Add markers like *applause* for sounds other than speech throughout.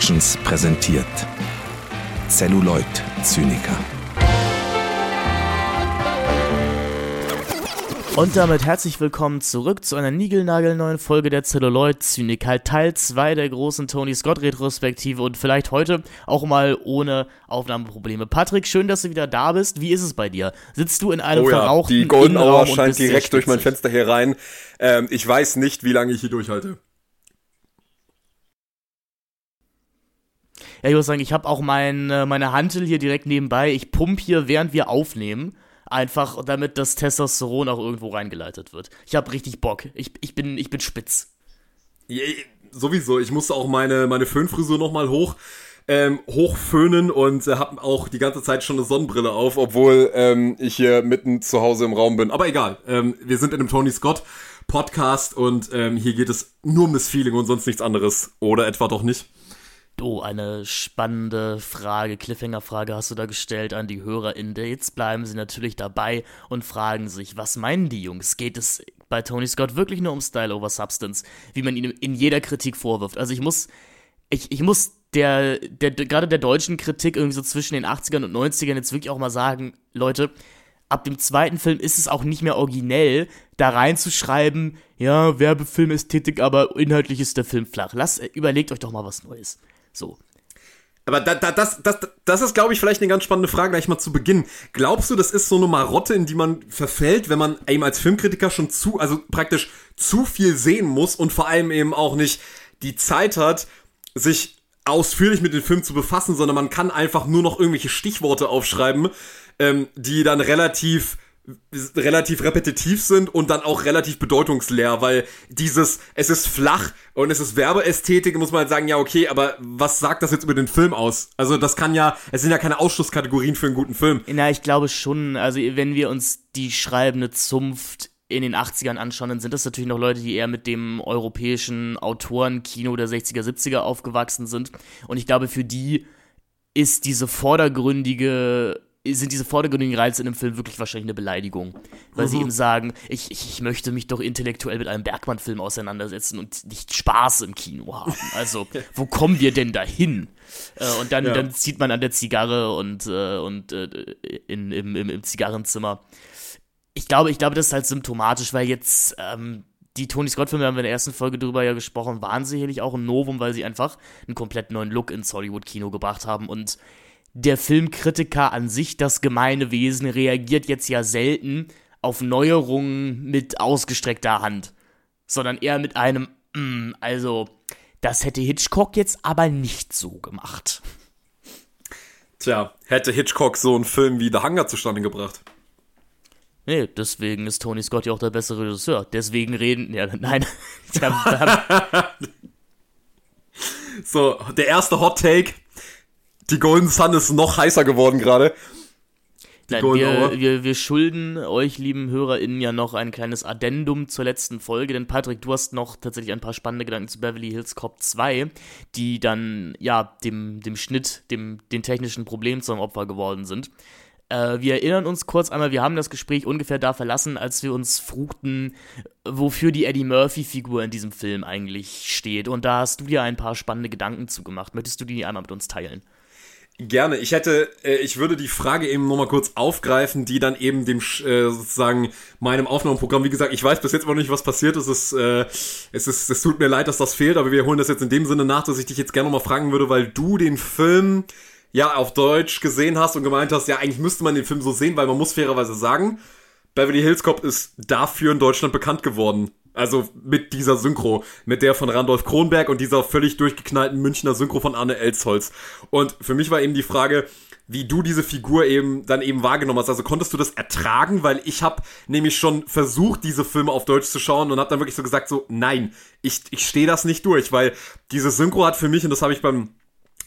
Productions präsentiert Celluloid Zyniker. Und damit herzlich willkommen zurück zu einer niegelnagelneuen Folge der Celluloid Zyniker, Teil 2 der großen Tony Scott Retrospektive und vielleicht heute auch mal ohne Aufnahmeprobleme. Patrick, schön, dass du wieder da bist. Wie ist es bei dir? Sitzt du in einem oh ja, verrauchten Die Golden Hour scheint direkt durch mein Fenster hier rein. Ähm, ich weiß nicht, wie lange ich hier durchhalte. Ja, ich muss sagen, ich habe auch mein, meine Hantel hier direkt nebenbei. Ich pump hier, während wir aufnehmen. Einfach damit das Testosteron auch irgendwo reingeleitet wird. Ich habe richtig Bock. Ich, ich, bin, ich bin spitz. Ja, sowieso. Ich musste auch meine, meine Föhnfrisur nochmal hoch. Ähm, hochföhnen und äh, habe auch die ganze Zeit schon eine Sonnenbrille auf, obwohl ähm, ich hier mitten zu Hause im Raum bin. Aber egal, ähm, wir sind in einem Tony Scott Podcast und ähm, hier geht es nur um das Feeling und sonst nichts anderes. Oder etwa doch nicht? Oh, eine spannende Frage, Cliffhanger-Frage hast du da gestellt an die HörerInnen. Jetzt bleiben sie natürlich dabei und fragen sich, was meinen die Jungs? Geht es bei Tony Scott wirklich nur um Style over Substance, wie man ihm in jeder Kritik vorwirft? Also ich muss, ich, ich muss der, der, gerade der deutschen Kritik irgendwie so zwischen den 80ern und 90ern jetzt wirklich auch mal sagen, Leute, ab dem zweiten Film ist es auch nicht mehr originell, da reinzuschreiben, ja, Werbefilmästhetik, aber inhaltlich ist der Film flach. Lasst, überlegt euch doch mal was Neues. So. Aber da, da, das, das, das ist, glaube ich, vielleicht eine ganz spannende Frage gleich mal zu Beginn. Glaubst du, das ist so eine Marotte, in die man verfällt, wenn man eben als Filmkritiker schon zu, also praktisch zu viel sehen muss und vor allem eben auch nicht die Zeit hat, sich ausführlich mit dem Film zu befassen, sondern man kann einfach nur noch irgendwelche Stichworte aufschreiben, ähm, die dann relativ relativ repetitiv sind und dann auch relativ bedeutungsleer, weil dieses, es ist flach und es ist Werbeästhetik, muss man halt sagen, ja, okay, aber was sagt das jetzt über den Film aus? Also das kann ja, es sind ja keine Ausschlusskategorien für einen guten Film. Na, ich glaube schon, also wenn wir uns die schreibende Zunft in den 80ern anschauen, dann sind das natürlich noch Leute, die eher mit dem europäischen Autorenkino der 60er, 70er aufgewachsen sind. Und ich glaube, für die ist diese vordergründige sind diese vordergründigen Reize in dem Film wirklich wahrscheinlich eine Beleidigung. Weil mhm. sie ihm sagen, ich, ich, ich möchte mich doch intellektuell mit einem Bergmann-Film auseinandersetzen und nicht Spaß im Kino haben. Also, *laughs* wo kommen wir denn dahin? Äh, und dann, ja. dann zieht man an der Zigarre und, äh, und äh, in, im, im, im Zigarrenzimmer. Ich glaube, ich glaube, das ist halt symptomatisch, weil jetzt ähm, die Tony Scott-Filme, haben wir in der ersten Folge drüber ja gesprochen, waren sicherlich auch ein Novum, weil sie einfach einen komplett neuen Look ins Hollywood-Kino gebracht haben und der Filmkritiker an sich, das gemeine Wesen, reagiert jetzt ja selten auf Neuerungen mit ausgestreckter Hand, sondern eher mit einem, mm, also, das hätte Hitchcock jetzt aber nicht so gemacht. Tja, hätte Hitchcock so einen Film wie The Hunger zustande gebracht. Nee, deswegen ist Tony Scott ja auch der bessere Regisseur. Deswegen reden, ja, *laughs* nein. *laughs* so, der erste Hot Take die Golden Sun ist noch heißer geworden gerade. Nein, wir, wir, wir schulden euch, lieben HörerInnen, ja noch ein kleines Addendum zur letzten Folge, denn Patrick, du hast noch tatsächlich ein paar spannende Gedanken zu Beverly Hills Cop 2, die dann, ja, dem, dem Schnitt, dem, den technischen Problemen zum Opfer geworden sind. Äh, wir erinnern uns kurz einmal, wir haben das Gespräch ungefähr da verlassen, als wir uns frugten, wofür die Eddie Murphy-Figur in diesem Film eigentlich steht. Und da hast du dir ein paar spannende Gedanken zugemacht. Möchtest du die einmal mit uns teilen? Gerne. Ich hätte, äh, ich würde die Frage eben nochmal kurz aufgreifen, die dann eben dem äh, sozusagen meinem Aufnahmeprogramm, wie gesagt, ich weiß bis jetzt noch nicht, was passiert ist. Es, äh, es ist, es tut mir leid, dass das fehlt, aber wir holen das jetzt in dem Sinne nach, dass ich dich jetzt gerne nochmal fragen würde, weil du den Film ja auf Deutsch gesehen hast und gemeint hast, ja, eigentlich müsste man den Film so sehen, weil man muss fairerweise sagen, Beverly Hills Cop ist dafür in Deutschland bekannt geworden. Also mit dieser Synchro, mit der von Randolph Kronberg und dieser völlig durchgeknallten Münchner Synchro von Anne Elsholz. Und für mich war eben die Frage, wie du diese Figur eben dann eben wahrgenommen hast. Also konntest du das ertragen? Weil ich habe nämlich schon versucht, diese Filme auf Deutsch zu schauen und habe dann wirklich so gesagt, so nein, ich, ich stehe das nicht durch, weil diese Synchro hat für mich, und das habe ich beim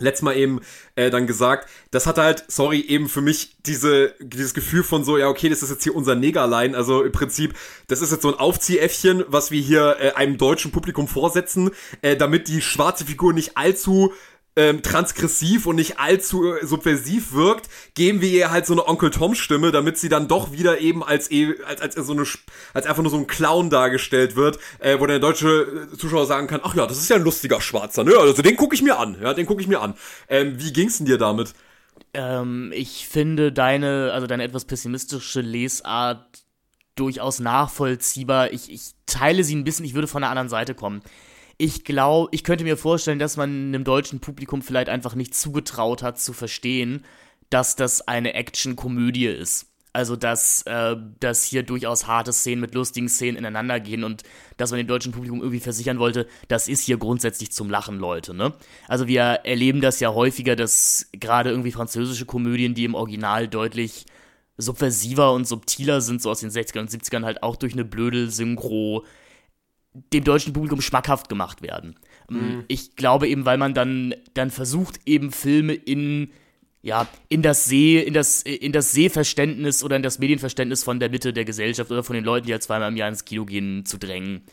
letztes Mal eben äh, dann gesagt, das hat halt, sorry, eben für mich diese, dieses Gefühl von so, ja, okay, das ist jetzt hier unser Negerlein. Also im Prinzip, das ist jetzt so ein Aufziehäffchen, was wir hier äh, einem deutschen Publikum vorsetzen, äh, damit die schwarze Figur nicht allzu ähm, transgressiv und nicht allzu äh, subversiv wirkt, geben wir ihr halt so eine Onkel Tom Stimme, damit sie dann doch wieder eben als e, als als so eine als einfach nur so ein Clown dargestellt wird, äh, wo der deutsche äh, Zuschauer sagen kann, ach ja, das ist ja ein lustiger Schwarzer, ne? Also den gucke ich mir an, ja, den gucke ich mir an. Ähm, wie ging's denn dir damit? Ähm, ich finde deine, also deine etwas pessimistische Lesart durchaus nachvollziehbar. Ich, ich teile sie ein bisschen, ich würde von der anderen Seite kommen ich glaube, ich könnte mir vorstellen, dass man einem deutschen Publikum vielleicht einfach nicht zugetraut hat zu verstehen, dass das eine Action-Komödie ist. Also, dass, äh, dass hier durchaus harte Szenen mit lustigen Szenen ineinander gehen und dass man dem deutschen Publikum irgendwie versichern wollte, das ist hier grundsätzlich zum Lachen, Leute, ne? Also, wir erleben das ja häufiger, dass gerade irgendwie französische Komödien, die im Original deutlich subversiver und subtiler sind, so aus den 60ern und 70ern halt auch durch eine blöde Synchro dem deutschen Publikum schmackhaft gemacht werden. Ähm, mhm. Ich glaube eben, weil man dann, dann versucht, eben Filme in, ja, in das See, in das, in das Sehverständnis oder in das Medienverständnis von der Mitte der Gesellschaft oder von den Leuten, die halt zweimal im Jahr ins Kino gehen, zu drängen.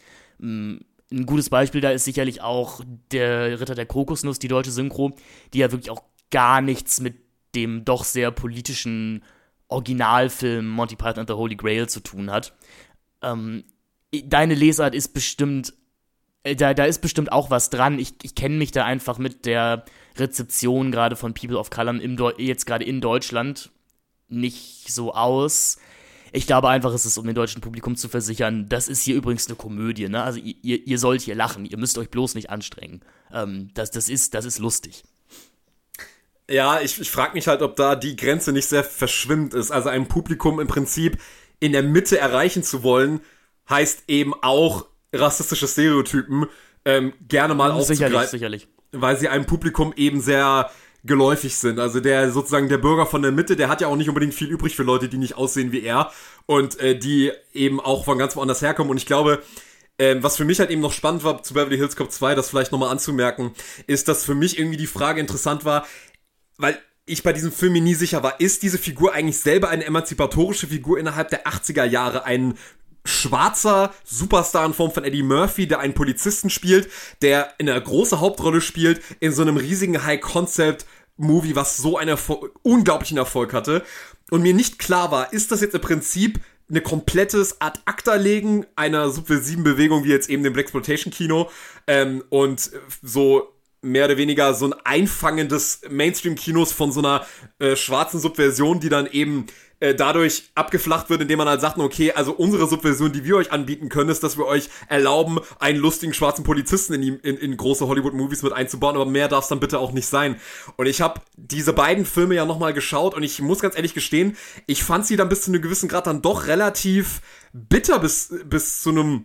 Ähm, ein gutes Beispiel da ist sicherlich auch der Ritter der Kokosnuss, die deutsche Synchro, die ja wirklich auch gar nichts mit dem doch sehr politischen Originalfilm Monty Python and the Holy Grail zu tun hat. Ähm, deine Lesart ist bestimmt, äh, da, da ist bestimmt auch was dran. Ich, ich kenne mich da einfach mit der Rezeption gerade von People of Color im jetzt gerade in Deutschland nicht so aus. Ich glaube einfach, es ist, um dem deutschen Publikum zu versichern, das ist hier übrigens eine Komödie, ne? Also ihr, ihr sollt hier lachen, ihr müsst euch bloß nicht anstrengen. Ähm, das, das, ist, das ist lustig. Ja, ich, ich frage mich halt, ob da die Grenze nicht sehr verschwimmt ist. Also ein Publikum im Prinzip in der Mitte erreichen zu wollen, heißt eben auch rassistische Stereotypen ähm, gerne mal aufzugreifen. Sicherlich, sicherlich. Weil sie einem Publikum eben sehr geläufig sind. Also der sozusagen der Bürger von der Mitte, der hat ja auch nicht unbedingt viel übrig für Leute, die nicht aussehen wie er und äh, die eben auch von ganz woanders herkommen. Und ich glaube, äh, was für mich halt eben noch spannend war zu Beverly Hills Cop 2, das vielleicht nochmal anzumerken, ist, dass für mich irgendwie die Frage interessant war, weil ich bei diesem Film mir nie sicher war, ist diese Figur eigentlich selber eine emanzipatorische Figur innerhalb der 80er Jahre, ein schwarzer Superstar in Form von Eddie Murphy, der einen Polizisten spielt, der in einer große Hauptrolle spielt, in so einem riesigen High-Concept-Movie, was so einen Erfol unglaublichen Erfolg hatte. Und mir nicht klar war, ist das jetzt im Prinzip eine komplettes Ad acta legen einer subversiven Bewegung wie jetzt eben dem Blaxploitation Kino ähm, und so mehr oder weniger so ein Einfangen des Mainstream-Kinos von so einer äh, schwarzen Subversion, die dann eben äh, dadurch abgeflacht wird, indem man halt sagt, okay, also unsere Subversion, die wir euch anbieten können, ist, dass wir euch erlauben, einen lustigen schwarzen Polizisten in, die, in, in große Hollywood-Movies mit einzubauen, aber mehr darf es dann bitte auch nicht sein. Und ich habe diese beiden Filme ja nochmal geschaut und ich muss ganz ehrlich gestehen, ich fand sie dann bis zu einem gewissen Grad dann doch relativ bitter bis, bis zu einem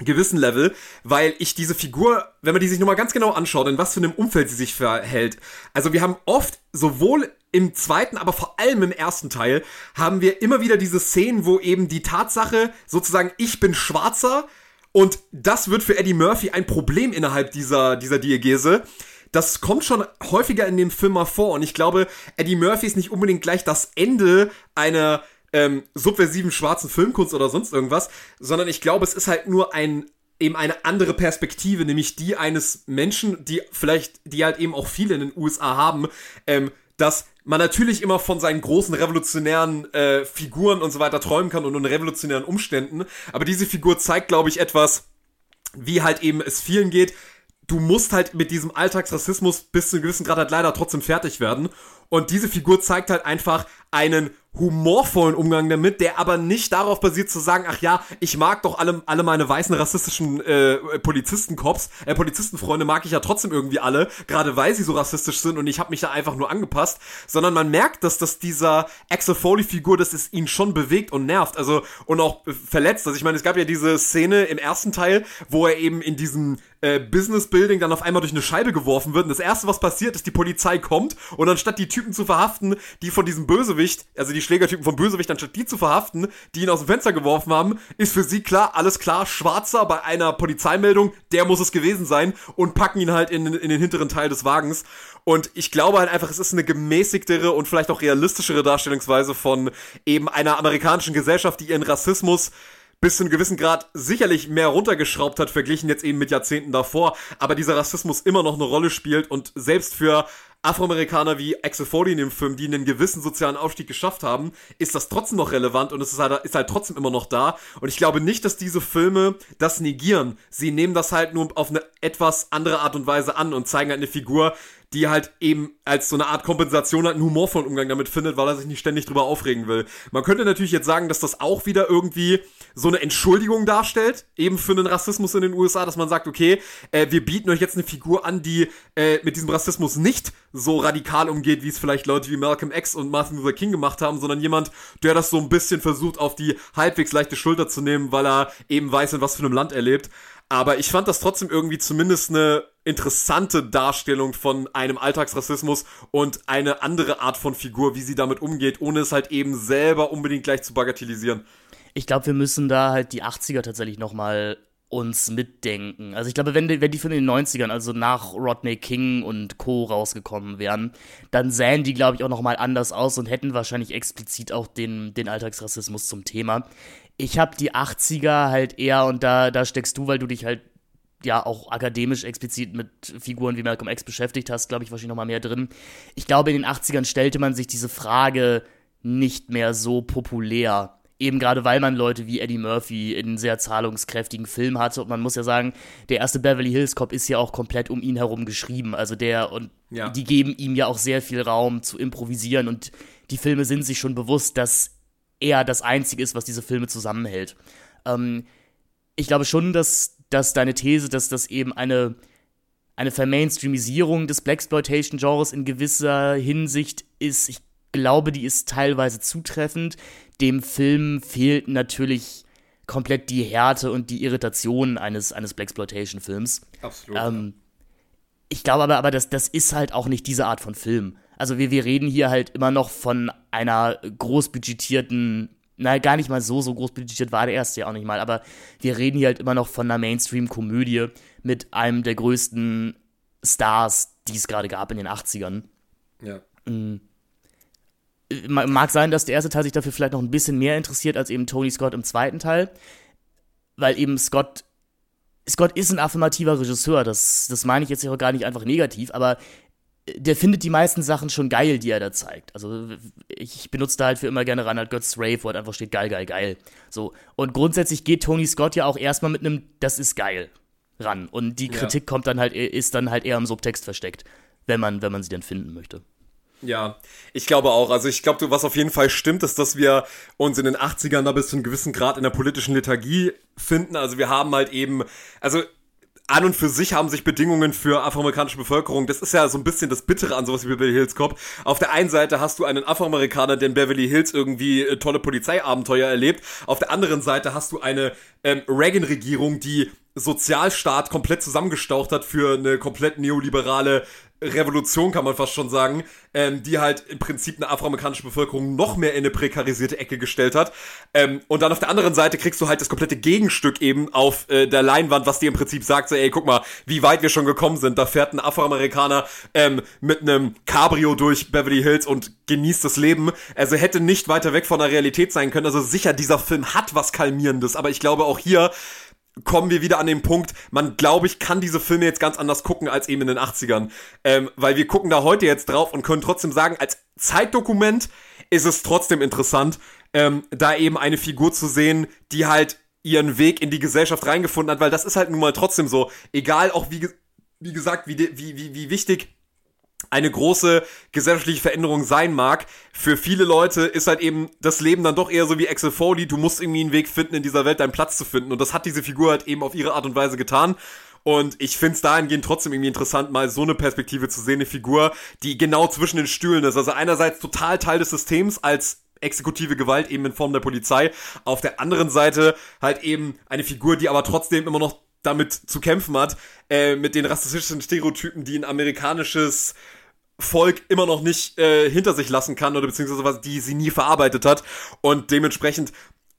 gewissen Level, weil ich diese Figur, wenn man die sich nochmal ganz genau anschaut, in was für einem Umfeld sie sich verhält. Also wir haben oft sowohl im zweiten, aber vor allem im ersten Teil haben wir immer wieder diese Szenen, wo eben die Tatsache sozusagen, ich bin Schwarzer und das wird für Eddie Murphy ein Problem innerhalb dieser, dieser Diegese. Das kommt schon häufiger in dem Film mal vor und ich glaube, Eddie Murphy ist nicht unbedingt gleich das Ende einer ähm, subversiven schwarzen Filmkunst oder sonst irgendwas, sondern ich glaube, es ist halt nur ein eben eine andere Perspektive, nämlich die eines Menschen, die vielleicht, die halt eben auch viele in den USA haben, ähm, dass man natürlich immer von seinen großen revolutionären äh, Figuren und so weiter träumen kann und in revolutionären Umständen, aber diese Figur zeigt, glaube ich, etwas, wie halt eben es vielen geht. Du musst halt mit diesem Alltagsrassismus bis zu einem gewissen Grad halt leider trotzdem fertig werden. Und diese Figur zeigt halt einfach einen humorvollen Umgang damit, der aber nicht darauf basiert zu sagen, ach ja, ich mag doch alle, alle meine weißen rassistischen äh, Polizistenkops, äh, Polizistenfreunde mag ich ja trotzdem irgendwie alle, gerade weil sie so rassistisch sind und ich habe mich da einfach nur angepasst, sondern man merkt, dass das dieser Axel Foley Figur, dass es ihn schon bewegt und nervt, also und auch verletzt. Also ich meine, es gab ja diese Szene im ersten Teil, wo er eben in diesem äh, Business Building dann auf einmal durch eine Scheibe geworfen wird. Und das erste, was passiert, ist, die Polizei kommt und anstatt die Typen zu verhaften, die von diesem Bösewicht, also die Schlägertypen vom Bösewicht, anstatt die zu verhaften, die ihn aus dem Fenster geworfen haben, ist für sie klar, alles klar, Schwarzer bei einer Polizeimeldung, der muss es gewesen sein und packen ihn halt in, in den hinteren Teil des Wagens. Und ich glaube halt einfach, es ist eine gemäßigtere und vielleicht auch realistischere Darstellungsweise von eben einer amerikanischen Gesellschaft, die ihren Rassismus bis zu einem gewissen Grad sicherlich mehr runtergeschraubt hat, verglichen jetzt eben mit Jahrzehnten davor, aber dieser Rassismus immer noch eine Rolle spielt und selbst für Afroamerikaner wie Axel Foley in dem Film, die einen gewissen sozialen Aufstieg geschafft haben, ist das trotzdem noch relevant und es ist halt, ist halt trotzdem immer noch da. Und ich glaube nicht, dass diese Filme das negieren. Sie nehmen das halt nur auf eine etwas andere Art und Weise an und zeigen halt eine Figur, die halt eben als so eine Art Kompensation halt einen humorvollen Umgang damit findet, weil er sich nicht ständig drüber aufregen will. Man könnte natürlich jetzt sagen, dass das auch wieder irgendwie so eine Entschuldigung darstellt, eben für den Rassismus in den USA, dass man sagt, okay, äh, wir bieten euch jetzt eine Figur an, die äh, mit diesem Rassismus nicht so radikal umgeht, wie es vielleicht Leute wie Malcolm X und Martin Luther King gemacht haben, sondern jemand, der das so ein bisschen versucht, auf die halbwegs leichte Schulter zu nehmen, weil er eben weiß, in was für einem Land er lebt. Aber ich fand das trotzdem irgendwie zumindest eine interessante Darstellung von einem Alltagsrassismus und eine andere Art von Figur, wie sie damit umgeht, ohne es halt eben selber unbedingt gleich zu bagatellisieren. Ich glaube, wir müssen da halt die 80er tatsächlich nochmal uns mitdenken. Also ich glaube, wenn die, wenn die Filme in den 90ern, also nach Rodney King und Co. rausgekommen wären, dann sähen die, glaube ich, auch nochmal anders aus und hätten wahrscheinlich explizit auch den, den Alltagsrassismus zum Thema. Ich habe die 80er halt eher, und da, da steckst du, weil du dich halt ja auch akademisch explizit mit Figuren wie Malcolm X beschäftigt hast, glaube ich, wahrscheinlich nochmal mehr drin. Ich glaube, in den 80ern stellte man sich diese Frage nicht mehr so populär eben gerade weil man Leute wie Eddie Murphy in sehr zahlungskräftigen Filmen hatte. Und man muss ja sagen, der erste Beverly Hills Cop ist ja auch komplett um ihn herum geschrieben. Also der und ja. die geben ihm ja auch sehr viel Raum zu improvisieren. Und die Filme sind sich schon bewusst, dass er das Einzige ist, was diese Filme zusammenhält. Ähm, ich glaube schon, dass, dass deine These, dass das eben eine, eine Vermainstreamisierung des Blaxploitation-Genres in gewisser Hinsicht ist, ich glaube, die ist teilweise zutreffend dem Film fehlt natürlich komplett die Härte und die Irritation eines, eines Blaxploitation-Films. Absolut. Ähm, ich glaube aber, aber das, das ist halt auch nicht diese Art von Film. Also wir, wir reden hier halt immer noch von einer großbudgetierten, na gar nicht mal so, so großbudgetiert war der erste ja auch nicht mal, aber wir reden hier halt immer noch von einer Mainstream-Komödie mit einem der größten Stars, die es gerade gab in den 80ern. Ja. Mhm mag sein, dass der erste Teil sich dafür vielleicht noch ein bisschen mehr interessiert als eben Tony Scott im zweiten Teil, weil eben Scott Scott ist ein affirmativer Regisseur, das, das meine ich jetzt auch gar nicht einfach negativ, aber der findet die meisten Sachen schon geil, die er da zeigt. Also ich benutze da halt für immer gerne Reinhard Götz Rave, wo halt einfach steht geil, geil, geil. So. Und grundsätzlich geht Tony Scott ja auch erstmal mit einem Das ist geil ran. Und die Kritik ja. kommt dann halt, ist dann halt eher im Subtext versteckt, wenn man, wenn man sie dann finden möchte. Ja, ich glaube auch. Also ich glaube, was auf jeden Fall stimmt, ist, dass wir uns in den 80ern da bis zu einem gewissen Grad in der politischen Lethargie finden. Also wir haben halt eben, also an und für sich haben sich Bedingungen für afroamerikanische Bevölkerung, das ist ja so ein bisschen das Bittere an sowas wie Beverly Hills Cop. Auf der einen Seite hast du einen Afroamerikaner, der in Beverly Hills irgendwie äh, tolle Polizeiabenteuer erlebt. Auf der anderen Seite hast du eine ähm, Reagan-Regierung, die Sozialstaat komplett zusammengestaucht hat für eine komplett neoliberale Revolution, kann man fast schon sagen, ähm, die halt im Prinzip eine afroamerikanische Bevölkerung noch mehr in eine prekarisierte Ecke gestellt hat. Ähm, und dann auf der anderen Seite kriegst du halt das komplette Gegenstück eben auf äh, der Leinwand, was dir im Prinzip sagt, so, ey, guck mal, wie weit wir schon gekommen sind. Da fährt ein Afroamerikaner ähm, mit einem Cabrio durch Beverly Hills und genießt das Leben. Also hätte nicht weiter weg von der Realität sein können. Also sicher, dieser Film hat was Kalmierendes, aber ich glaube auch hier kommen wir wieder an den Punkt, man glaube ich kann diese Filme jetzt ganz anders gucken als eben in den 80ern. Ähm, weil wir gucken da heute jetzt drauf und können trotzdem sagen, als Zeitdokument ist es trotzdem interessant, ähm, da eben eine Figur zu sehen, die halt ihren Weg in die Gesellschaft reingefunden hat, weil das ist halt nun mal trotzdem so, egal auch wie, wie gesagt, wie, wie, wie, wie wichtig eine große gesellschaftliche Veränderung sein mag. Für viele Leute ist halt eben das Leben dann doch eher so wie Axel Foley. Du musst irgendwie einen Weg finden, in dieser Welt deinen Platz zu finden. Und das hat diese Figur halt eben auf ihre Art und Weise getan. Und ich finde es dahingehend trotzdem irgendwie interessant, mal so eine Perspektive zu sehen, eine Figur, die genau zwischen den Stühlen ist. Also einerseits total Teil des Systems als exekutive Gewalt eben in Form der Polizei. Auf der anderen Seite halt eben eine Figur, die aber trotzdem immer noch damit zu kämpfen hat, äh, mit den rassistischen Stereotypen, die ein amerikanisches Volk immer noch nicht äh, hinter sich lassen kann oder beziehungsweise was die sie nie verarbeitet hat. Und dementsprechend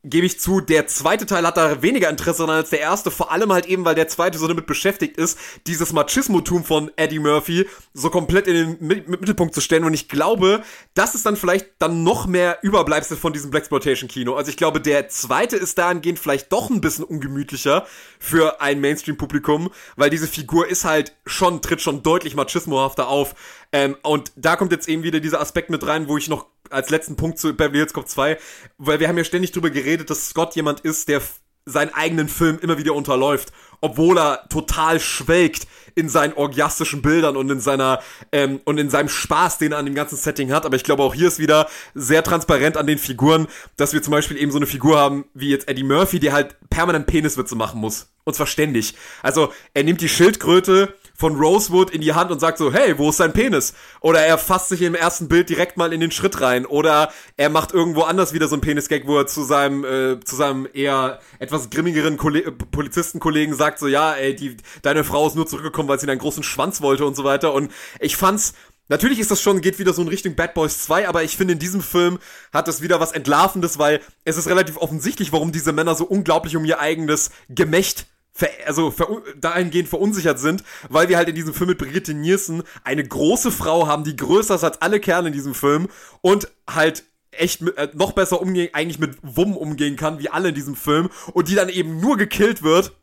gebe ich zu, der zweite Teil hat da weniger Interesse dran als der erste, vor allem halt eben, weil der zweite so damit beschäftigt ist, dieses Machismotum von Eddie Murphy so komplett in den Mittelpunkt zu stellen und ich glaube, das ist dann vielleicht dann noch mehr Überbleibsel von diesem Blaxploitation-Kino. Also ich glaube, der zweite ist dahingehend vielleicht doch ein bisschen ungemütlicher für ein Mainstream-Publikum, weil diese Figur ist halt schon, tritt schon deutlich machismohafter auf. Ähm, und da kommt jetzt eben wieder dieser Aspekt mit rein, wo ich noch als letzten Punkt zu Beverly Hills Cop 2, weil wir haben ja ständig drüber geredet, dass Scott jemand ist, der seinen eigenen Film immer wieder unterläuft, obwohl er total schwelgt in seinen orgiastischen Bildern und in seiner ähm, und in seinem Spaß, den er an dem ganzen Setting hat. Aber ich glaube auch hier ist wieder sehr transparent an den Figuren, dass wir zum Beispiel eben so eine Figur haben wie jetzt Eddie Murphy, der halt permanent Peniswitze machen muss und zwar ständig. Also er nimmt die Schildkröte von Rosewood in die Hand und sagt so, hey, wo ist sein Penis? Oder er fasst sich im ersten Bild direkt mal in den Schritt rein. Oder er macht irgendwo anders wieder so ein Penis-Gag, wo er zu seinem, äh, zu seinem eher etwas grimmigeren Kolle Polizistenkollegen sagt so, ja, ey, die, deine Frau ist nur zurückgekommen, weil sie einen großen Schwanz wollte und so weiter. Und ich fand's, Natürlich ist das schon, geht wieder so in Richtung Bad Boys 2, aber ich finde, in diesem Film hat das wieder was Entlarvendes, weil es ist relativ offensichtlich, warum diese Männer so unglaublich um ihr eigenes Gemächt ver also ver dahingehend verunsichert sind, weil wir halt in diesem Film mit Brigitte Nielsen eine große Frau haben, die größer ist als alle Kerle in diesem Film und halt echt mit, äh, noch besser umgehen, eigentlich mit Wumm umgehen kann, wie alle in diesem Film und die dann eben nur gekillt wird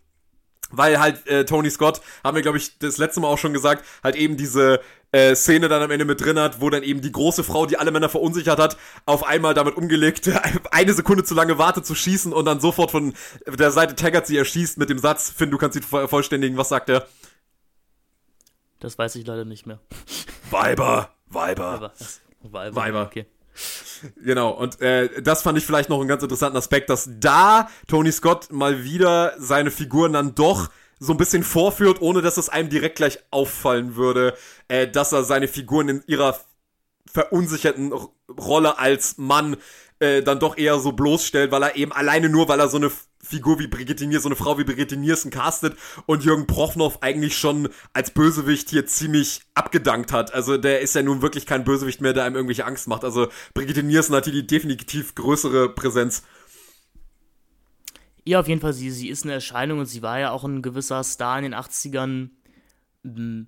weil halt äh, Tony Scott, haben wir glaube ich das letzte Mal auch schon gesagt, halt eben diese äh, Szene dann am Ende mit drin hat, wo dann eben die große Frau, die alle Männer verunsichert hat, auf einmal damit umgelegt, *laughs* eine Sekunde zu lange wartet zu schießen und dann sofort von der Seite Taggart sie erschießt mit dem Satz, Finn, du kannst sie vollständigen, was sagt er? Das weiß ich leider nicht mehr. Weiber, *laughs* Weiber. Weiber. Weiber. Okay. Genau, und äh, das fand ich vielleicht noch einen ganz interessanten Aspekt, dass da Tony Scott mal wieder seine Figuren dann doch so ein bisschen vorführt, ohne dass es einem direkt gleich auffallen würde, äh, dass er seine Figuren in ihrer verunsicherten Rolle als Mann äh, dann doch eher so bloßstellt, weil er eben alleine nur, weil er so eine Figur wie Brigitte Nielsen, so eine Frau wie Brigitte Nielsen castet und Jürgen Prochnow eigentlich schon als Bösewicht hier ziemlich abgedankt hat. Also der ist ja nun wirklich kein Bösewicht mehr, der einem irgendwelche Angst macht. Also Brigitte Nielsen hat hier die definitiv größere Präsenz. Ja, auf jeden Fall, sie, sie ist eine Erscheinung und sie war ja auch ein gewisser Star in den 80ern. Hm.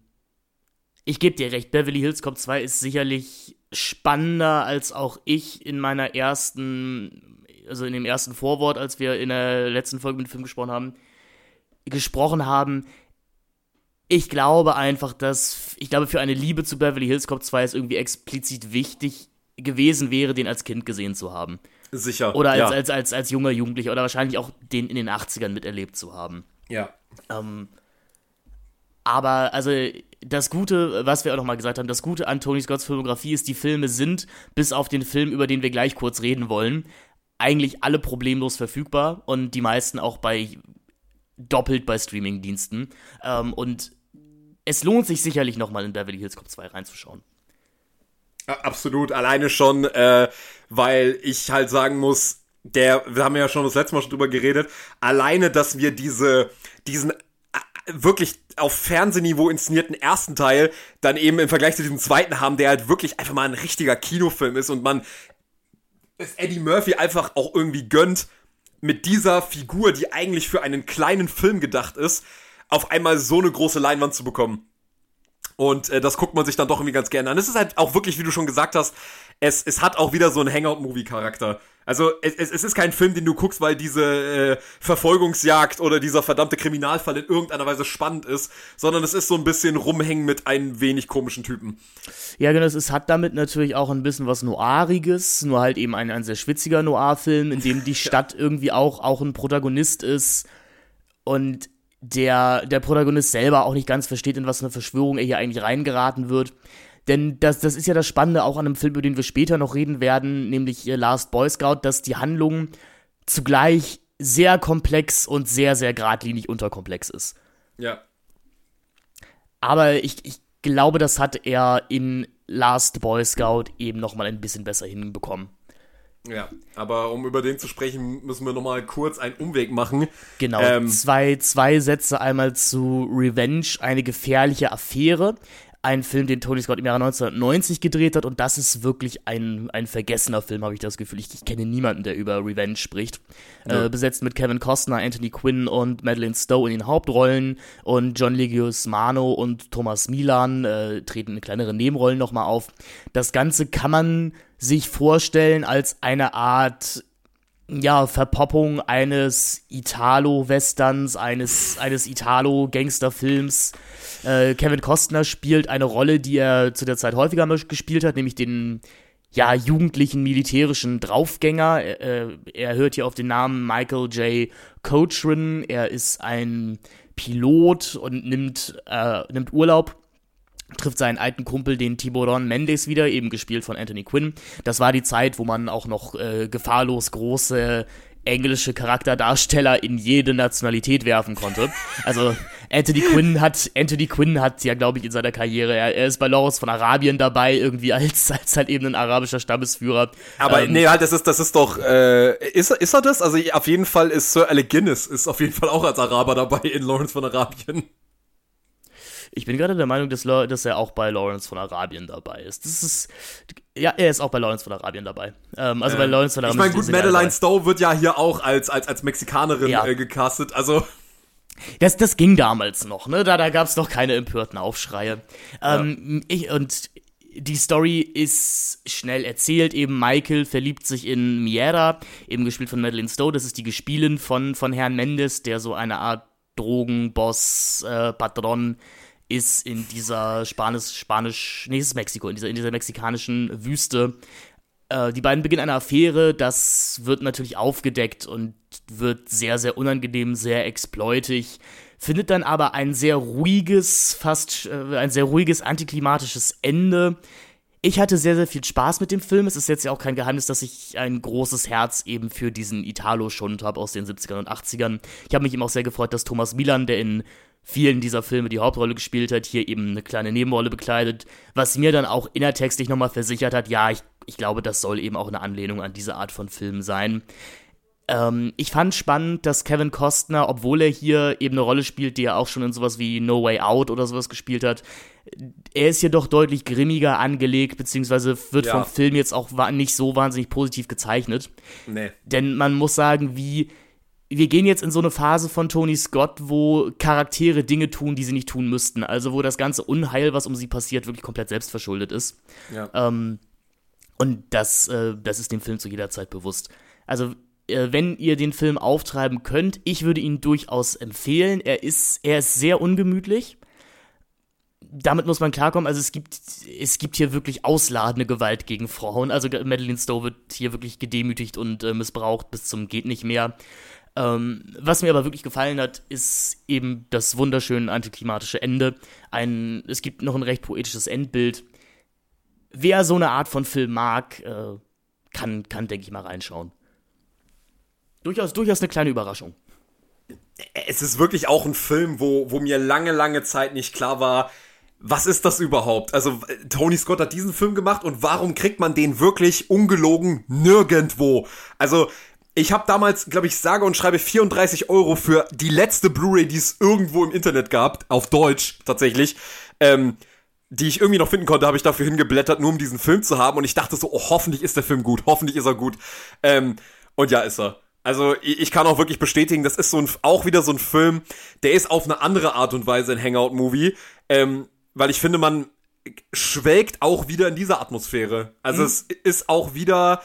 Ich gebe dir recht, Beverly Hills Cop 2 ist sicherlich spannender als auch ich in meiner ersten also in dem ersten Vorwort, als wir in der letzten Folge mit dem Film gesprochen haben, gesprochen haben. Ich glaube einfach, dass, ich glaube, für eine Liebe zu Beverly Hills Cop 2 es irgendwie explizit wichtig gewesen wäre, den als Kind gesehen zu haben. Sicher. Oder als, ja. als, als, als junger Jugendlicher oder wahrscheinlich auch den in den 80ern miterlebt zu haben. Ja. Ähm, aber, also, das Gute, was wir auch nochmal gesagt haben, das Gute an Tony Scotts Filmografie ist, die Filme sind, bis auf den Film, über den wir gleich kurz reden wollen, eigentlich alle problemlos verfügbar und die meisten auch bei doppelt bei Streamingdiensten. Ähm, und es lohnt sich sicherlich nochmal in Beverly Hills Cop 2 reinzuschauen. Absolut, alleine schon, äh, weil ich halt sagen muss, der, wir haben ja schon das letzte Mal schon drüber geredet, alleine, dass wir diese, diesen äh, wirklich auf Fernsehniveau inszenierten ersten Teil dann eben im Vergleich zu diesem zweiten haben, der halt wirklich einfach mal ein richtiger Kinofilm ist und man es Eddie Murphy einfach auch irgendwie gönnt, mit dieser Figur, die eigentlich für einen kleinen Film gedacht ist, auf einmal so eine große Leinwand zu bekommen. Und äh, das guckt man sich dann doch irgendwie ganz gerne an. Es ist halt auch wirklich, wie du schon gesagt hast, es, es hat auch wieder so einen Hangout-Movie-Charakter. Also es, es ist kein Film, den du guckst, weil diese äh, Verfolgungsjagd oder dieser verdammte Kriminalfall in irgendeiner Weise spannend ist, sondern es ist so ein bisschen rumhängen mit einem wenig komischen Typen. Ja, genau, es hat damit natürlich auch ein bisschen was Noiriges, nur halt eben ein, ein sehr schwitziger Noir-Film, in dem die *laughs* Stadt irgendwie auch, auch ein Protagonist ist und der, der Protagonist selber auch nicht ganz versteht, in was eine Verschwörung er hier eigentlich reingeraten wird. Denn das, das ist ja das Spannende auch an einem Film, über den wir später noch reden werden, nämlich Last Boy Scout, dass die Handlung zugleich sehr komplex und sehr, sehr geradlinig unterkomplex ist. Ja. Aber ich, ich glaube, das hat er in Last Boy Scout eben nochmal ein bisschen besser hinbekommen. Ja, aber um über den zu sprechen, müssen wir nochmal kurz einen Umweg machen. Genau, ähm, zwei, zwei Sätze einmal zu Revenge, eine gefährliche Affäre. Ein Film, den Tony Scott im Jahre 1990 gedreht hat und das ist wirklich ein, ein vergessener Film, habe ich das Gefühl. Ich, ich, kenne niemanden, der über Revenge spricht. Ja. Äh, besetzt mit Kevin Costner, Anthony Quinn und Madeleine Stowe in den Hauptrollen und John Leguizamo und Thomas Milan äh, treten in kleineren Nebenrollen nochmal auf. Das Ganze kann man sich vorstellen als eine Art ja, Verpoppung eines Italo-Westerns, eines, eines Italo-Gangsterfilms. Äh, Kevin Costner spielt eine Rolle, die er zu der Zeit häufiger gespielt hat, nämlich den ja, jugendlichen militärischen Draufgänger. Äh, er hört hier auf den Namen Michael J. Cochran. Er ist ein Pilot und nimmt, äh, nimmt Urlaub trifft seinen alten Kumpel, den Tiburon Mendes wieder, eben gespielt von Anthony Quinn. Das war die Zeit, wo man auch noch äh, gefahrlos große englische Charakterdarsteller in jede Nationalität werfen konnte. Also Anthony Quinn hat Anthony Quinn hat ja glaube ich in seiner Karriere er, er, ist bei Lawrence von Arabien dabei irgendwie als als halt eben ein arabischer Stammesführer. Aber ähm, nee halt das ist das ist doch äh, ist ist er das? Also auf jeden Fall ist Sir Alec Guinness ist auf jeden Fall auch als Araber dabei in Lawrence von Arabien. Ich bin gerade der Meinung, dass, dass, er auch bei Lawrence von Arabien dabei ist. Das ist. Ja, er ist auch bei Lawrence von Arabien dabei. Ähm, also äh, bei Lawrence von Arabien. Ich meine, gut, Madeline Stowe wird ja hier auch als, als, als Mexikanerin ja. äh, gecastet. Also. Das, das ging damals noch, ne? Da, da gab es noch keine empörten Aufschreie. Ähm, ja. ich, und die Story ist schnell erzählt. Eben Michael verliebt sich in Miera, eben gespielt von Madeline Stowe. Das ist die Gespielin von, von Herrn Mendes, der so eine Art Drogenboss, äh, Patron ist in dieser Spanisch, Spanisch, nee, es ist Mexiko, in dieser, in dieser mexikanischen Wüste. Äh, die beiden beginnen eine Affäre, das wird natürlich aufgedeckt und wird sehr, sehr unangenehm, sehr exploitig, findet dann aber ein sehr ruhiges, fast äh, ein sehr ruhiges, antiklimatisches Ende. Ich hatte sehr, sehr viel Spaß mit dem Film. Es ist jetzt ja auch kein Geheimnis, dass ich ein großes Herz eben für diesen Italo-Schund habe aus den 70ern und 80ern. Ich habe mich eben auch sehr gefreut, dass Thomas Milan, der in vielen dieser Filme die Hauptrolle gespielt hat, hier eben eine kleine Nebenrolle bekleidet, was mir dann auch innertextlich nochmal versichert hat, ja, ich, ich glaube, das soll eben auch eine Anlehnung an diese Art von Film sein. Ähm, ich fand spannend, dass Kevin Costner, obwohl er hier eben eine Rolle spielt, die er auch schon in sowas wie No Way Out oder sowas gespielt hat, er ist hier doch deutlich grimmiger angelegt, beziehungsweise wird ja. vom Film jetzt auch nicht so wahnsinnig positiv gezeichnet. Nee. Denn man muss sagen, wie wir gehen jetzt in so eine Phase von Tony Scott, wo Charaktere Dinge tun, die sie nicht tun müssten. Also wo das ganze Unheil, was um sie passiert, wirklich komplett selbstverschuldet ist. Ja. Ähm, und das, äh, das ist dem Film zu jeder Zeit bewusst. Also äh, wenn ihr den Film auftreiben könnt, ich würde ihn durchaus empfehlen. Er ist, er ist sehr ungemütlich. Damit muss man klarkommen. Also es gibt, es gibt hier wirklich ausladende Gewalt gegen Frauen. Also Madeleine Stowe wird hier wirklich gedemütigt und äh, missbraucht bis zum geht nicht mehr. Ähm, was mir aber wirklich gefallen hat, ist eben das wunderschöne antiklimatische Ende. Ein, es gibt noch ein recht poetisches Endbild. Wer so eine Art von Film mag, äh, kann, kann denke ich mal, reinschauen. Durchaus, durchaus eine kleine Überraschung. Es ist wirklich auch ein Film, wo, wo mir lange, lange Zeit nicht klar war, was ist das überhaupt? Also Tony Scott hat diesen Film gemacht und warum kriegt man den wirklich ungelogen nirgendwo? Also ich habe damals, glaube ich, sage und schreibe 34 Euro für die letzte Blu-ray, die es irgendwo im Internet gab, auf Deutsch tatsächlich, ähm, die ich irgendwie noch finden konnte, habe ich dafür hingeblättert, nur um diesen Film zu haben. Und ich dachte so, oh, hoffentlich ist der Film gut, hoffentlich ist er gut. Ähm, und ja, ist er. Also ich kann auch wirklich bestätigen, das ist so ein, auch wieder so ein Film, der ist auf eine andere Art und Weise ein Hangout-Movie, ähm, weil ich finde, man schwelgt auch wieder in dieser Atmosphäre. Also mhm. es ist auch wieder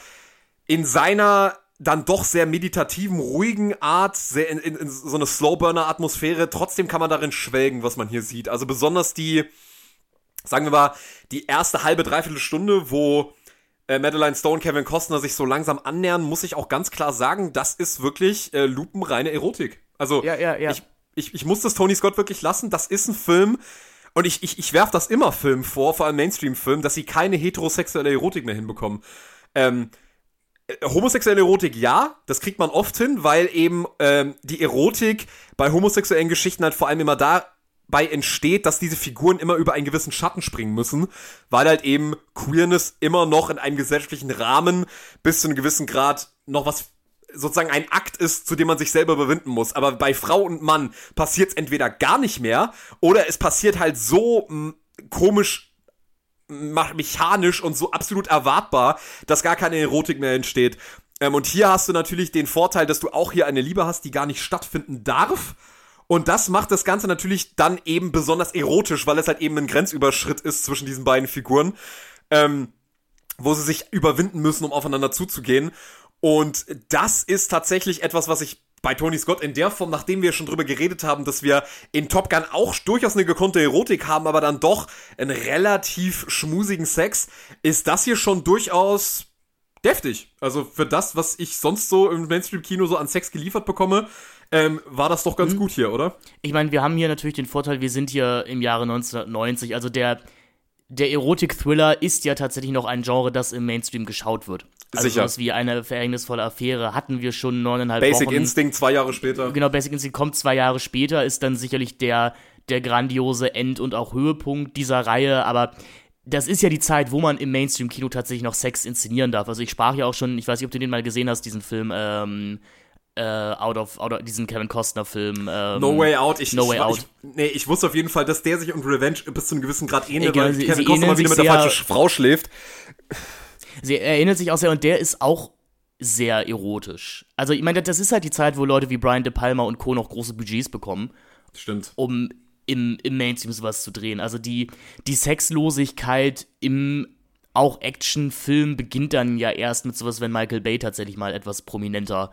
in seiner dann doch sehr meditativen, ruhigen Art, sehr in, in, in so eine Slowburner-Atmosphäre. Trotzdem kann man darin schwelgen, was man hier sieht. Also besonders die, sagen wir mal, die erste halbe, dreiviertel Stunde, wo äh, Madeline Stone, Kevin Costner sich so langsam annähern, muss ich auch ganz klar sagen, das ist wirklich äh, lupenreine Erotik. Also ja, ja, ja. Ich, ich, ich muss das Tony Scott wirklich lassen. Das ist ein Film, und ich, ich, ich werf das immer Filmen vor, vor allem Mainstream-Filmen, dass sie keine heterosexuelle Erotik mehr hinbekommen. Ähm, äh, homosexuelle Erotik ja, das kriegt man oft hin, weil eben ähm, die Erotik bei homosexuellen Geschichten halt vor allem immer dabei entsteht, dass diese Figuren immer über einen gewissen Schatten springen müssen, weil halt eben Queerness immer noch in einem gesellschaftlichen Rahmen bis zu einem gewissen Grad noch was sozusagen ein Akt ist, zu dem man sich selber überwinden muss. Aber bei Frau und Mann passiert es entweder gar nicht mehr oder es passiert halt so komisch mechanisch und so absolut erwartbar, dass gar keine Erotik mehr entsteht. Ähm, und hier hast du natürlich den Vorteil, dass du auch hier eine Liebe hast, die gar nicht stattfinden darf. Und das macht das Ganze natürlich dann eben besonders erotisch, weil es halt eben ein Grenzüberschritt ist zwischen diesen beiden Figuren, ähm, wo sie sich überwinden müssen, um aufeinander zuzugehen. Und das ist tatsächlich etwas, was ich bei Tony Scott in der Form, nachdem wir schon drüber geredet haben, dass wir in Top Gun auch durchaus eine gekonnte Erotik haben, aber dann doch einen relativ schmusigen Sex, ist das hier schon durchaus deftig. Also für das, was ich sonst so im Mainstream-Kino so an Sex geliefert bekomme, ähm, war das doch ganz mhm. gut hier, oder? Ich meine, wir haben hier natürlich den Vorteil, wir sind hier im Jahre 1990, also der, der Erotik-Thriller ist ja tatsächlich noch ein Genre, das im Mainstream geschaut wird. Also Sicher. sowas wie eine verhängnisvolle Affäre hatten wir schon neuneinhalb Basic Wochen. Basic Instinct zwei Jahre später. Genau, Basic Instinct kommt zwei Jahre später, ist dann sicherlich der, der grandiose End- und auch Höhepunkt dieser Reihe, aber das ist ja die Zeit, wo man im Mainstream-Kino tatsächlich noch Sex inszenieren darf. Also ich sprach ja auch schon, ich weiß nicht, ob du den mal gesehen hast, diesen Film, ähm, äh, out, of, out of, diesen Kevin Costner-Film. Ähm, no Way Out. Ich, no Way ich, Out. Ich, nee, ich wusste auf jeden Fall, dass der sich und Revenge bis zu einem gewissen Grad ähnelt, Egal, weil sie, Kevin sie Costner mal wieder mit der falschen Frau schläft. Sie erinnert sich auch sehr, und der ist auch sehr erotisch. Also, ich meine, das ist halt die Zeit, wo Leute wie Brian De Palma und Co. noch große Budgets bekommen. Stimmt. Um im, im Mainstream sowas zu drehen. Also, die, die Sexlosigkeit im auch Actionfilm beginnt dann ja erst mit sowas, wenn Michael Bay tatsächlich mal etwas prominenter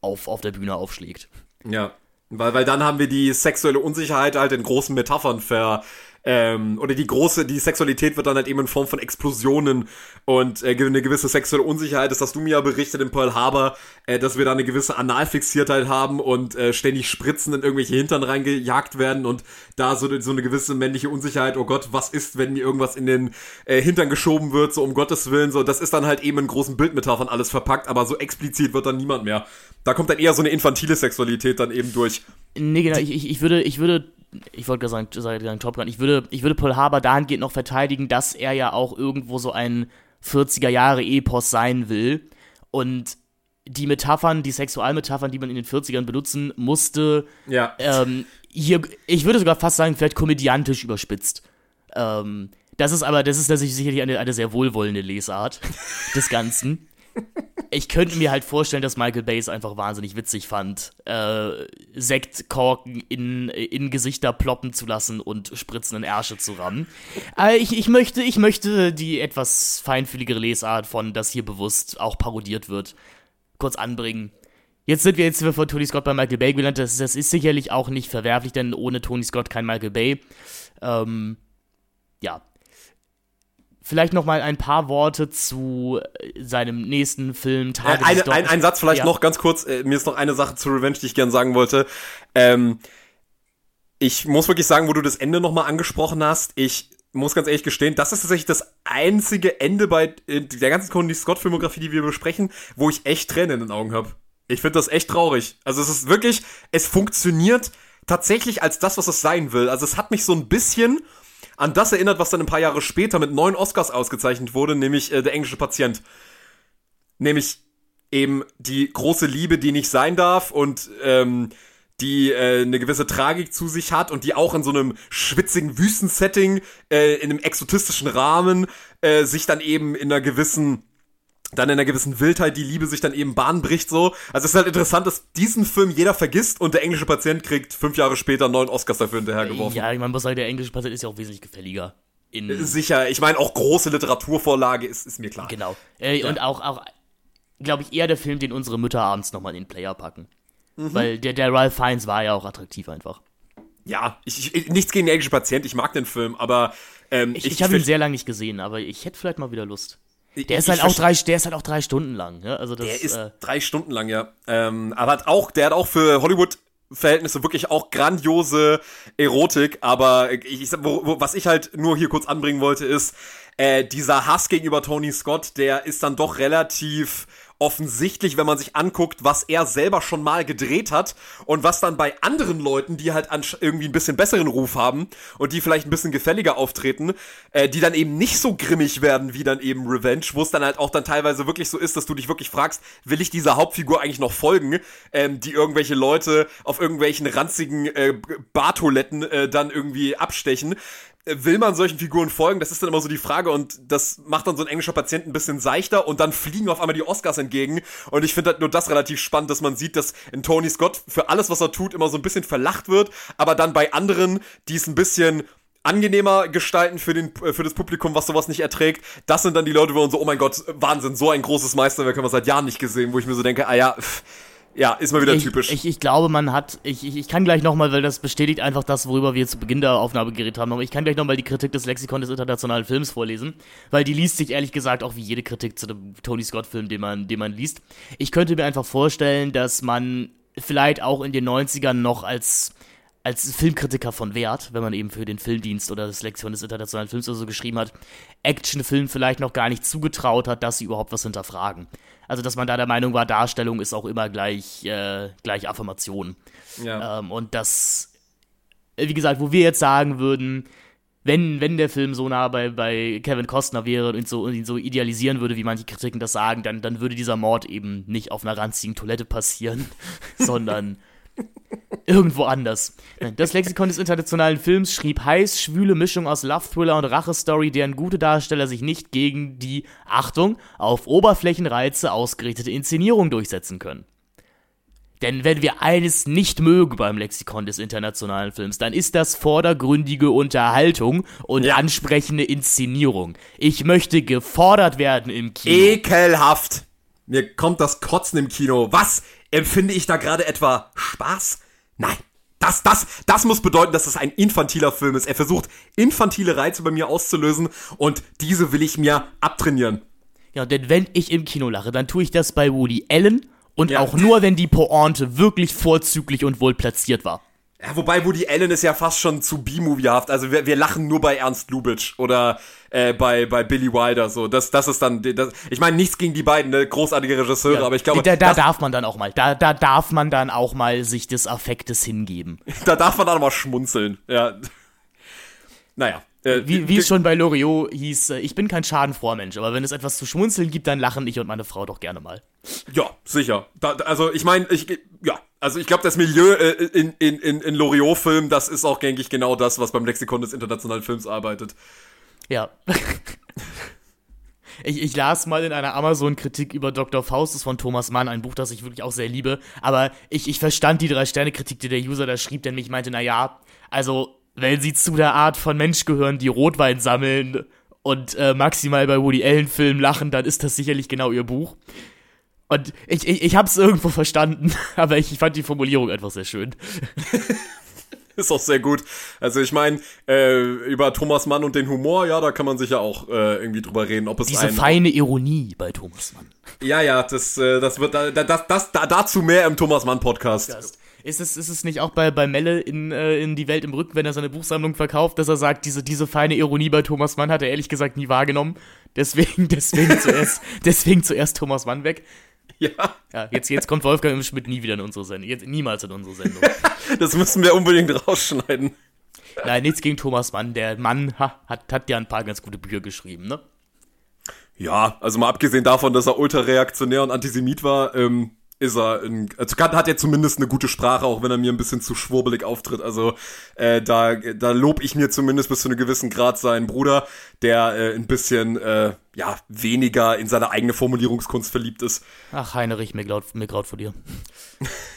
auf, auf der Bühne aufschlägt. Ja, weil, weil dann haben wir die sexuelle Unsicherheit halt in großen Metaphern ver, ähm, oder die große, die Sexualität wird dann halt eben in Form von Explosionen und äh, eine gewisse sexuelle Unsicherheit. Das hast du mir ja berichtet in Pearl Harbor, äh, dass wir da eine gewisse Analfixiertheit haben und äh, ständig Spritzen in irgendwelche Hintern reingejagt werden und da so, so eine gewisse männliche Unsicherheit, oh Gott, was ist, wenn mir irgendwas in den äh, Hintern geschoben wird, so um Gottes Willen, so, das ist dann halt eben in großen Bildmetaphern alles verpackt, aber so explizit wird dann niemand mehr. Da kommt dann eher so eine infantile Sexualität dann eben durch. Nee, genau, ich, ich, ich würde, ich würde ich wollte gerade sagen, sagen Top Gun, ich würde, ich würde Paul Haber dahingehend noch verteidigen, dass er ja auch irgendwo so ein 40er Jahre Epos sein will. Und die Metaphern, die Sexualmetaphern, die man in den 40ern benutzen musste, ja. ähm, hier, ich würde sogar fast sagen, vielleicht komödiantisch überspitzt. Ähm, das ist aber, das ist sicherlich eine, eine sehr wohlwollende Lesart des Ganzen *laughs* ich könnte mir halt vorstellen, dass Michael Bay es einfach wahnsinnig witzig fand, äh, Sektkorken in, in Gesichter ploppen zu lassen und spritzenden Ärsche zu rammen. Äh, ich, ich, möchte, ich möchte die etwas feinfühligere Lesart von, dass hier bewusst auch parodiert wird, kurz anbringen. Jetzt sind wir jetzt von Tony Scott bei Michael Bay gelandet. Das, das ist sicherlich auch nicht verwerflich, denn ohne Tony Scott kein Michael Bay. Ähm, ja, Vielleicht noch mal ein paar Worte zu äh, seinem nächsten Film Tage äh, eine, ein, ein Satz vielleicht ja. noch ganz kurz. Äh, mir ist noch eine Sache zu Revenge, die ich gern sagen wollte. Ähm, ich muss wirklich sagen, wo du das Ende noch mal angesprochen hast, ich muss ganz ehrlich gestehen, das ist tatsächlich das einzige Ende bei äh, der ganzen Conny Scott Filmografie, die wir besprechen, wo ich echt Tränen in den Augen habe. Ich finde das echt traurig. Also es ist wirklich, es funktioniert tatsächlich als das, was es sein will. Also es hat mich so ein bisschen an das erinnert, was dann ein paar Jahre später mit neun Oscars ausgezeichnet wurde, nämlich äh, der englische Patient. Nämlich eben die große Liebe, die nicht sein darf und ähm, die äh, eine gewisse Tragik zu sich hat und die auch in so einem schwitzigen Wüstensetting, äh, in einem exotistischen Rahmen, äh, sich dann eben in einer gewissen dann in einer gewissen Wildheit die Liebe sich dann eben Bahn bricht so. Also es ist halt interessant, dass diesen Film jeder vergisst und der englische Patient kriegt fünf Jahre später neun Oscars dafür hinterhergeworfen. Ja, man muss sagen, der englische Patient ist ja auch wesentlich gefälliger. Äh, Sicher, ich meine auch große Literaturvorlage ist, ist mir klar. Genau. Äh, ja. Und auch, auch glaube ich, eher der Film, den unsere Mütter abends nochmal in den Player packen. Mhm. Weil der, der Ralph Fiennes war ja auch attraktiv einfach. Ja, ich, ich, nichts gegen den englischen Patient, ich mag den Film, aber ähm, ich, ich, ich habe ihn sehr lange nicht gesehen, aber ich hätte vielleicht mal wieder Lust. Der ist, halt auch drei, der ist halt auch drei Stunden lang. Ja? Also das, der ist äh, drei Stunden lang, ja. Ähm, aber hat auch, der hat auch für Hollywood Verhältnisse wirklich auch grandiose Erotik, aber ich, ich wo, wo, was ich halt nur hier kurz anbringen wollte, ist, äh, dieser Hass gegenüber Tony Scott, der ist dann doch relativ offensichtlich, wenn man sich anguckt, was er selber schon mal gedreht hat und was dann bei anderen Leuten, die halt irgendwie ein bisschen besseren Ruf haben und die vielleicht ein bisschen gefälliger auftreten, äh, die dann eben nicht so grimmig werden wie dann eben Revenge, wo es dann halt auch dann teilweise wirklich so ist, dass du dich wirklich fragst, will ich dieser Hauptfigur eigentlich noch folgen, ähm, die irgendwelche Leute auf irgendwelchen ranzigen äh, Bartoiletten äh, dann irgendwie abstechen will man solchen Figuren folgen? Das ist dann immer so die Frage und das macht dann so ein englischer Patient ein bisschen seichter und dann fliegen auf einmal die Oscars entgegen und ich finde halt nur das relativ spannend, dass man sieht, dass in Tony Scott für alles, was er tut, immer so ein bisschen verlacht wird, aber dann bei anderen, die es ein bisschen angenehmer gestalten für, den, für das Publikum, was sowas nicht erträgt. Das sind dann die Leute, wo man so, oh mein Gott, Wahnsinn, so ein großes Meisterwerk haben wir seit Jahren nicht gesehen, wo ich mir so denke, ah ja, pff, ja, ist mal wieder ich, typisch. Ich, ich glaube, man hat, ich, ich, ich kann gleich nochmal, weil das bestätigt einfach das, worüber wir zu Beginn der Aufnahme geredet haben, aber ich kann gleich nochmal die Kritik des Lexikon des internationalen Films vorlesen, weil die liest sich ehrlich gesagt auch wie jede Kritik zu dem Tony Scott-Film, den man, den man liest. Ich könnte mir einfach vorstellen, dass man vielleicht auch in den 90ern noch als als Filmkritiker von Wert, wenn man eben für den Filmdienst oder das Lektion des internationalen Films oder so geschrieben hat, Actionfilm vielleicht noch gar nicht zugetraut hat, dass sie überhaupt was hinterfragen. Also, dass man da der Meinung war, Darstellung ist auch immer gleich, äh, gleich Affirmation. Ja. Ähm, und das, äh, wie gesagt, wo wir jetzt sagen würden, wenn, wenn der Film so nah bei, bei Kevin Costner wäre und, so, und ihn so idealisieren würde, wie manche Kritiken das sagen, dann, dann würde dieser Mord eben nicht auf einer ranzigen Toilette passieren, *laughs* sondern Irgendwo anders. Das Lexikon des internationalen Films schrieb heiß, schwüle Mischung aus Love-Thriller und Rache-Story, deren gute Darsteller sich nicht gegen die, Achtung, auf Oberflächenreize ausgerichtete Inszenierung durchsetzen können. Denn wenn wir eines nicht mögen beim Lexikon des internationalen Films, dann ist das vordergründige Unterhaltung und ja. ansprechende Inszenierung. Ich möchte gefordert werden im Kino. Ekelhaft. Mir kommt das Kotzen im Kino. Was? Empfinde ich da gerade etwa Spaß? Nein. Das, das, das muss bedeuten, dass es ein infantiler Film ist. Er versucht, infantile Reize bei mir auszulösen und diese will ich mir abtrainieren. Ja, denn wenn ich im Kino lache, dann tue ich das bei Woody Allen und ja. auch nur, wenn die Pointe wirklich vorzüglich und wohl platziert war. Ja, wobei Woody Allen ist ja fast schon zu B-Moviehaft. Also wir, wir lachen nur bei Ernst Lubitsch oder äh, bei, bei Billy Wilder. So, das, das ist dann. Das, ich meine, nichts gegen die beiden, ne? großartige Regisseure, ja, aber ich glaube. Da, da darf man dann auch mal. Da, da darf man dann auch mal sich des Affektes hingeben. *laughs* da darf man dann auch mal schmunzeln. Ja. Naja. Äh, wie, wie es schon bei Loriot hieß, äh, ich bin kein Schadenfroher aber wenn es etwas zu schmunzeln gibt, dann lachen ich und meine Frau doch gerne mal. Ja, sicher. Da, also ich meine, ich, ja, also ich glaube, das Milieu äh, in, in, in, in Loriot-Filmen, das ist auch, denke ich, genau das, was beim Lexikon des internationalen Films arbeitet. Ja. *laughs* Ich, ich, las mal in einer Amazon-Kritik über Dr. Faustus von Thomas Mann, ein Buch, das ich wirklich auch sehr liebe. Aber ich, ich verstand die Drei-Sterne-Kritik, die der User da schrieb, denn ich meinte, naja, also, wenn sie zu der Art von Mensch gehören, die Rotwein sammeln und äh, maximal bei Woody Allen-Filmen lachen, dann ist das sicherlich genau ihr Buch. Und ich, ich, ich hab's irgendwo verstanden, *laughs* aber ich, ich fand die Formulierung einfach sehr schön. *laughs* *laughs* ist auch sehr gut. Also ich meine, äh, über Thomas Mann und den Humor, ja, da kann man sich ja auch äh, irgendwie drüber reden, ob es Diese feine Ironie bei Thomas Mann. *laughs* Ja, ja, das, äh, das wird da, das, das, da, dazu mehr im Thomas Mann Podcast. Ist es, ist es nicht auch bei, bei Melle in, äh, in Die Welt im Rücken, wenn er seine Buchsammlung verkauft, dass er sagt, diese, diese feine Ironie bei Thomas Mann hat er ehrlich gesagt nie wahrgenommen. Deswegen, *laughs* deswegen zuerst, deswegen zuerst Thomas Mann weg. *laughs* Ja. Ja, jetzt, jetzt kommt Wolfgang Schmidt nie wieder in unsere Sendung. Jetzt niemals in unsere Sendung. *laughs* das müssen wir unbedingt rausschneiden. Nein, nichts gegen Thomas Mann. Der Mann ha, hat, hat ja ein paar ganz gute Bücher geschrieben, ne? Ja, also mal abgesehen davon, dass er ultra-reaktionär und Antisemit war, ähm, ist er, ein, also hat er zumindest eine gute Sprache, auch wenn er mir ein bisschen zu schwurbelig auftritt. Also äh, da, da lob ich mir zumindest bis zu einem gewissen Grad seinen Bruder, der äh, ein bisschen äh, ja weniger in seine eigene Formulierungskunst verliebt ist. Ach Heinrich, mir graut, mir graut vor dir.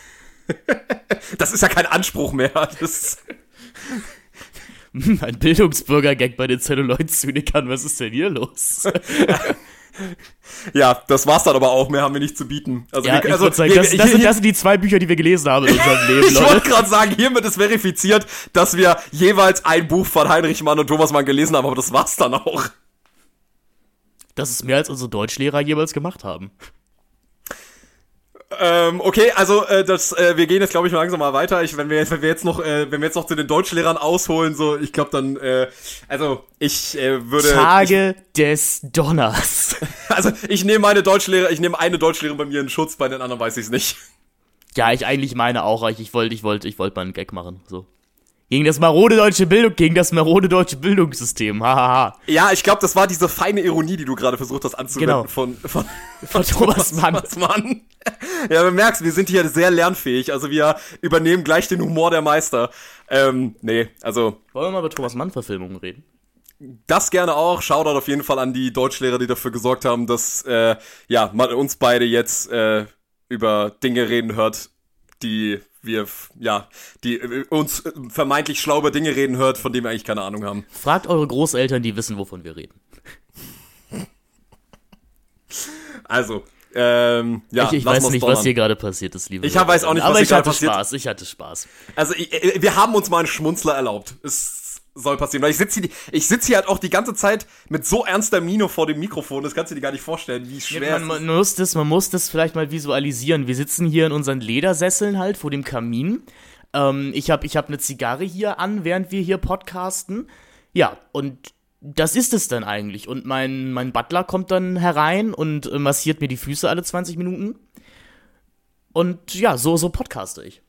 *laughs* das ist ja kein Anspruch mehr. Das *laughs* ein Bildungsbürger-Gag bei den Celluloid-Zynikern, was ist denn hier los? *laughs* ja, das war's dann aber auch. Mehr haben wir nicht zu bieten. Also, ja, wir, also sagen, das, das, sind, das, sind, die zwei Bücher, die wir gelesen haben in unserem Leben. ich wollte gerade sagen, hiermit ist verifiziert, dass wir jeweils ein Buch von Heinrich Mann und Thomas Mann gelesen haben, aber das war's dann auch. Das ist mehr als unsere Deutschlehrer jeweils gemacht haben. Ähm, okay, also äh, das, äh, wir gehen jetzt, glaube ich, mal langsam mal weiter. Ich, wenn wir, wenn wir jetzt noch, äh, wenn wir jetzt noch zu den Deutschlehrern ausholen, so, ich glaube dann, äh, also ich äh, würde. Tage ich, des Donners. *laughs* Also ich nehme meine Deutschlehrer, ich nehme eine Deutschlehrerin bei mir in Schutz, bei den anderen weiß ich es nicht. Ja, ich eigentlich meine auch. Ich, ich wollte, ich wollte, ich wollte mal einen Gag machen. So. Gegen das marode deutsche Bildung, gegen das marode deutsche Bildungssystem. Hahaha. Ja, ich glaube, das war diese feine Ironie, die du gerade versucht hast anzuwenden Genau. von, von, Von Thomas Mann. Thomas Mann. *laughs* Ja, du merkst, wir sind hier sehr lernfähig. Also wir übernehmen gleich den Humor der Meister. Ähm, nee, also Wollen wir mal über Thomas Mann-Verfilmungen reden? das gerne auch. Shoutout auf jeden Fall an die Deutschlehrer, die dafür gesorgt haben, dass äh, ja man uns beide jetzt äh, über Dinge reden hört, die wir ja die äh, uns äh, vermeintlich schlau über Dinge reden hört, von denen wir eigentlich keine Ahnung haben. Fragt eure Großeltern, die wissen, wovon wir reden. Also ähm, ja, ich ich weiß nicht, donnern. was hier gerade passiert ist, liebe Ich hab- weiß auch nicht, was Aber hier ich gerade hatte passiert. Spaß, ich hatte Spaß. Also ich, wir haben uns mal einen Schmunzler erlaubt. Es soll passieren. Weil ich sitze hier, ich sitz hier halt auch die ganze Zeit mit so ernster Miene vor dem Mikrofon. Das kannst du dir gar nicht vorstellen, wie schwer man, es ist. man, muss das, man muss das vielleicht mal visualisieren. Wir sitzen hier in unseren Ledersesseln halt vor dem Kamin. Ähm, ich habe ich hab eine Zigarre hier an, während wir hier podcasten. Ja, und das ist es dann eigentlich. Und mein, mein Butler kommt dann herein und äh, massiert mir die Füße alle 20 Minuten. Und ja, so, so podcaste ich.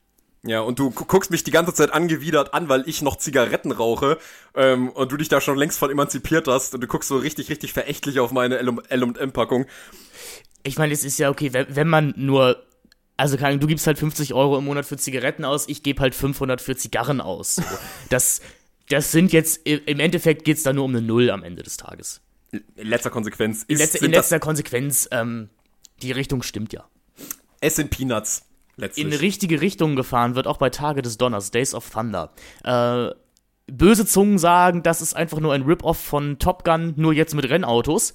Ja, und du gu- guckst mich die ganze Zeit angewidert an, weil ich noch Zigaretten rauche ähm, und du dich da schon längst von emanzipiert hast und du guckst so richtig, richtig verächtlich auf meine L&M-Packung. Ich meine, es ist ja okay, wenn, wenn man nur. Also, du gibst halt 50 Euro im Monat für Zigaretten aus, ich gebe halt 500 für Zigarren aus. *laughs* Das, das sind jetzt, im Endeffekt geht es da nur um eine Null am Ende des Tages. In letzter Konsequenz ist, In, letzter- in letzter Konsequenz, ähm, die Richtung stimmt ja. es sind Peanuts. Letztlich. In richtige Richtungen gefahren wird auch bei Tage des Donners, Days of Thunder. Äh, böse Zungen sagen, das ist einfach nur ein Rip-Off von Top Gun, nur jetzt mit Rennautos.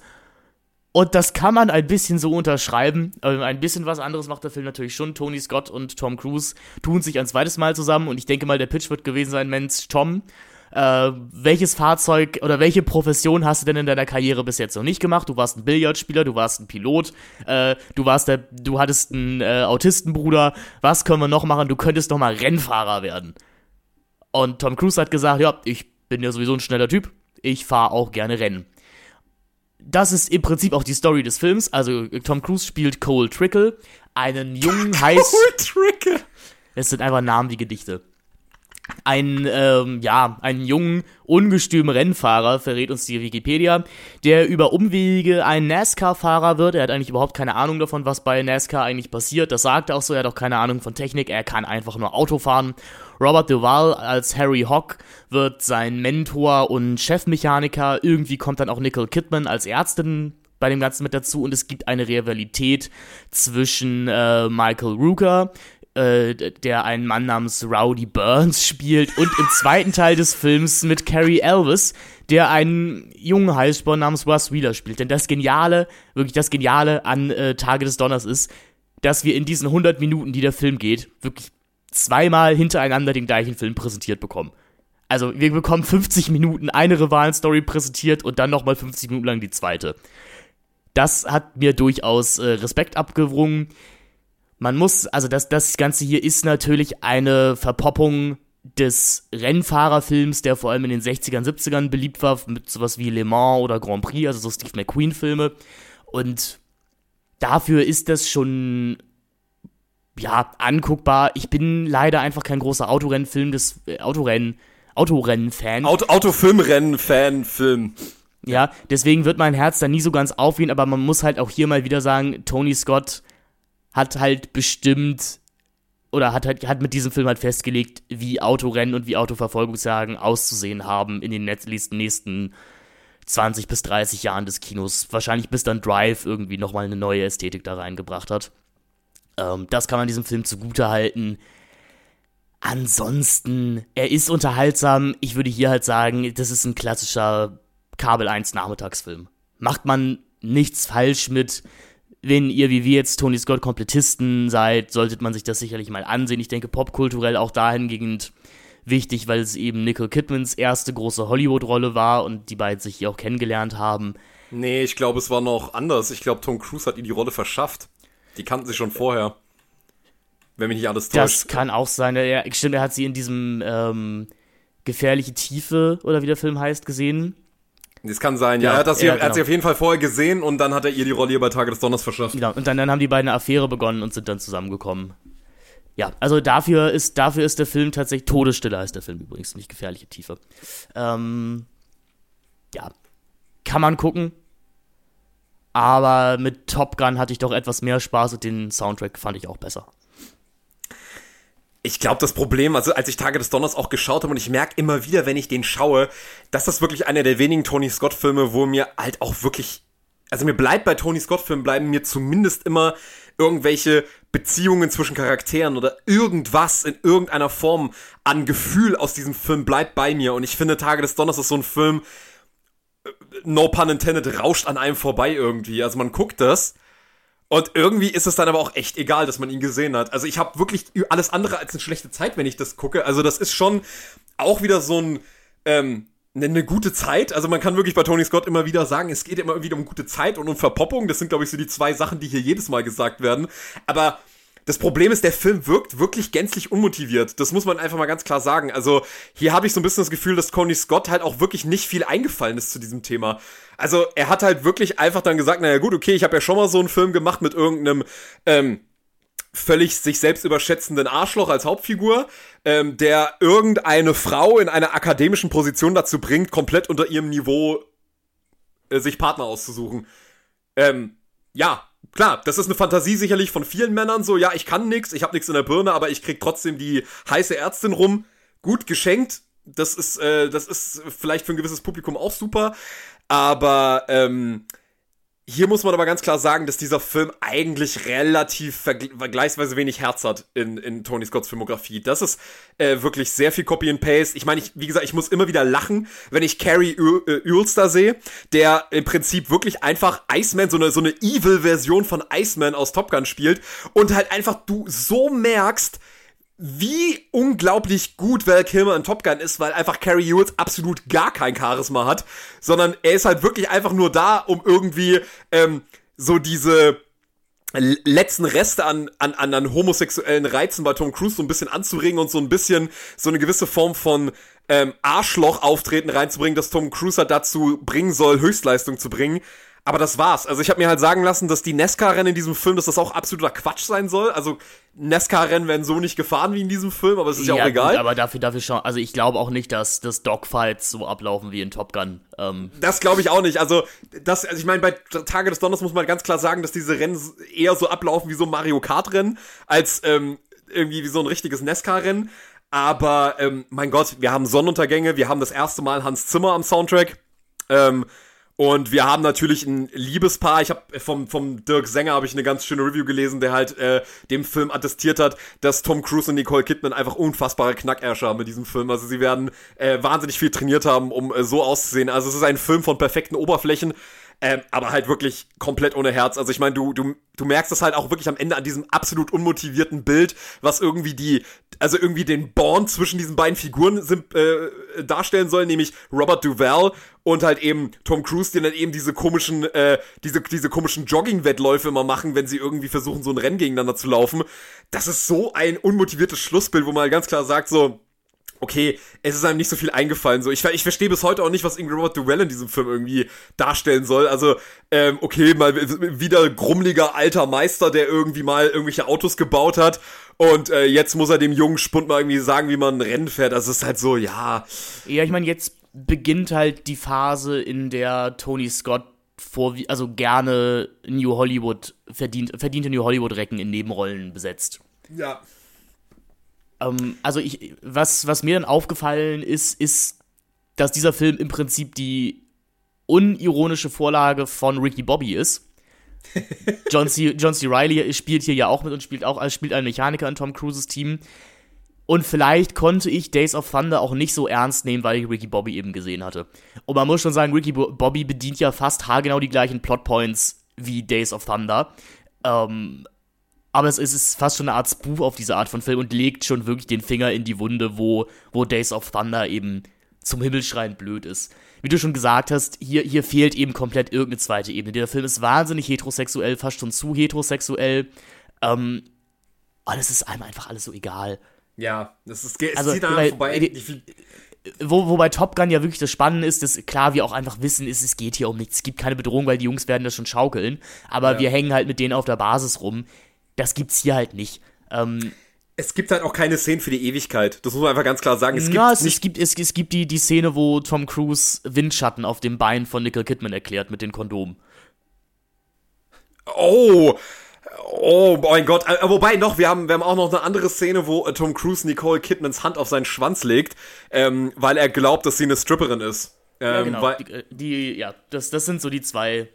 Und das kann man ein bisschen so unterschreiben. Ähm, ein bisschen was anderes macht der Film natürlich schon. Tony Scott und Tom Cruise tun sich ein zweites Mal zusammen und ich denke mal, der Pitch wird gewesen sein, Mensch, Tom, äh, welches Fahrzeug oder welche Profession hast du denn in deiner Karriere bis jetzt noch nicht gemacht? Du warst ein Billardspieler, du warst ein Pilot, äh, du warst der, du hattest einen äh, Autistenbruder. Was können wir noch machen? Du könntest noch mal Rennfahrer werden. Und Tom Cruise hat gesagt, ja, ich bin ja sowieso ein schneller Typ. Ich fahre auch gerne Rennen. Das ist im Prinzip auch die Story des Films. Also Tom Cruise spielt Cole Trickle, einen jungen *laughs* heiß Cool Trick. es sind einfach Namen wie Gedichte. Ein, ähm, ja, einen jungen, ungestümen Rennfahrer, verrät uns die Wikipedia, der über Umwege ein NASCAR-Fahrer wird. Er hat eigentlich überhaupt keine Ahnung davon, was bei NASCAR eigentlich passiert. Das sagt er auch so, er hat auch keine Ahnung von Technik, er kann einfach nur Auto fahren. Robert Duvall als Harry Hock wird sein Mentor und Chefmechaniker. Irgendwie kommt dann auch Nicole Kidman als Ärztin bei dem Ganzen mit dazu und es gibt eine Rivalität zwischen äh, Michael Rooker, äh, der einen Mann namens Rowdy Burns spielt und im zweiten Teil des Films mit Carrie Elvis, der einen jungen Highspawn namens Russ Wheeler spielt. Denn das Geniale, wirklich das Geniale an äh, Tage des Donners ist, dass wir in diesen 100 Minuten, die der Film geht, wirklich zweimal hintereinander den gleichen Film präsentiert bekommen. Also wir bekommen 50 Minuten eine Rivalen-Story präsentiert und dann nochmal 50 Minuten lang die zweite. Das hat mir durchaus äh, Respekt abgewrungen. Man muss, also das, das Ganze hier ist natürlich eine Verpoppung des Rennfahrerfilms, der vor allem in den 60ern, 70ern beliebt war, mit sowas wie Le Mans oder Grand Prix, also so Steve McQueen-Filme. Und dafür ist das schon, ja, anguckbar. Ich bin leider einfach kein großer Autorennfilm des, äh, Autorennen, Autorennen-Fan. Auto, Autofilmrennen, Fan, Film. Ja, deswegen wird mein Herz da nie so ganz aufgehen, aber man muss halt auch hier mal wieder sagen, Tony Scott hat halt bestimmt oder hat halt hat mit diesem Film halt festgelegt, wie Autorennen und wie Autoverfolgungsjagen auszusehen haben in den nächsten, nächsten 20 bis 30 Jahren des Kinos. Wahrscheinlich bis dann Drive irgendwie nochmal eine neue Ästhetik da reingebracht hat. Ähm, das kann man diesem Film zugute halten. Ansonsten, er ist unterhaltsam. Ich würde hier halt sagen, das ist ein klassischer Kabel 1 Nachmittagsfilm. Macht man nichts falsch mit. Wenn ihr wie wir jetzt Tony Scott Komplettisten seid, solltet man sich das sicherlich mal ansehen. Ich denke, popkulturell auch dahingehend wichtig, weil es eben Nicole Kidmans erste große Hollywood-Rolle war und die beiden sich hier auch kennengelernt haben. Nee, ich glaube, es war noch anders. Ich glaube, Tom Cruise hat ihr die Rolle verschafft. Die kannten sie schon vorher. Wenn mich nicht alles täuscht. Das kann auch sein. Er, stimmt, er hat sie in diesem ähm, Gefährliche Tiefe oder wie der Film heißt gesehen. Das kann sein, ja. Ja, er, hat das ja, hier, er hat sie genau. auf jeden Fall vorher gesehen und dann hat er ihr die Rolle hier bei Tage des Donners verschafft. Genau. Und dann, dann haben die beiden eine Affäre begonnen und sind dann zusammengekommen. ja, also dafür ist, dafür ist der Film tatsächlich Todesstille heißt der Film übrigens, nicht gefährliche Tiefe. Ähm, ja, kann man gucken. Aber mit Top Gun hatte ich doch etwas mehr Spaß und den Soundtrack fand ich auch besser. Ich glaube, das Problem, also als ich Tage des Donners auch geschaut habe und ich merke immer wieder, wenn ich den schaue, dass das wirklich einer der wenigen Tony Scott-Filme, wo mir halt auch wirklich, also mir bleibt bei Tony Scott-Filmen, bleiben mir zumindest immer irgendwelche Beziehungen zwischen Charakteren oder irgendwas in irgendeiner Form an Gefühl aus diesem Film bleibt bei mir. Und ich finde, Tage des Donners ist so ein Film, äh, no pun intended, rauscht an einem vorbei irgendwie. Also man guckt das und irgendwie ist es dann aber auch echt egal, dass man ihn gesehen hat. Also ich habe wirklich alles andere als eine schlechte Zeit, wenn ich das gucke. Also das ist schon auch wieder so ein ähm, eine, eine gute Zeit. Also man kann wirklich bei Tony Scott immer wieder sagen, es geht immer wieder um gute Zeit und um Verpoppung. Das sind, glaube ich, so die zwei Sachen, die hier jedes Mal gesagt werden. Aber das Problem ist, der Film wirkt wirklich gänzlich unmotiviert. Das muss man einfach mal ganz klar sagen. Also hier habe ich so ein bisschen das Gefühl, dass Tony Scott halt auch wirklich nicht viel eingefallen ist zu diesem Thema. Also er hat halt wirklich einfach dann gesagt, naja gut, okay, ich habe ja schon mal so einen Film gemacht mit irgendeinem ähm, völlig sich selbst überschätzenden Arschloch als Hauptfigur, ähm, der irgendeine Frau in einer akademischen Position dazu bringt, komplett unter ihrem Niveau äh, sich Partner auszusuchen. Ähm, ja, klar, das ist eine Fantasie sicherlich von vielen Männern so, ja, ich kann nix, ich habe nix in der Birne, aber ich krieg trotzdem die heiße Ärztin rum. Gut geschenkt, das ist äh, das ist vielleicht für ein gewisses Publikum auch super, aber ähm, hier muss man aber ganz klar sagen, dass dieser Film eigentlich relativ vergleichsweise wenig Herz hat in, in Tony Scotts Filmografie. Das ist äh, wirklich sehr viel Copy and Paste. Ich meine, ich, wie gesagt, ich muss immer wieder lachen, wenn ich Carrie Ulster sehe, der im Prinzip wirklich einfach Iceman, so eine, so eine Evil-Version von Iceman aus Top Gun spielt und halt einfach du so merkst, wie unglaublich gut Val Kilmer in Top Gun ist, weil einfach Carrie Hewitts absolut gar kein Charisma hat, sondern er ist halt wirklich einfach nur da, um irgendwie ähm, so diese letzten Reste an, an, an, an homosexuellen Reizen bei Tom Cruise so ein bisschen anzuregen und so ein bisschen so eine gewisse Form von ähm, Arschloch-Auftreten reinzubringen, dass Tom Cruise halt dazu bringen soll, Höchstleistung zu bringen. Aber das war's. Also ich habe mir halt sagen lassen, dass die Nesca-Rennen in diesem Film, dass das auch absoluter Quatsch sein soll. Also Nesca-Rennen werden so nicht gefahren wie in diesem Film, aber es ist ja, ja auch egal. Gut, aber dafür, dafür schon. Also ich glaube auch nicht, dass, dass Dogfights so ablaufen wie in Top Gun. Ähm. Das glaube ich auch nicht. Also das, also ich meine, bei Tage des Donners muss man ganz klar sagen, dass diese Rennen eher so ablaufen wie so ein Mario Kart-Rennen, als ähm, irgendwie wie so ein richtiges Nesca-Rennen. Aber ähm, mein Gott, wir haben Sonnenuntergänge, wir haben das erste Mal Hans Zimmer am Soundtrack. Ähm, und wir haben natürlich ein Liebespaar. Ich habe vom vom Dirk Sänger habe ich eine ganz schöne Review gelesen, der halt äh, dem Film attestiert hat, dass Tom Cruise und Nicole Kidman einfach unfassbare Knackärsche haben mit diesem Film. Also sie werden äh, wahnsinnig viel trainiert haben, um äh, so auszusehen. Also es ist ein Film von perfekten Oberflächen. Ähm, aber halt wirklich komplett ohne Herz. Also ich meine, du, du, du merkst es halt auch wirklich am Ende an diesem absolut unmotivierten Bild, was irgendwie die, also irgendwie den Bond zwischen diesen beiden Figuren sind, äh, darstellen soll, nämlich Robert Duvall und halt eben Tom Cruise, die dann eben diese komischen, äh, diese, diese komischen Jogging-Wettläufe immer machen, wenn sie irgendwie versuchen, so ein Rennen gegeneinander zu laufen. Das ist so ein unmotiviertes Schlussbild, wo man halt ganz klar sagt, so, okay, es ist einem nicht so viel eingefallen. So, ich, ich verstehe bis heute auch nicht, was Robert Duell in diesem Film irgendwie darstellen soll. Also, ähm, okay, mal wieder grummeliger alter Meister, der irgendwie mal irgendwelche Autos gebaut hat. Und äh, jetzt muss er dem jungen Spund mal irgendwie sagen, wie man ein Rennen fährt. Also es ist halt so, ja. Ja, ich meine, jetzt beginnt halt die Phase, in der Tony Scott vor, also gerne New Hollywood verdient, verdiente New Hollywood-Recken in Nebenrollen besetzt. Ja. Ähm, also ich, was, was mir dann aufgefallen ist, ist, dass dieser Film im Prinzip die unironische Vorlage von Ricky Bobby ist. *laughs* John C. John C. Riley spielt hier ja auch mit und spielt auch spielt einen Mechaniker in Tom Cruises Team. Und vielleicht konnte ich Days of Thunder auch nicht so ernst nehmen, weil ich Ricky Bobby eben gesehen hatte. Und man muss schon sagen, Ricky Bobby bedient ja fast haargenau die gleichen Plotpoints wie Days of Thunder. Ähm, aber es ist fast schon eine Art Spoof auf diese Art von Film und legt schon wirklich den Finger in die Wunde, wo, wo Days of Thunder eben zum Himmelschreien blöd ist. Wie du schon gesagt hast, hier, hier fehlt eben komplett irgendeine zweite Ebene. Der Film ist wahnsinnig heterosexuell, fast schon zu heterosexuell. Ähm, und es ist einem einfach alles so egal. Ja, das ist, es also, zieht daran vorbei. Die, wo, wobei Top Gun ja wirklich das Spannende ist, dass klar wir auch einfach wissen, ist, es geht hier um nichts. Es gibt keine Bedrohung, weil die Jungs werden das schon schaukeln. Aber ja. wir hängen halt mit denen auf der Basis rum das gibt's hier halt nicht. Ähm, es gibt halt auch keine Szenen für die Ewigkeit. Das muss man einfach ganz klar sagen. Es ja, gibt es, es, gibt, es, es gibt die, die Szene, wo Tom Cruise Windschatten auf dem Bein von Nicole Kidman erklärt mit den Kondomen. Oh, Oh mein Gott, äh, wobei noch, wir haben, wir haben auch noch eine andere Szene, wo äh, Tom Cruise Nicole Kidmans Hand auf seinen Schwanz legt, ähm, weil er glaubt, dass sie eine Stripperin ist. Ähm, ja, genau. Die, äh, die, ja, das, das sind so die zwei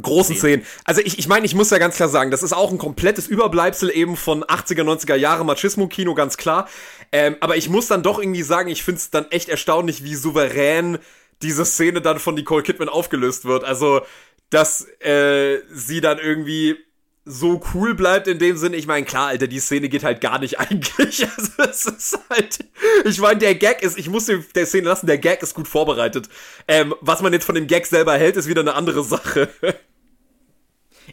großen Szenen. Also ich, ich meine, ich muss ja ganz klar sagen, das ist auch ein komplettes Überbleibsel eben von 80er, 90er Jahre Machismo-Kino, ganz klar. Ähm, aber ich muss dann doch irgendwie sagen, ich finde es dann echt erstaunlich, wie souverän diese Szene dann von Nicole Kidman aufgelöst wird. Also dass äh, sie dann irgendwie so cool bleibt in dem Sinne. Ich meine, klar, Alter, die Szene geht halt gar nicht *laughs* eigentlich. Also es ist halt, ich meine, der Gag ist, ich muss der Szene lassen, der Gag ist gut vorbereitet. Ähm, was man jetzt von dem Gag selber hält, ist wieder eine andere Sache.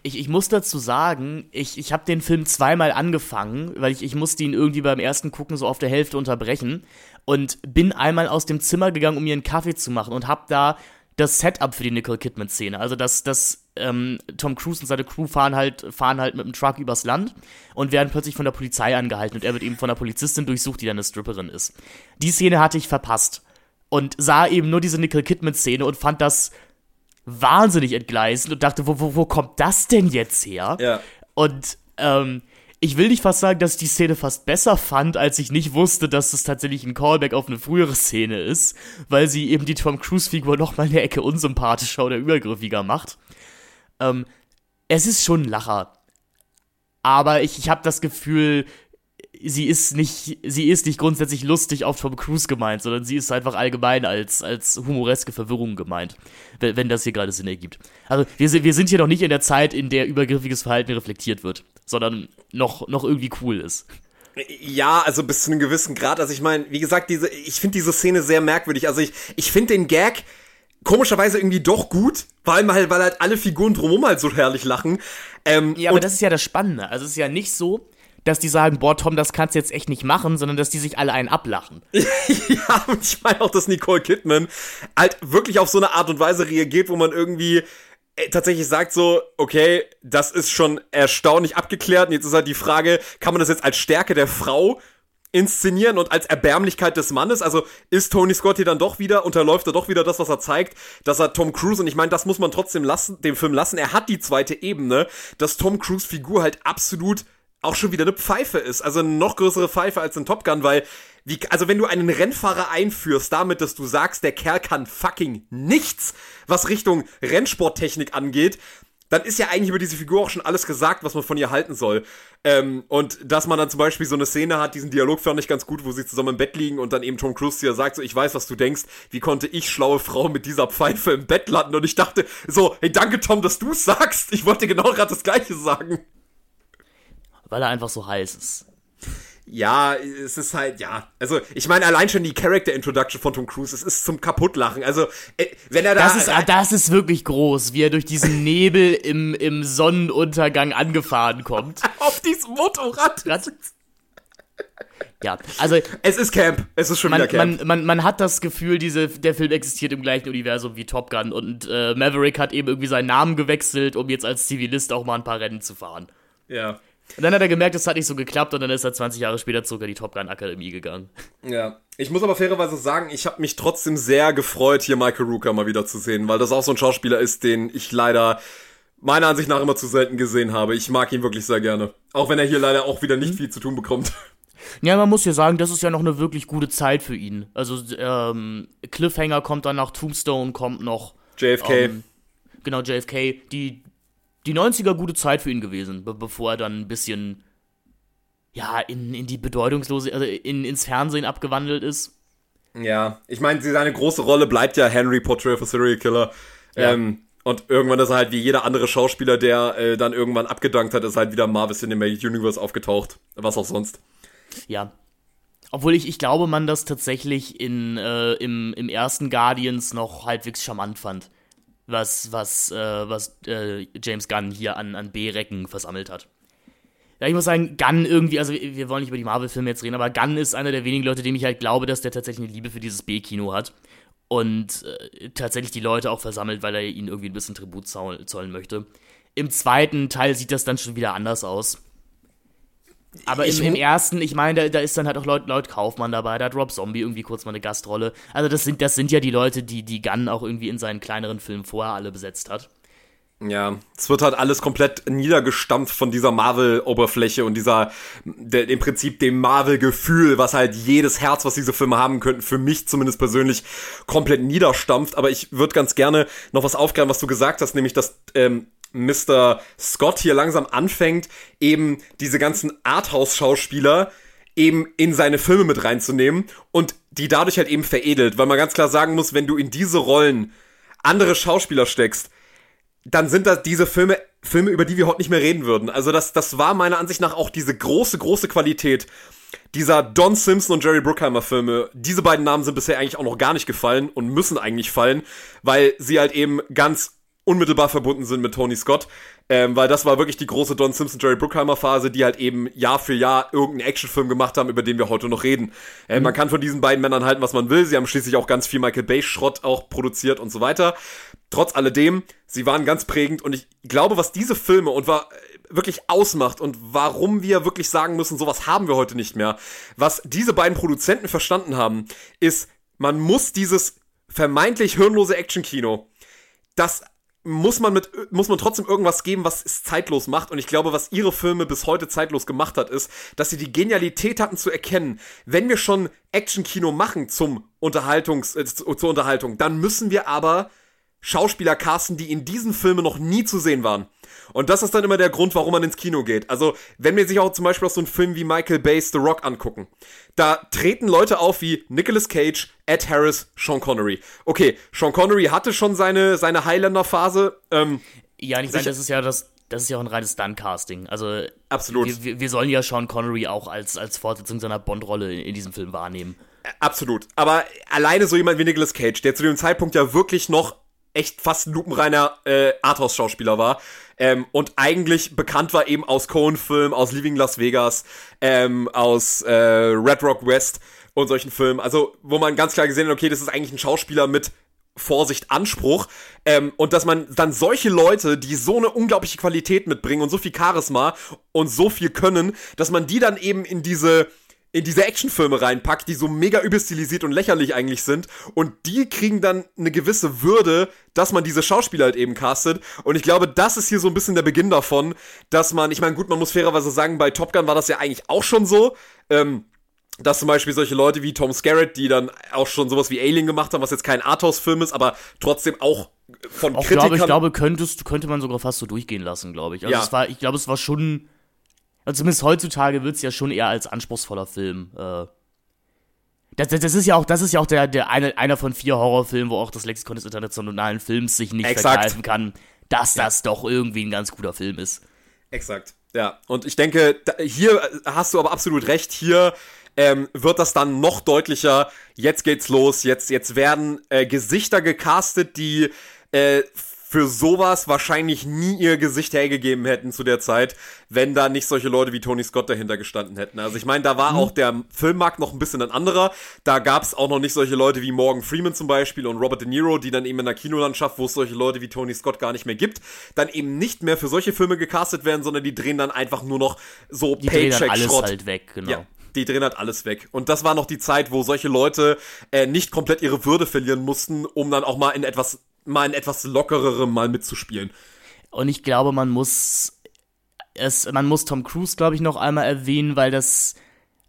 Ich, ich muss dazu sagen, ich, ich habe den Film zweimal angefangen, weil ich, ich musste ihn irgendwie beim ersten Gucken so auf der Hälfte unterbrechen und bin einmal aus dem Zimmer gegangen, um mir einen Kaffee zu machen und habe da das Setup für die Nicole Kidman-Szene. Also, dass, dass ähm, Tom Cruise und seine Crew fahren halt, fahren halt mit dem Truck übers Land und werden plötzlich von der Polizei angehalten und er wird eben von der Polizistin durchsucht, die dann eine Stripperin ist. Die Szene hatte ich verpasst und sah eben nur diese Nicole Kidman-Szene und fand das wahnsinnig entgleisend und dachte, wo, wo, wo kommt das denn jetzt her? Ja. Und ähm, ich will nicht fast sagen, dass ich die Szene fast besser fand, als ich nicht wusste, dass es tatsächlich ein Callback auf eine frühere Szene ist, weil sie eben die Tom Cruise-Figur noch mal eine Ecke unsympathischer oder übergriffiger macht. Ähm, es ist schon ein Lacher. Aber ich, ich habe das Gefühl, sie ist nicht, sie ist nicht grundsätzlich lustig auf Tom Cruise gemeint, sondern sie ist einfach allgemein als, als humoreske Verwirrung gemeint, wenn, wenn das hier gerade Sinn ergibt. Also wir, wir sind hier noch nicht in der Zeit, in der übergriffiges Verhalten reflektiert wird, sondern noch, noch irgendwie cool ist. Ja, also bis zu einem gewissen Grad. Also ich meine, wie gesagt, diese, ich finde diese Szene sehr merkwürdig. Also ich, ich finde den Gag komischerweise irgendwie doch gut, vor allem halt, weil halt alle Figuren drumherum halt so herrlich lachen. Ähm, ja, aber das ist ja das Spannende. Also es ist ja nicht so, dass die sagen, boah, Tom, das kannst du jetzt echt nicht machen, sondern dass die sich alle einen ablachen. *laughs* ja, und ich meine auch, dass Nicole Kidman halt wirklich auf so eine Art und Weise reagiert, wo man irgendwie äh, tatsächlich sagt so, okay, das ist schon erstaunlich abgeklärt und jetzt ist halt die Frage, kann man das jetzt als Stärke der Frau inszenieren und als Erbärmlichkeit des Mannes. Also ist Tony Scott hier dann doch wieder, unterläuft er doch wieder das, was er zeigt, dass er Tom Cruise, und ich meine, das muss man trotzdem lassen, dem Film lassen, er hat die zweite Ebene, dass Tom Cruise Figur halt absolut auch schon wieder eine Pfeife ist. Also eine noch größere Pfeife als in Top Gun, weil, wie, also wenn du einen Rennfahrer einführst, damit, dass du sagst, der Kerl kann fucking nichts, was Richtung Rennsporttechnik angeht, dann ist ja eigentlich über diese Figur auch schon alles gesagt, was man von ihr halten soll. Ähm, und dass man dann zum Beispiel so eine Szene hat, diesen Dialog fand ich ganz gut, wo sie zusammen im Bett liegen und dann eben Tom Cruise dir sagt, so, ich weiß, was du denkst, wie konnte ich, schlaue Frau, mit dieser Pfeife im Bett landen? Und ich dachte so, hey, danke Tom, dass du sagst. Ich wollte genau gerade das Gleiche sagen weil er einfach so heiß ist. Ja, es ist halt, ja. Also, ich meine, allein schon die Character Introduction von Tom Cruise, es ist zum Kaputtlachen. Also, äh, wenn er da. Das ist, das ist wirklich groß, wie er durch diesen *laughs* Nebel im, im Sonnenuntergang angefahren kommt. *laughs* Auf diesem Motorrad. Ja, also. Es ist Camp. Es ist schon man, wieder Camp. Man, man, man hat das Gefühl, diese, der Film existiert im gleichen Universum wie Top Gun und äh, Maverick hat eben irgendwie seinen Namen gewechselt, um jetzt als Zivilist auch mal ein paar Rennen zu fahren. Ja. Und dann hat er gemerkt, es hat nicht so geklappt und dann ist er 20 Jahre später zurück in die Top Gun Akademie gegangen. Ja. Ich muss aber fairerweise sagen, ich habe mich trotzdem sehr gefreut, hier Michael Rooker mal wieder zu sehen, weil das auch so ein Schauspieler ist, den ich leider meiner Ansicht nach immer zu selten gesehen habe. Ich mag ihn wirklich sehr gerne. Auch wenn er hier leider auch wieder nicht mhm. viel zu tun bekommt. *laughs* Ja, man muss ja sagen, das ist ja noch eine wirklich gute Zeit für ihn. Also, ähm, Cliffhanger kommt dann nach Tombstone, kommt noch. JFK. Ähm, genau, JFK. Die, die 90er gute Zeit für ihn gewesen, be bevor er dann ein bisschen ja, in, in die bedeutungslose, also in, ins Fernsehen abgewandelt ist. Ja, ich meine, seine große Rolle bleibt ja Henry Portrait of a Serial Killer. Ja. Ähm, und irgendwann ist er halt wie jeder andere Schauspieler, der äh, dann irgendwann abgedankt hat, ist halt wieder Marvel Cinematic Universe aufgetaucht. Was auch sonst. Ja. Obwohl ich, ich glaube, man das tatsächlich in, äh, im, im ersten Guardians noch halbwegs charmant fand was, was, äh, was äh, James Gunn hier an, an B-Recken versammelt hat. Ja, ich muss sagen, Gunn irgendwie, also wir wollen nicht über die Marvel-Filme jetzt reden, aber Gunn ist einer der wenigen Leute, dem ich halt glaube, dass der tatsächlich eine Liebe für dieses B-Kino hat und äh, tatsächlich die Leute auch versammelt, weil er ihnen irgendwie ein bisschen Tribut zollen möchte. Im zweiten Teil sieht das dann schon wieder anders aus. Aber im, im, ersten, ich meine, da, da, ist dann halt auch Lloyd, Lloyd Kaufmann dabei, da hat Rob Zombie irgendwie kurz mal eine Gastrolle. Also das sind, das sind ja die Leute, die, die Gunn auch irgendwie in seinen kleineren Filmen vorher alle besetzt hat. Ja, es wird halt alles komplett niedergestampft von dieser Marvel-Oberfläche und dieser, der, im Prinzip dem Marvel-Gefühl, was halt jedes Herz, was diese Filme haben könnten, für mich zumindest persönlich komplett niederstampft. Aber ich würde ganz gerne noch was aufgreifen, was du gesagt hast, nämlich, dass ähm, Mr. Scott hier langsam anfängt, eben diese ganzen Arthouse-Schauspieler eben in seine Filme mit reinzunehmen und die dadurch halt eben veredelt, weil man ganz klar sagen muss, wenn du in diese Rollen andere Schauspieler steckst, dann sind das diese Filme, Filme, über die wir heute nicht mehr reden würden. Also das, das war meiner Ansicht nach auch diese große, große Qualität dieser Don Simpson und Jerry Bruckheimer Filme. Diese beiden Namen sind bisher eigentlich auch noch gar nicht gefallen und müssen eigentlich fallen, weil sie halt eben ganz unmittelbar verbunden sind mit Tony Scott. Ähm, weil das war wirklich die große Don Simpson, Jerry Bruckheimer Phase, die halt eben Jahr für Jahr irgendeinen Actionfilm gemacht haben, über den wir heute noch reden. Äh, mhm. Man kann von diesen beiden Männern halten, was man will. Sie haben schließlich auch ganz viel Michael Bay Schrott auch produziert und so weiter. Trotz alledem, sie waren ganz prägend und ich glaube, was diese Filme und war wirklich ausmacht und warum wir wirklich sagen müssen, sowas haben wir heute nicht mehr. Was diese beiden Produzenten verstanden haben, ist, man muss dieses vermeintlich hirnlose Actionkino, das muss man mit muss man trotzdem irgendwas geben, was es zeitlos macht und ich glaube, was ihre Filme bis heute zeitlos gemacht hat, ist, dass sie die Genialität hatten zu erkennen, wenn wir schon Actionkino machen zum Unterhaltungs äh, zur Unterhaltung, dann müssen wir aber Schauspieler casten, die in diesen Filmen noch nie zu sehen waren. Und das ist dann immer der Grund, warum man ins Kino geht. Also, wenn wir sich auch zum Beispiel auch so einen Film wie Michael Bay's The Rock angucken, da treten Leute auf wie Nicolas Cage, Ed Harris, Sean Connery. Okay, Sean Connery hatte schon seine, seine Highlander-Phase. Ähm, ja, ich meine, das ist ja das, das ist ja auch ein reines Stunt-Casting. Also, absolut. Wir, wir, sollen ja Sean Connery auch als, als Fortsetzung seiner Bond-Rolle in, in diesem Film wahrnehmen. Absolut. Aber alleine so jemand wie Nicolas Cage, der zu dem Zeitpunkt ja wirklich noch echt fast ein lupenreiner äh, Arthouse-Schauspieler war. Ähm, und eigentlich bekannt war eben aus Cohen-Filmen, aus Leaving Las Vegas, ähm, aus äh, Red Rock West und solchen Filmen. Also, wo man ganz klar gesehen hat, okay, das ist eigentlich ein Schauspieler mit Vorsicht, Anspruch. Ähm, und dass man dann solche Leute, die so eine unglaubliche Qualität mitbringen und so viel Charisma und so viel können, dass man die dann eben in diese in diese Actionfilme reinpackt, die so mega überstilisiert und lächerlich eigentlich sind. Und die kriegen dann eine gewisse Würde, dass man diese Schauspieler halt eben castet. Und ich glaube, das ist hier so ein bisschen der Beginn davon, dass man, ich meine, gut, man muss fairerweise sagen, bei Top Gun war das ja eigentlich auch schon so. Ähm, dass zum Beispiel solche Leute wie Tom Skerritt, die dann auch schon sowas wie Alien gemacht haben, was jetzt kein Arthouse-Film ist, aber trotzdem auch von auch Kritikern... Glaube, ich glaube, könntest, könnte man sogar fast so durchgehen lassen, glaube ich. Also ja. es war, ich glaube, es war schon also zumindest heutzutage wird es ja schon eher als anspruchsvoller Film. Äh, das, das, das, ist ja auch, das ist ja auch der, der eine, einer von vier Horrorfilmen, wo auch das Lexikon des internationalen Films sich nicht Exakt. vergreifen kann, dass ja. das doch irgendwie ein ganz guter Film ist. Exakt. Ja, und ich denke, hier hast du aber absolut recht. Hier ähm, wird das dann noch deutlicher. Jetzt geht's los. Jetzt, jetzt werden äh, Gesichter gecastet, die äh, für sowas wahrscheinlich nie ihr Gesicht hergegeben hätten zu der Zeit, wenn da nicht solche Leute wie Tony Scott dahinter gestanden hätten. Also ich meine, da war mhm. auch der Filmmarkt noch ein bisschen ein anderer. Da gab es auch noch nicht solche Leute wie Morgan Freeman zum Beispiel und Robert De Niro, die dann eben in der Kinolandschaft, wo es solche Leute wie Tony Scott gar nicht mehr gibt, dann eben nicht mehr für solche Filme gecastet werden, sondern die drehen dann einfach nur noch so Paycheck-Schrott. halt weg, genau. Ja die drehen halt alles weg. Und das war noch die Zeit, wo solche Leute äh, nicht komplett ihre Würde verlieren mussten, um dann auch mal in etwas mal ein etwas lockererem mal mitzuspielen. Und ich glaube, man muss es, man muss Tom Cruise, glaube ich, noch einmal erwähnen, weil das,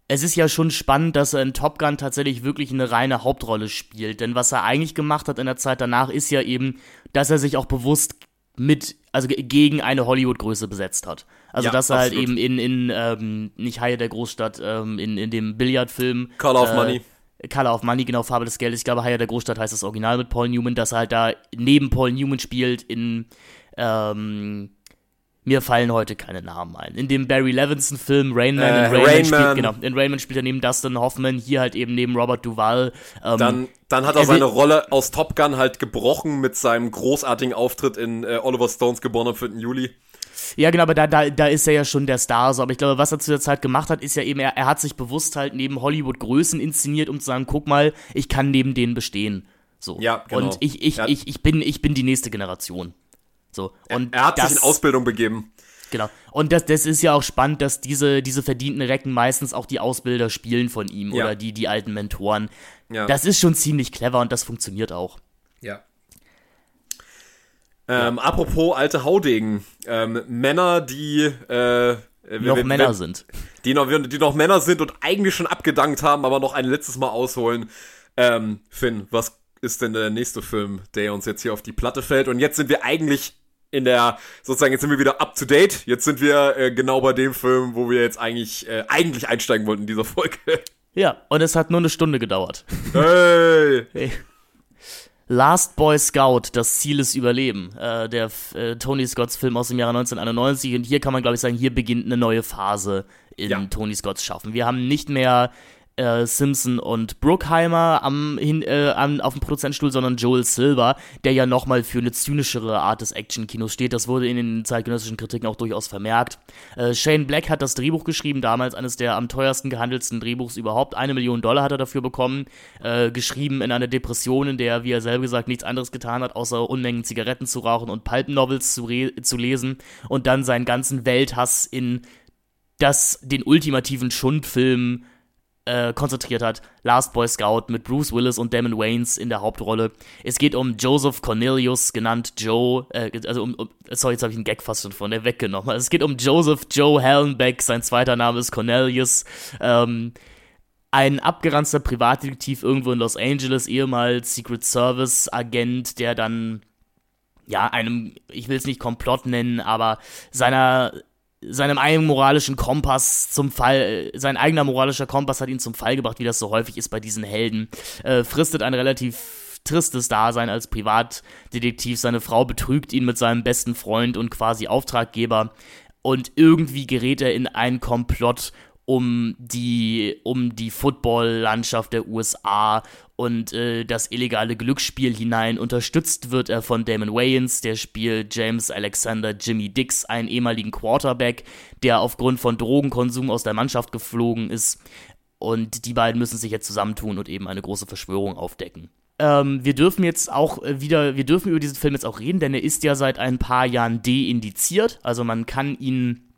es ist ja schon spannend, dass er in Top Gun tatsächlich wirklich eine reine Hauptrolle spielt. Denn was er eigentlich gemacht hat in der Zeit danach, ist ja eben, dass er sich auch bewusst mit, also gegen eine Hollywood-Größe besetzt hat. Also ja, dass er halt absolut. halt eben in, in ähm, nicht Haie der Großstadt, ähm, in, in dem Billardfilm. Call of äh, Money. Color of Money, genau, Farbe des Geldes. Ich glaube, Haier der Großstadt heißt das Original mit Paul Newman, dass er halt da neben Paul Newman spielt in, ähm, mir fallen heute keine Namen ein. In dem Barry Levinson-Film Rainman, äh, in Rainman, Rainman. Spielt, genau, in Rainman spielt er neben Dustin Hoffman, hier halt eben neben Robert Duvall. Ähm, dann, dann hat er, seine Rolle aus Top Gun halt gebrochen mit seinem großartigen Auftritt in äh, Oliver Stones geboren am 4. Juli. Ja, genau, aber da, da, da ist er ja schon der Star. So. Aber ich glaube, was er zu der Zeit gemacht hat, ist ja eben, er, er hat sich bewusst halt neben Hollywood Größen inszeniert, um zu sagen, guck mal, ich kann neben denen bestehen. So. Ja, genau. Und ich, ich, ja. ich, ich, bin, ich bin die nächste Generation. So. Und er, er hat das, sich in Ausbildung begeben. Genau. Und das, das ist ja auch spannend, dass diese, diese verdienten Recken meistens auch die Ausbilder spielen von ihm Ja. oder die, die alten Mentoren. Ja. Das ist schon ziemlich clever und das funktioniert auch. Ja. Ähm, Apropos alte Haudegen. Ähm, Männer, die äh, Noch wenn- Männer wenn- sind. Die noch, die noch Männer sind und eigentlich schon abgedankt haben, aber noch ein letztes Mal ausholen. Ähm, Finn, was ist denn der nächste Film, der uns jetzt hier auf die Platte fällt? Und jetzt sind wir eigentlich in der, sozusagen, jetzt sind wir wieder up to date. Jetzt sind wir äh, genau bei dem Film, wo wir jetzt eigentlich, äh, eigentlich einsteigen wollten in dieser Folge. Ja, und es hat nur eine Stunde gedauert. hey! Hey. Last Boy Scout, das Ziel ist Überleben. Äh, der äh, Tony Scotts Film aus dem Jahre 1991. Und hier kann man, glaube ich, sagen, hier beginnt eine neue Phase in Ja. Tony Scotts Schaffen. Wir haben nicht mehr äh, Simpson und Bruckheimer am, hin, äh, am, auf dem Produzentenstuhl, sondern Joel Silver, der ja nochmal für eine zynischere Art des Action-Kinos steht. Das wurde in den zeitgenössischen Kritiken auch durchaus vermerkt. Äh, Shane Black hat das Drehbuch geschrieben, damals eines der am teuersten gehandelsten Drehbuchs überhaupt. Eine Million Dollar hat er dafür bekommen. Äh, geschrieben in einer Depression, in der, wie er selber gesagt, nichts anderes getan hat, außer Unmengen Zigaretten zu rauchen und Pulp-Novels zu, zu lesen und dann seinen ganzen Welthass in das, den ultimativen Schundfilm äh, konzentriert hat. Last Boy Scout mit Bruce Willis und Damon Wayans in der Hauptrolle. Es geht um Joseph Cornelius, genannt Joe, äh, also um, um sorry, jetzt habe ich einen Gag fast schon von der weggenommen. Also es geht um Joseph Joe Hallenbeck, sein zweiter Name ist Cornelius. Ähm, ein abgeranzter Privatdetektiv irgendwo in Los Angeles, ehemals Secret Service Agent, der dann ja einem, ich will es nicht Komplott nennen, aber seiner seinem eigenen moralischen Kompass zum Fall, äh, sein eigener moralischer Kompass hat ihn zum Fall gebracht, wie das so häufig ist bei diesen Helden, äh, fristet ein relativ tristes Dasein als Privatdetektiv. Seine Frau betrügt ihn mit seinem besten Freund und quasi Auftraggeber und irgendwie gerät er in einen Komplott um die, um die Football-Landschaft der USA und äh, das illegale Glücksspiel hinein. Unterstützt wird er von Damon Wayans, der spielt James Alexander Jimmy Dix, einen ehemaligen Quarterback, der aufgrund von Drogenkonsum aus der Mannschaft geflogen ist. Und die beiden müssen sich jetzt zusammentun und eben eine große Verschwörung aufdecken. Ähm, wir dürfen jetzt auch äh, wieder, wir dürfen über diesen Film jetzt auch reden, denn er ist ja seit ein paar Jahren deindiziert. Also man kann ihn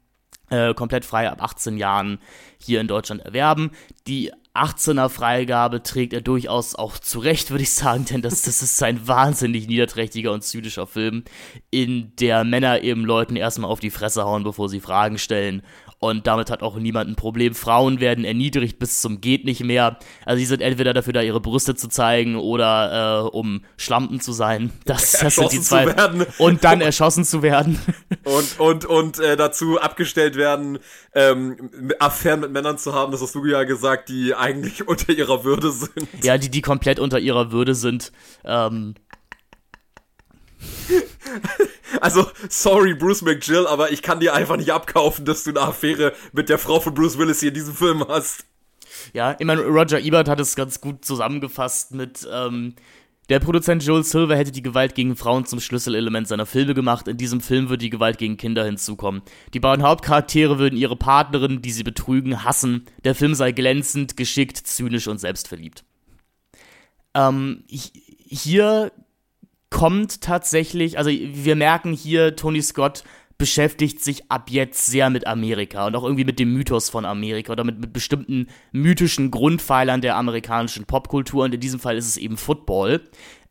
äh, komplett frei ab 18 Jahren hier in Deutschland erwerben. Die 18er Freigabe trägt er durchaus auch zurecht, würde ich sagen, *laughs* denn das, das ist ein wahnsinnig niederträchtiger und zynischer Film, in der Männer eben Leuten erstmal auf die Fresse hauen, bevor sie Fragen stellen. Und damit hat auch niemand ein Problem. Frauen werden erniedrigt bis zum geht nicht mehr. Also sie sind entweder dafür da, ihre Brüste zu zeigen oder äh, um Schlampen zu sein. *laughs* Das, das sind die zwei. Und dann erschossen zu werden. *laughs* und und und äh, dazu abgestellt werden, ähm, Affären mit Männern zu haben, das hast du ja gesagt, die eigentlich *laughs* unter ihrer Würde sind. Ja, die, die komplett unter ihrer Würde sind. Ähm, Also, sorry, Bruce McGill, aber ich kann dir einfach nicht abkaufen, dass du eine Affäre mit der Frau von Bruce Willis hier in diesem Film hast. ja, ich meine, Roger Ebert hat es ganz gut zusammengefasst mit, ähm, der Produzent Joel Silver hätte die Gewalt gegen Frauen zum Schlüsselelement seiner Filme gemacht. In diesem Film würde die Gewalt gegen Kinder hinzukommen. Die beiden Hauptcharaktere würden ihre Partnerin, die sie betrügen, hassen. Der Film sei glänzend, geschickt, zynisch und selbstverliebt. Ähm, hi- hier kommt tatsächlich, also wir merken hier, Tony Scott beschäftigt sich ab jetzt sehr mit Amerika und auch irgendwie mit dem Mythos von Amerika oder mit, mit bestimmten mythischen Grundpfeilern der amerikanischen Popkultur und in diesem Fall ist es eben Football.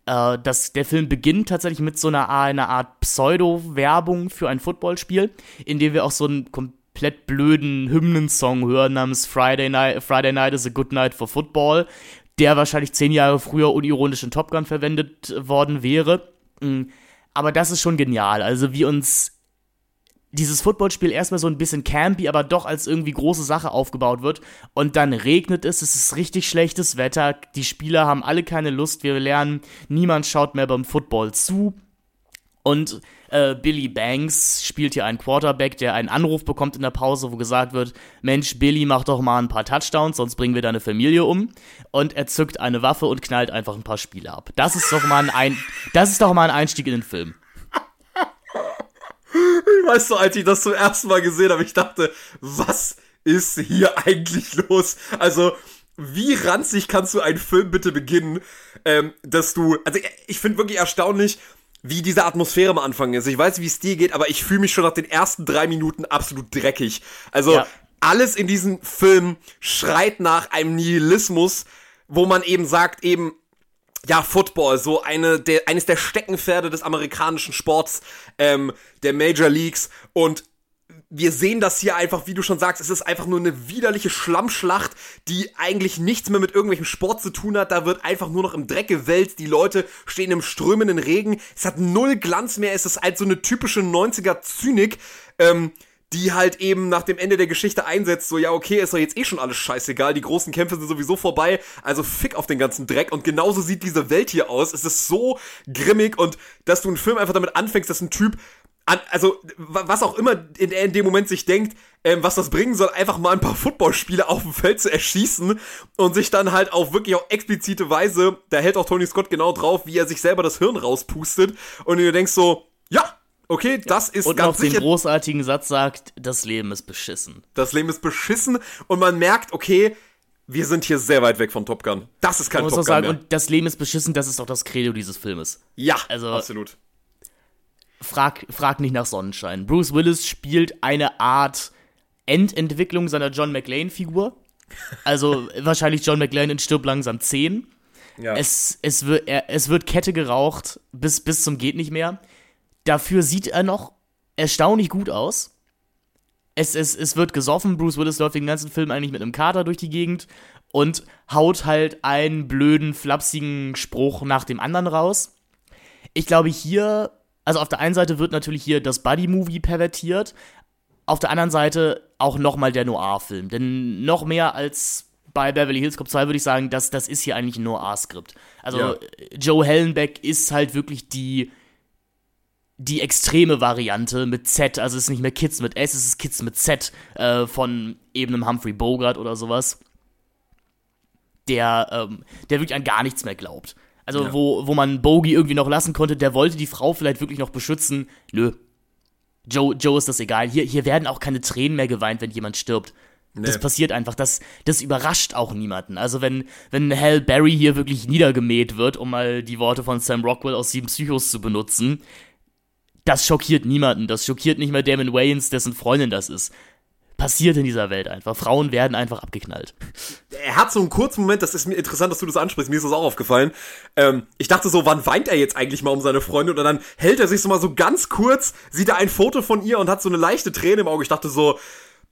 Äh, das, der Film beginnt tatsächlich mit so einer, einer Art Pseudo-Werbung für ein Footballspiel, in dem wir auch so einen komplett blöden Hymnensong hören namens Friday Night, Friday Night is a Good Night for Football, der wahrscheinlich zehn Jahre früher unironisch in Top Gun verwendet worden wäre. Mm, Aber das ist schon genial. Also wie uns dieses Footballspiel erstmal so ein bisschen campy, aber doch als irgendwie große Sache aufgebaut wird. Und dann regnet es, es ist richtig schlechtes Wetter, die Spieler haben alle keine Lust, wir lernen, niemand schaut mehr beim Football zu. Und äh, Billy Banks spielt hier einen Quarterback, der einen Anruf bekommt in der Pause, wo gesagt wird, Mensch, Billy, mach doch mal ein paar Touchdowns, sonst bringen wir deine Familie um. Und er zückt eine Waffe und knallt einfach ein paar Spiele ab. Das ist doch mal ein, ein das ist doch mal ein Einstieg in den Film. Ich weiß so, als ich das zum ersten Mal gesehen habe, ich dachte, was ist hier eigentlich los? Also, wie ranzig kannst du einen Film bitte beginnen, ähm, dass du, also ich finde wirklich erstaunlich, wie diese Atmosphäre am Anfang ist. Ich weiß, wie es dir geht, aber ich fühle mich schon nach den ersten drei Minuten absolut dreckig. Also ja. alles in diesem Film schreit nach einem Nihilismus, wo man eben sagt, eben, ja, Football, so eine der, eines der Steckenpferde des amerikanischen Sports, ähm, der Major Leagues. Und wir sehen das hier einfach, wie du schon sagst, es ist einfach nur eine widerliche Schlammschlacht, die eigentlich nichts mehr mit irgendwelchem Sport zu tun hat. Da wird einfach nur noch im Dreck gewälzt. Die Leute stehen im strömenden Regen. Es hat null Glanz mehr. Es ist halt so eine typische 90er Zynik. Ähm, die halt eben nach dem Ende der Geschichte einsetzt, so, ja, okay, ist doch jetzt eh schon alles scheißegal, die großen Kämpfe sind sowieso vorbei, also fick auf den ganzen Dreck. Und genauso sieht diese Welt hier aus. Es ist so grimmig und dass du einen Film einfach damit anfängst, dass ein Typ an, also was auch immer in, in dem Moment sich denkt, ähm, was das bringen soll, einfach mal ein paar Footballspiele auf dem Feld zu erschießen und sich dann halt auf wirklich auch explizite Weise, da hält auch Tony Scott genau drauf, wie er sich selber das Hirn rauspustet und du denkst so, ja, okay, das ist und ganz sicher. Und den großartigen Satz sagt, das Leben ist beschissen. Das Leben ist beschissen und man merkt, okay, wir sind hier sehr weit weg von Top Gun. Das ist kein Top Gun sagen, mehr. Und das Leben ist beschissen, das ist auch das Credo dieses Filmes. Ja, also, absolut frag, frag nicht nach Sonnenschein. Bruce Willis spielt eine Art Endentwicklung seiner John McLean-Figur. Also *laughs* wahrscheinlich John McLean in Stirb langsam 10. Ja. Es, es, wird, er, es wird Kette geraucht bis, bis zum geht nicht mehr. Dafür sieht er noch erstaunlich gut aus. Es, es, es wird gesoffen. Bruce Willis läuft den ganzen Film eigentlich mit einem Kater durch die Gegend und haut halt einen blöden, flapsigen Spruch nach dem anderen raus. Ich glaube, hier also auf der einen Seite wird natürlich hier das Buddy-Movie pervertiert, auf der anderen Seite auch nochmal der Noir-Film. Denn noch mehr als bei Beverly Hills Cop 2 würde ich sagen, dass das ist hier eigentlich ein Noir-Skript. Also ja. Joe Hellenbeck ist halt wirklich die die extreme Variante mit Z, also es ist nicht mehr Kids mit S, es ist Kids mit Z äh, von eben einem Humphrey Bogart oder sowas, der, ähm, der wirklich an gar nichts mehr glaubt. Also, ja. wo, wo man Bogey irgendwie noch lassen konnte, der wollte die Frau vielleicht wirklich noch beschützen. Nö. Joe, Joe ist das egal. Hier, hier werden auch keine Tränen mehr geweint, wenn jemand stirbt. Nee. Das passiert einfach. Das, das überrascht auch niemanden. Also, wenn, wenn Hal Barry hier wirklich niedergemäht wird, um mal die Worte von Sam Rockwell aus Sieben Psychos zu benutzen, das schockiert niemanden. Das schockiert nicht mehr Damon Wayans, dessen Freundin das ist passiert in dieser Welt einfach. Frauen werden einfach abgeknallt. Er hat so einen kurzen Moment, das ist mir interessant, dass du das ansprichst, mir ist das auch aufgefallen. Ähm, ich dachte so, wann weint er jetzt eigentlich mal um seine Freundin? Und dann hält er sich so mal so ganz kurz, sieht er ein Foto von ihr und hat so eine leichte Träne im Auge. Ich dachte so,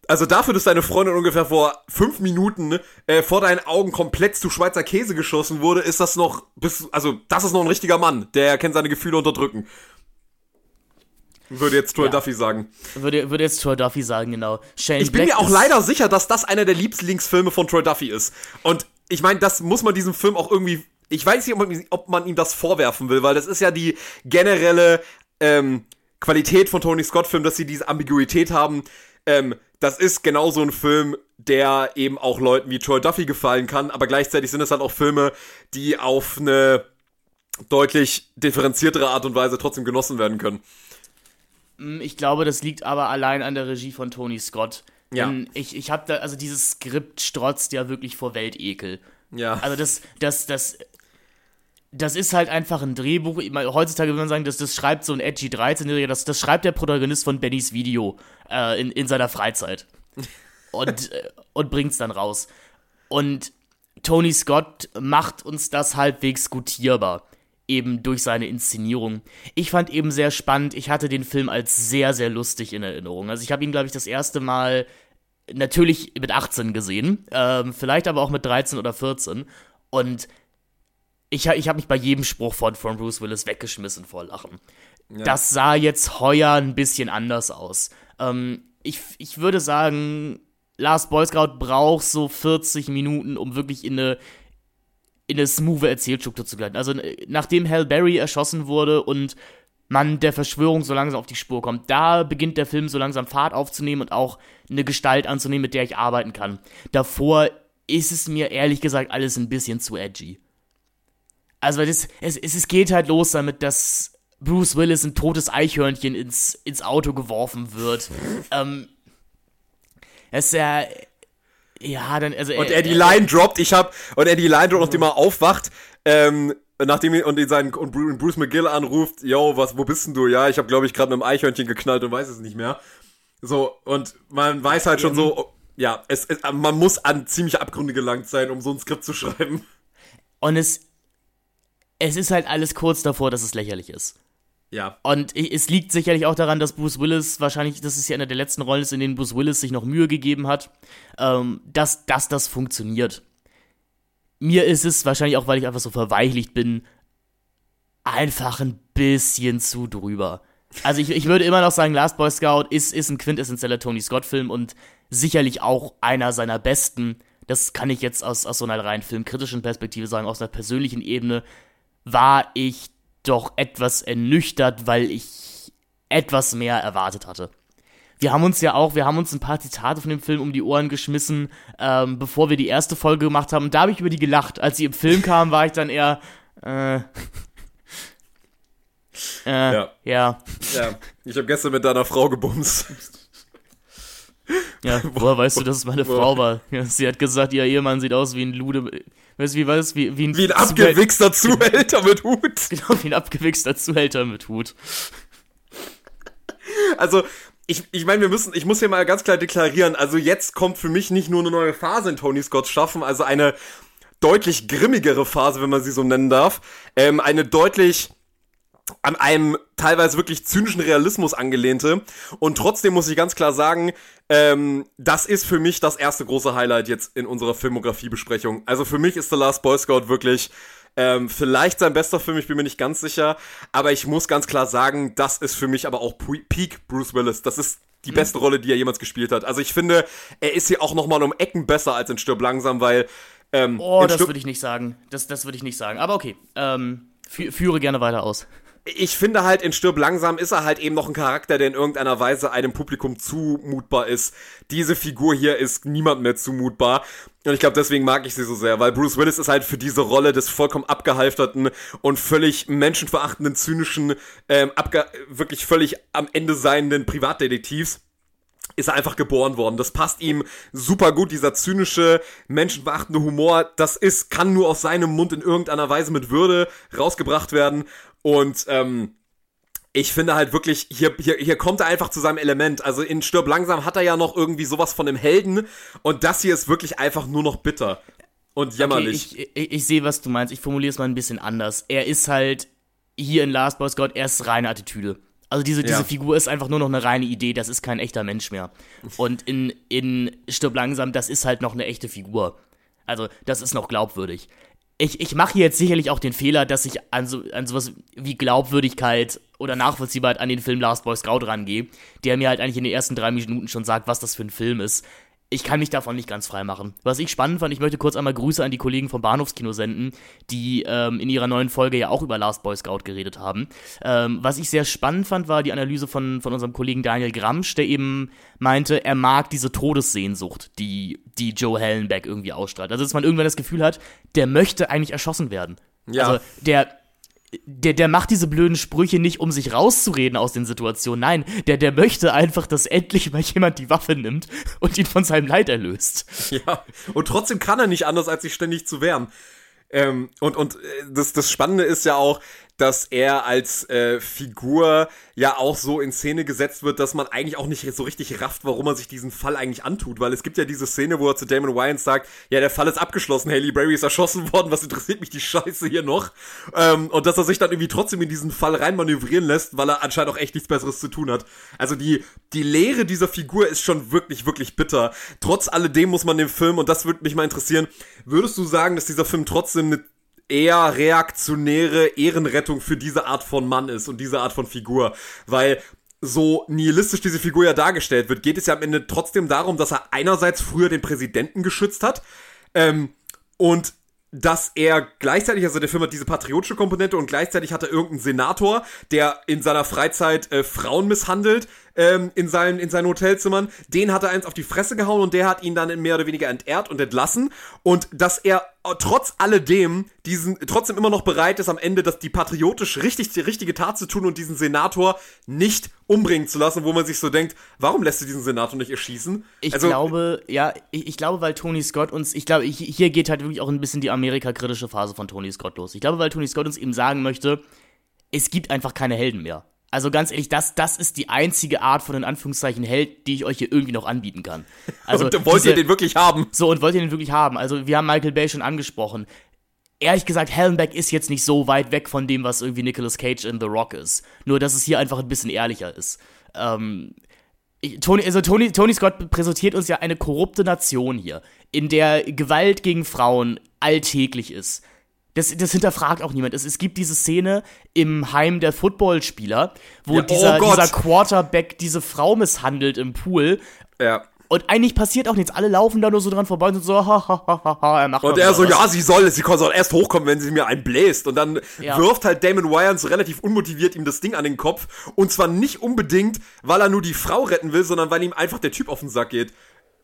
also dafür, dass deine Freundin ungefähr vor fünf Minuten äh, vor deinen Augen komplett zu Schweizer Käse geschossen wurde, ist das noch, bis, also das ist noch ein richtiger Mann, der kann seine Gefühle unterdrücken. Würde jetzt Troy ja. Duffy sagen. Würde, würde jetzt Troy Duffy sagen, genau. Shane ich bin Black mir auch leider sicher, dass das einer der Lieblingsfilme von Troy Duffy ist. Und ich meine, das muss man diesem Film auch irgendwie. Ich weiß nicht, ob man, ob man ihm das vorwerfen will, weil das ist ja die generelle ähm, Qualität von Tony Scott-Filmen, dass sie diese Ambiguität haben. Ähm, das ist genau so ein Film, der eben auch Leuten wie Troy Duffy gefallen kann, aber gleichzeitig sind es halt auch Filme, die auf eine deutlich differenziertere Art und Weise trotzdem genossen werden können. Hm, ich glaube, das liegt aber allein an der Regie von Tony Scott. Ja. Ich, ich habe da, also dieses Skript strotzt ja wirklich vor Weltekel. Ja. Also das, das, das, das ist halt einfach ein Drehbuch. Heutzutage würde man sagen, das, das schreibt so ein edgy 13-Jähriger, das, das schreibt der Protagonist von Bennys Video äh, in, in seiner Freizeit. *laughs* und, äh, und bringt's dann raus. Und Tony Scott macht uns das halbwegs gutierbar eben durch seine Inszenierung. Ich fand eben sehr spannend, ich hatte den Film als sehr, sehr lustig in Erinnerung. Also ich habe ihn, glaube ich, das erste Mal natürlich mit 18 gesehen, ähm, vielleicht aber auch mit 13 oder 14. Und ich, ich habe mich bei jedem Spruch von, von Bruce Willis weggeschmissen vor Lachen. Ja. Das sah jetzt heuer ein bisschen anders aus. Ähm, ich, ich würde sagen, Last Boy Scout braucht so 40 Minuten, um wirklich in eine in eine smooth Erzählstruktur zu gleiten. Also nachdem Hal Berry erschossen wurde und man der Verschwörung so langsam auf die Spur kommt, da beginnt der Film so langsam Fahrt aufzunehmen und auch eine Gestalt anzunehmen, mit der ich arbeiten kann. Davor ist es mir ehrlich gesagt alles ein bisschen zu edgy. Also das, es, es, es geht halt los damit, dass Bruce Willis ein totes Eichhörnchen ins, ins Auto geworfen wird. *laughs* ähm, es ist ja ja, dann, also. Und er die Line droppt, ich hab, und er die Line droppt, nachdem er aufwacht, ähm, nachdem ihn und ihn seinen und Bruce McGill anruft, yo, was, wo bist denn du? Ja, ich habe glaube ich gerade mit einem Eichhörnchen geknallt und weiß es nicht mehr. So und man weiß halt schon so, ja, es, es man muss an ziemlich Abgründe gelangt sein, um so ein Skript zu schreiben. Und es es ist halt alles kurz davor, dass es lächerlich ist. Ja. Und es liegt sicherlich auch daran, dass Bruce Willis wahrscheinlich, das ist ja einer der letzten Rollen, in denen Bruce Willis sich noch Mühe gegeben hat, ähm, dass, dass das funktioniert. Mir ist es wahrscheinlich auch, weil ich einfach so verweichlicht bin, einfach ein bisschen zu drüber. Also ich, ich würde immer noch sagen, Last Boy Scout ist, ist ein quintessentieller Tony Scott-Film und sicherlich auch einer seiner besten. Das kann ich jetzt aus, aus so einer rein filmkritischen Perspektive sagen, aus einer persönlichen Ebene war ich doch etwas ernüchtert, weil ich etwas mehr erwartet hatte. Wir haben uns ja auch, wir haben uns ein paar Zitate von dem Film um die Ohren geschmissen, ähm, bevor wir die erste Folge gemacht haben. Da habe ich über die gelacht. Als sie im Film kam, war ich dann eher, äh, *laughs* äh, ja. ja. Ja, ich habe gestern mit deiner Frau gebumst. Ja, *laughs* woher weißt du, dass es meine Frau war? Ja, sie hat gesagt, ihr Ehemann sieht aus wie ein Lude. Weißt du, wie war es? Wie, wie ein, wie ein abgewichster *laughs* Zuhälter mit Hut. *laughs* Genau, wie ein abgewichster Zuhälter mit Hut. Also, ich, ich meine, wir müssen, ich muss hier mal ganz klar deklarieren, also jetzt kommt für mich nicht nur eine neue Phase in Tony Scotts Schaffen, also eine deutlich grimmigere Phase, wenn man sie so nennen darf, ähm, eine deutlich an einem teilweise wirklich zynischen Realismus angelehnte. Und trotzdem muss ich ganz klar sagen, ähm, das ist für mich das erste große Highlight jetzt in unserer Filmografie-Besprechung. Also für mich ist The Last Boy Scout wirklich ähm, vielleicht sein bester Film, ich bin mir nicht ganz sicher. Aber ich muss ganz klar sagen, das ist für mich aber auch Peak Bruce Willis. Das ist die beste mhm. Rolle, die er jemals gespielt hat. Also ich finde, er ist hier auch nochmal um Ecken besser als in Stirb langsam, weil. Ähm, oh, das würde ich nicht sagen. Das, das würde ich nicht sagen. Aber okay. Ähm, führe gerne weiter aus ich finde halt, in Stirb langsam ist er halt eben noch ein Charakter, der in irgendeiner Weise einem Publikum zumutbar ist. Diese Figur hier ist niemand mehr zumutbar. Und ich glaube, deswegen mag ich sie so sehr, weil Bruce Willis ist halt für diese Rolle des vollkommen abgehalfterten und völlig menschenverachtenden, zynischen, ähm, wirklich völlig am Ende seienden Privatdetektivs ist er einfach geboren worden. Das passt ihm super gut, dieser zynische, menschenverachtende Humor. Das ist, kann nur aus seinem Mund in irgendeiner Weise mit Würde rausgebracht werden. Und ähm, ich finde halt wirklich, hier, hier, hier kommt er einfach zu seinem Element. Also in Stirb langsam hat er ja noch irgendwie sowas von dem Helden. Und das hier ist wirklich einfach nur noch bitter. Und jämmerlich. Okay, ich, ich, ich sehe, was du meinst. Ich formuliere es mal ein bisschen anders. Er ist halt hier in Last Boy Scout, er ist reine Attitüde. Also diese, diese ja. Figur ist einfach nur noch eine reine Idee, das ist kein echter Mensch mehr. Und in, in Stirb langsam, das ist halt noch eine echte Figur. Also das ist noch glaubwürdig ich, ich mache jetzt sicherlich auch den Fehler, dass ich an, so, an sowas wie Glaubwürdigkeit oder Nachvollziehbarkeit an den Film Last Boy Scout rangehe, der mir halt eigentlich in den ersten drei Minuten schon sagt, was das für ein Film ist ich kann mich davon nicht ganz frei machen. Was ich spannend fand, ich möchte kurz einmal Grüße an die Kollegen vom Bahnhofskino senden, die ähm, in ihrer neuen Folge ja auch über Last Boy Scout geredet haben. Ähm, was ich sehr spannend fand, war die Analyse von, von unserem Kollegen Daniel Gramsch, der eben meinte, er mag diese Todessehnsucht, die, die Joe Hallenbeck irgendwie ausstrahlt. Also, dass man irgendwann das Gefühl hat, der möchte eigentlich erschossen werden. Ja. Also, der, der, der macht diese blöden Sprüche nicht, um sich rauszureden aus den Situationen. Nein, der, der möchte einfach, dass endlich mal jemand die Waffe nimmt und ihn von seinem Leid erlöst. *laughs* Ja, und trotzdem kann er nicht anders, als sich ständig zu wehren. Ähm, und und äh, das, das Spannende ist ja auch, dass er als äh, Figur ja auch so in Szene gesetzt wird, dass man eigentlich auch nicht so richtig rafft, warum er sich diesen Fall eigentlich antut. Weil es gibt ja diese Szene, wo er zu Damon Wayans sagt, ja, der Fall ist abgeschlossen, Haley Berry ist erschossen worden, was interessiert mich die Scheiße hier noch? Ähm, und dass er sich dann irgendwie trotzdem in diesen Fall reinmanövrieren lässt, weil er anscheinend auch echt nichts Besseres zu tun hat. Also die, die Lehre dieser Figur ist schon wirklich, wirklich bitter. Trotz alledem muss man den Film, und das würde mich mal interessieren, würdest du sagen, dass dieser Film trotzdem eine eher reaktionäre Ehrenrettung für diese Art von Mann ist und diese Art von Figur. Weil so nihilistisch diese Figur ja dargestellt wird, geht es ja am Ende trotzdem darum, dass er einerseits früher den Präsidenten geschützt hat ähm, und dass er gleichzeitig, also der Film hat diese patriotische Komponente und gleichzeitig hat er irgendeinen Senator, der in seiner Freizeit äh, Frauen misshandelt, ähm, in, seinen, in seinen Hotelzimmern, den hat er eins auf die Fresse gehauen und der hat ihn dann mehr oder weniger entehrt und entlassen. Und dass er äh, trotz alledem diesen trotzdem immer noch bereit ist, am Ende das die patriotisch richtig die richtige Tat zu tun und diesen Senator nicht umbringen zu lassen, wo man sich so denkt, warum lässt du diesen Senator nicht erschießen? Ich also, glaube, ja, ich, ich, glaube, weil Tony Scott uns, ich glaube, hier geht halt wirklich auch ein bisschen die Amerika-kritische Phase von Tony Scott los. Ich glaube, weil Tony Scott uns eben sagen möchte, es gibt einfach keine Helden mehr. Also ganz ehrlich, das, das ist die einzige Art von in Anführungszeichen Held, die ich euch hier irgendwie noch anbieten kann. Also *laughs* und wollt diese, ihr den wirklich haben? So, und wollt ihr den wirklich haben? Also wir haben Michael Bay schon angesprochen. Ehrlich gesagt, Hellenbeck ist jetzt nicht so weit weg von dem, was irgendwie Nicolas Cage in The Rock ist. Nur, dass es hier einfach ein bisschen ehrlicher ist. Ähm, Tony, also Tony, Tony Scott präsentiert uns ja eine korrupte Nation hier, in der Gewalt gegen Frauen alltäglich ist. Das, das hinterfragt auch niemand. Es, es gibt diese Szene im Heim der Footballspieler, wo ja, dieser, oh dieser Quarterback diese Frau misshandelt im Pool. Ja. Und eigentlich passiert auch nichts. Alle laufen da nur so dran vorbei und so, ha, ha, ha, ha, ha. Er macht und er so, was. ja, sie soll, sie soll erst hochkommen, wenn sie mir einen bläst. Und dann ja. wirft halt Damon Wayans relativ unmotiviert ihm das Ding an den Kopf. Und zwar nicht unbedingt, weil er nur die Frau retten will, sondern weil ihm einfach der Typ auf den Sack geht.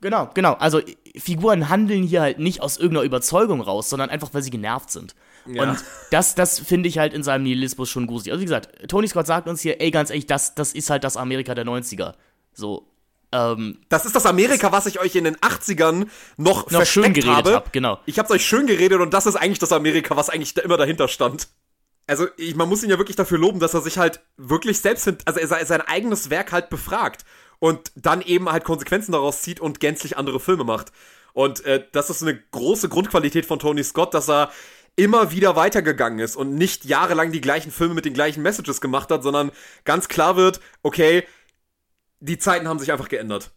Genau, genau. Also Figuren handeln hier halt nicht aus irgendeiner Überzeugung raus, sondern einfach, weil sie genervt sind. Ja. Und das, das finde ich halt in seinem Nihilismus schon gruselig. Also wie gesagt, Tony Scott sagt uns hier, ey, ganz ehrlich, das, das ist halt das Amerika der 90er. So. Ähm, das ist das Amerika, was ich euch in den 80ern noch, noch schön geredet habe. Hab, genau. Ich hab's euch schön geredet und das ist eigentlich das Amerika, was eigentlich da immer dahinter stand. Also, ich, man muss ihn ja wirklich dafür loben, dass er sich halt wirklich selbst, also er sein eigenes Werk halt befragt und dann eben halt Konsequenzen daraus zieht und gänzlich andere Filme macht. Und äh, das ist eine große Grundqualität von Tony Scott, dass er immer wieder weitergegangen ist und nicht jahrelang die gleichen Filme mit den gleichen Messages gemacht hat, sondern ganz klar wird, okay, die Zeiten haben sich einfach geändert.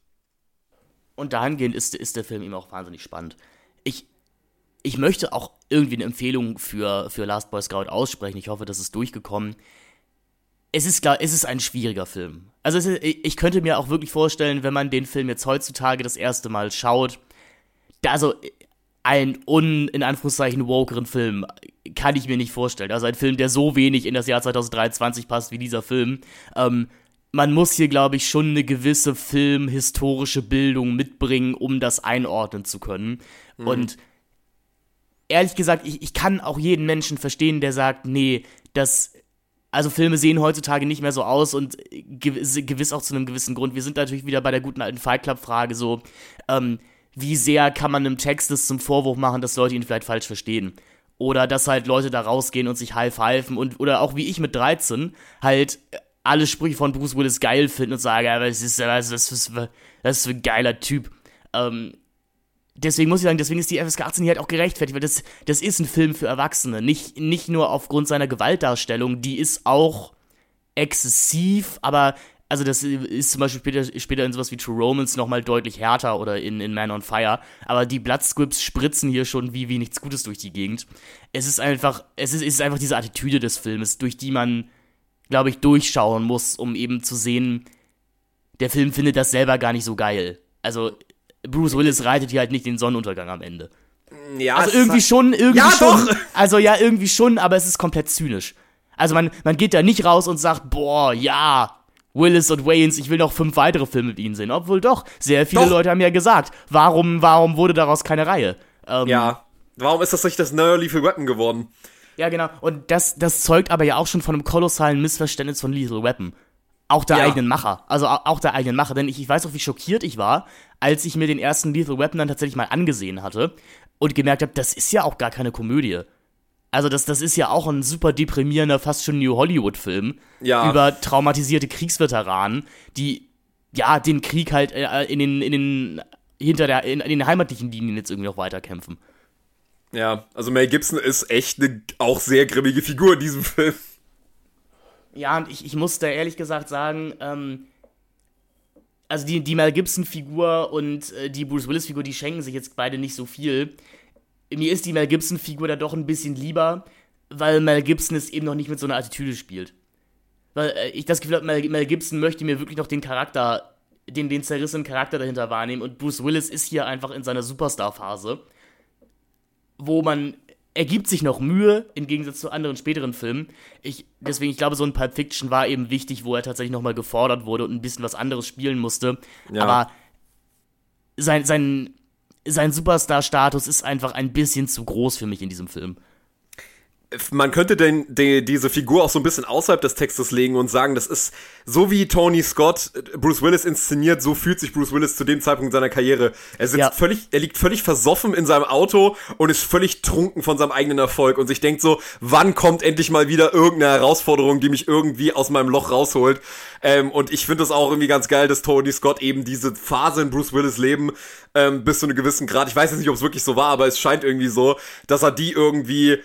Und dahingehend ist, ist der Film eben auch wahnsinnig spannend. Ich, ich möchte auch irgendwie eine Empfehlung für, für Last Boy Scout aussprechen. Ich hoffe, das ist durchgekommen es ist klar, es ist ein schwieriger Film. Also ist, ich könnte mir auch wirklich vorstellen, wenn man den Film jetzt heutzutage das erste Mal schaut, da also ein un, in Anführungszeichen, wokeren Film kann ich mir nicht vorstellen. Also ein Film, der so wenig in das Jahr 2023 passt wie dieser Film. Ähm, man muss hier, glaube ich, schon eine gewisse filmhistorische Bildung mitbringen, um das einordnen zu können. Mhm. Und ehrlich gesagt, ich, ich kann auch jeden Menschen verstehen, der sagt, nee, das also Filme sehen heutzutage nicht mehr so aus und gewiss, auch zu einem gewissen Grund. Wir sind natürlich wieder bei der guten alten Fight Club-Frage so, ähm, wie sehr kann man einem Text das zum Vorwurf machen, dass Leute ihn vielleicht falsch verstehen? Oder dass halt Leute da rausgehen und sich high-pfeifen und, oder auch wie ich mit 13 halt alle Sprüche von Bruce Willis geil finden und sagen, ja, was ist, was, was, das ist ein geiler Typ. Ähm, deswegen muss ich sagen, deswegen ist die FSK 18 hier halt auch gerechtfertigt, weil das, das ist ein Film für Erwachsene. Nicht, nicht nur aufgrund seiner Gewaltdarstellung, die ist auch exzessiv, aber also das ist zum Beispiel später, später in sowas wie True Romance nochmal deutlich härter oder in, in Man on Fire. Aber die Bloodscripts spritzen hier schon wie, wie nichts Gutes durch die Gegend. Es ist einfach, es ist, es ist einfach diese Attitüde des Filmes, durch die man, glaube ich, durchschauen muss, um eben zu sehen, der Film findet das selber gar nicht so geil. Also Bruce Willis reitet hier halt nicht den Sonnenuntergang am Ende. Ja, also irgendwie schon, irgendwie ja, schon. Doch. *laughs* Also ja, irgendwie schon, aber es ist komplett zynisch. Also man, man geht da nicht raus und sagt, boah, ja, Willis und Waynes, ich will noch fünf weitere Filme mit ihnen sehen. Obwohl doch, sehr viele doch. Leute haben ja gesagt, warum, warum wurde daraus keine Reihe? Ähm, ja, warum ist das nicht das neue Lethal Weapon geworden? Ja, genau. Und das, das zeugt aber ja auch schon von einem kolossalen Missverständnis von Lethal Weapon. Auch der ja. eigenen Macher. Also auch der eigenen Macher. Denn ich, ich weiß auch, wie schockiert ich war, als ich mir den ersten Lethal Weapon dann tatsächlich mal angesehen hatte und gemerkt habe, das ist ja auch gar keine Komödie. Also das, das ist ja auch ein super deprimierender, fast schon New Hollywood-Film ja. über traumatisierte Kriegsveteranen, die ja den Krieg halt äh, in den, in den hinter der in, in den heimatlichen Linien jetzt irgendwie noch weiterkämpfen. Ja, also Mel Gibson ist echt eine auch sehr grimmige Figur in diesem *laughs* Film. Ja, und ich, ich muss da ehrlich gesagt sagen, ähm, also die, die Mel Gibson-Figur und äh, die Bruce Willis-Figur, die schenken sich jetzt beide nicht so viel. Mir ist die Mel Gibson-Figur da doch ein bisschen lieber, weil Mel Gibson es eben noch nicht mit so einer Attitüde spielt. Weil äh, ich das Gefühl habe, Mel, Mel, Gibson möchte mir wirklich noch den Charakter, den, den zerrissenen Charakter dahinter wahrnehmen und Bruce Willis ist hier einfach in seiner Superstar-Phase, wo man er gibt sich noch Mühe im Gegensatz zu anderen späteren Filmen. Ich, deswegen, ich glaube, so ein Pulp Fiction war eben wichtig, wo er tatsächlich nochmal gefordert wurde und ein bisschen was anderes spielen musste. Ja. Aber sein, sein, sein Superstar-Status ist einfach ein bisschen zu groß für mich in diesem Film man könnte denn die, diese Figur auch so ein bisschen außerhalb des Textes legen und sagen, das ist so wie Tony Scott Bruce Willis inszeniert, so fühlt sich Bruce Willis zu dem Zeitpunkt seiner Karriere. Er sitzt ja. völlig, er liegt völlig versoffen in seinem Auto und ist völlig trunken von seinem eigenen Erfolg und sich denkt so, wann kommt endlich mal wieder irgendeine Herausforderung, die mich irgendwie aus meinem Loch rausholt. Ähm, und ich finde es auch irgendwie ganz geil, dass Tony Scott eben diese Phase in Bruce Willis Leben ähm, bis zu einem gewissen Grad, ich weiß jetzt nicht, ob es wirklich so war, aber es scheint irgendwie so, dass er die irgendwie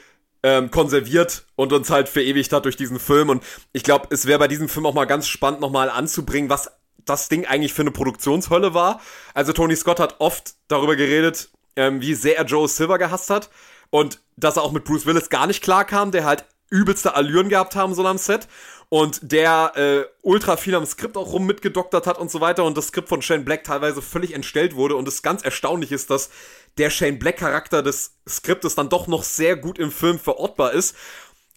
ähm, konserviert und uns halt verewigt hat durch diesen Film. Und ich glaube, es wäre bei diesem Film auch mal ganz spannend, nochmal anzubringen, was das Ding eigentlich für eine Produktionshölle war. Also Tony Scott hat oft darüber geredet, ähm, wie sehr er Joe Silver gehasst hat und dass er auch mit Bruce Willis gar nicht klar kam, der halt übelste Allüren gehabt haben so am Set und der äh, ultra viel am Skript auch rum mitgedoktert hat und so weiter und das Skript von Shane Black teilweise völlig entstellt wurde und es ganz erstaunlich ist, dass der Shane Black Charakter des Skriptes dann doch noch sehr gut im Film verortbar ist.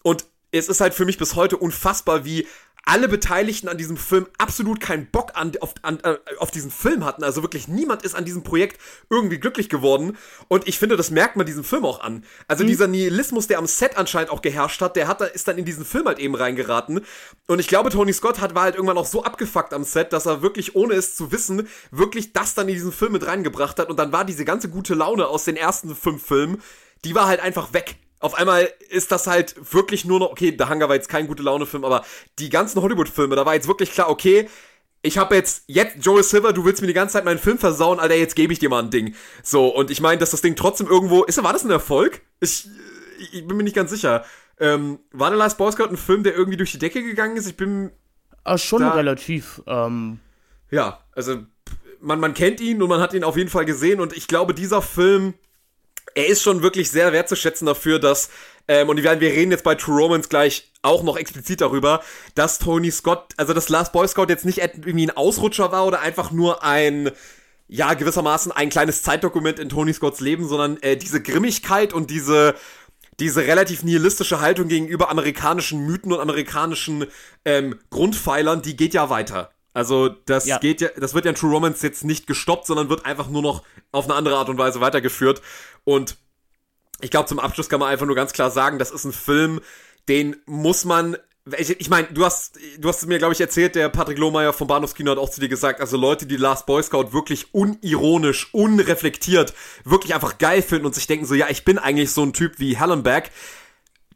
Und es ist halt für mich bis heute unfassbar, wie alle Beteiligten an diesem Film absolut keinen Bock an, auf, an, äh, auf diesen Film hatten. Also wirklich niemand ist an diesem Projekt irgendwie glücklich geworden. Und ich finde, das merkt man diesem Film auch an. Also mhm. dieser Nihilismus, der am Set anscheinend auch geherrscht hat, der hat, ist dann in diesen Film halt eben reingeraten. Und ich glaube, Tony Scott hat, war halt irgendwann auch so abgefuckt am Set, dass er wirklich, ohne es zu wissen, wirklich das dann in diesen Film mit reingebracht hat. Und dann war diese ganze gute Laune aus den ersten fünf Filmen, die war halt einfach weg auf einmal ist das halt wirklich nur noch, okay, The Hunger war jetzt kein gute Laune-Film, aber die ganzen Hollywood-Filme, da war jetzt wirklich klar, okay, ich habe jetzt, jetzt, Joel Silver, du willst mir die ganze Zeit meinen Film versauen, Alter, jetzt gebe ich dir mal ein Ding. So, und ich meine, dass das Ding trotzdem irgendwo, ist, war das ein Erfolg? Ich, ich bin mir nicht ganz sicher. Ähm, war der Last Boy Scout ein Film, der irgendwie durch die Decke gegangen ist? Ich bin. Ah, schon da, relativ. Ähm. Ja, also man, man kennt ihn und man hat ihn auf jeden Fall gesehen und ich glaube, dieser Film er ist schon wirklich sehr wertzuschätzen dafür, dass, ähm, und wir reden jetzt bei True Romance gleich auch noch explizit darüber, dass Tony Scott, also dass Last Boy Scout jetzt nicht irgendwie ein Ausrutscher war oder einfach nur ein, ja, gewissermaßen ein kleines Zeitdokument in Tony Scotts Leben, sondern äh, diese Grimmigkeit und diese, diese relativ nihilistische Haltung gegenüber amerikanischen Mythen und amerikanischen ähm, Grundpfeilern, die geht ja weiter. Also das ja. geht ja, das wird ja in True Romance jetzt nicht gestoppt, sondern wird einfach nur noch auf eine andere Art und Weise weitergeführt. Und ich glaube, zum Abschluss kann man einfach nur ganz klar sagen, das ist ein Film, den muss man ich, ich meine, du hast, du hast mir, glaube ich, erzählt, der Patrick Lohmeier vom Bahnhofskino hat auch zu dir gesagt, also Leute, die Last Boy Scout wirklich unironisch, unreflektiert, wirklich einfach geil finden und sich denken so, ja, ich bin eigentlich so ein Typ wie Hallenberg.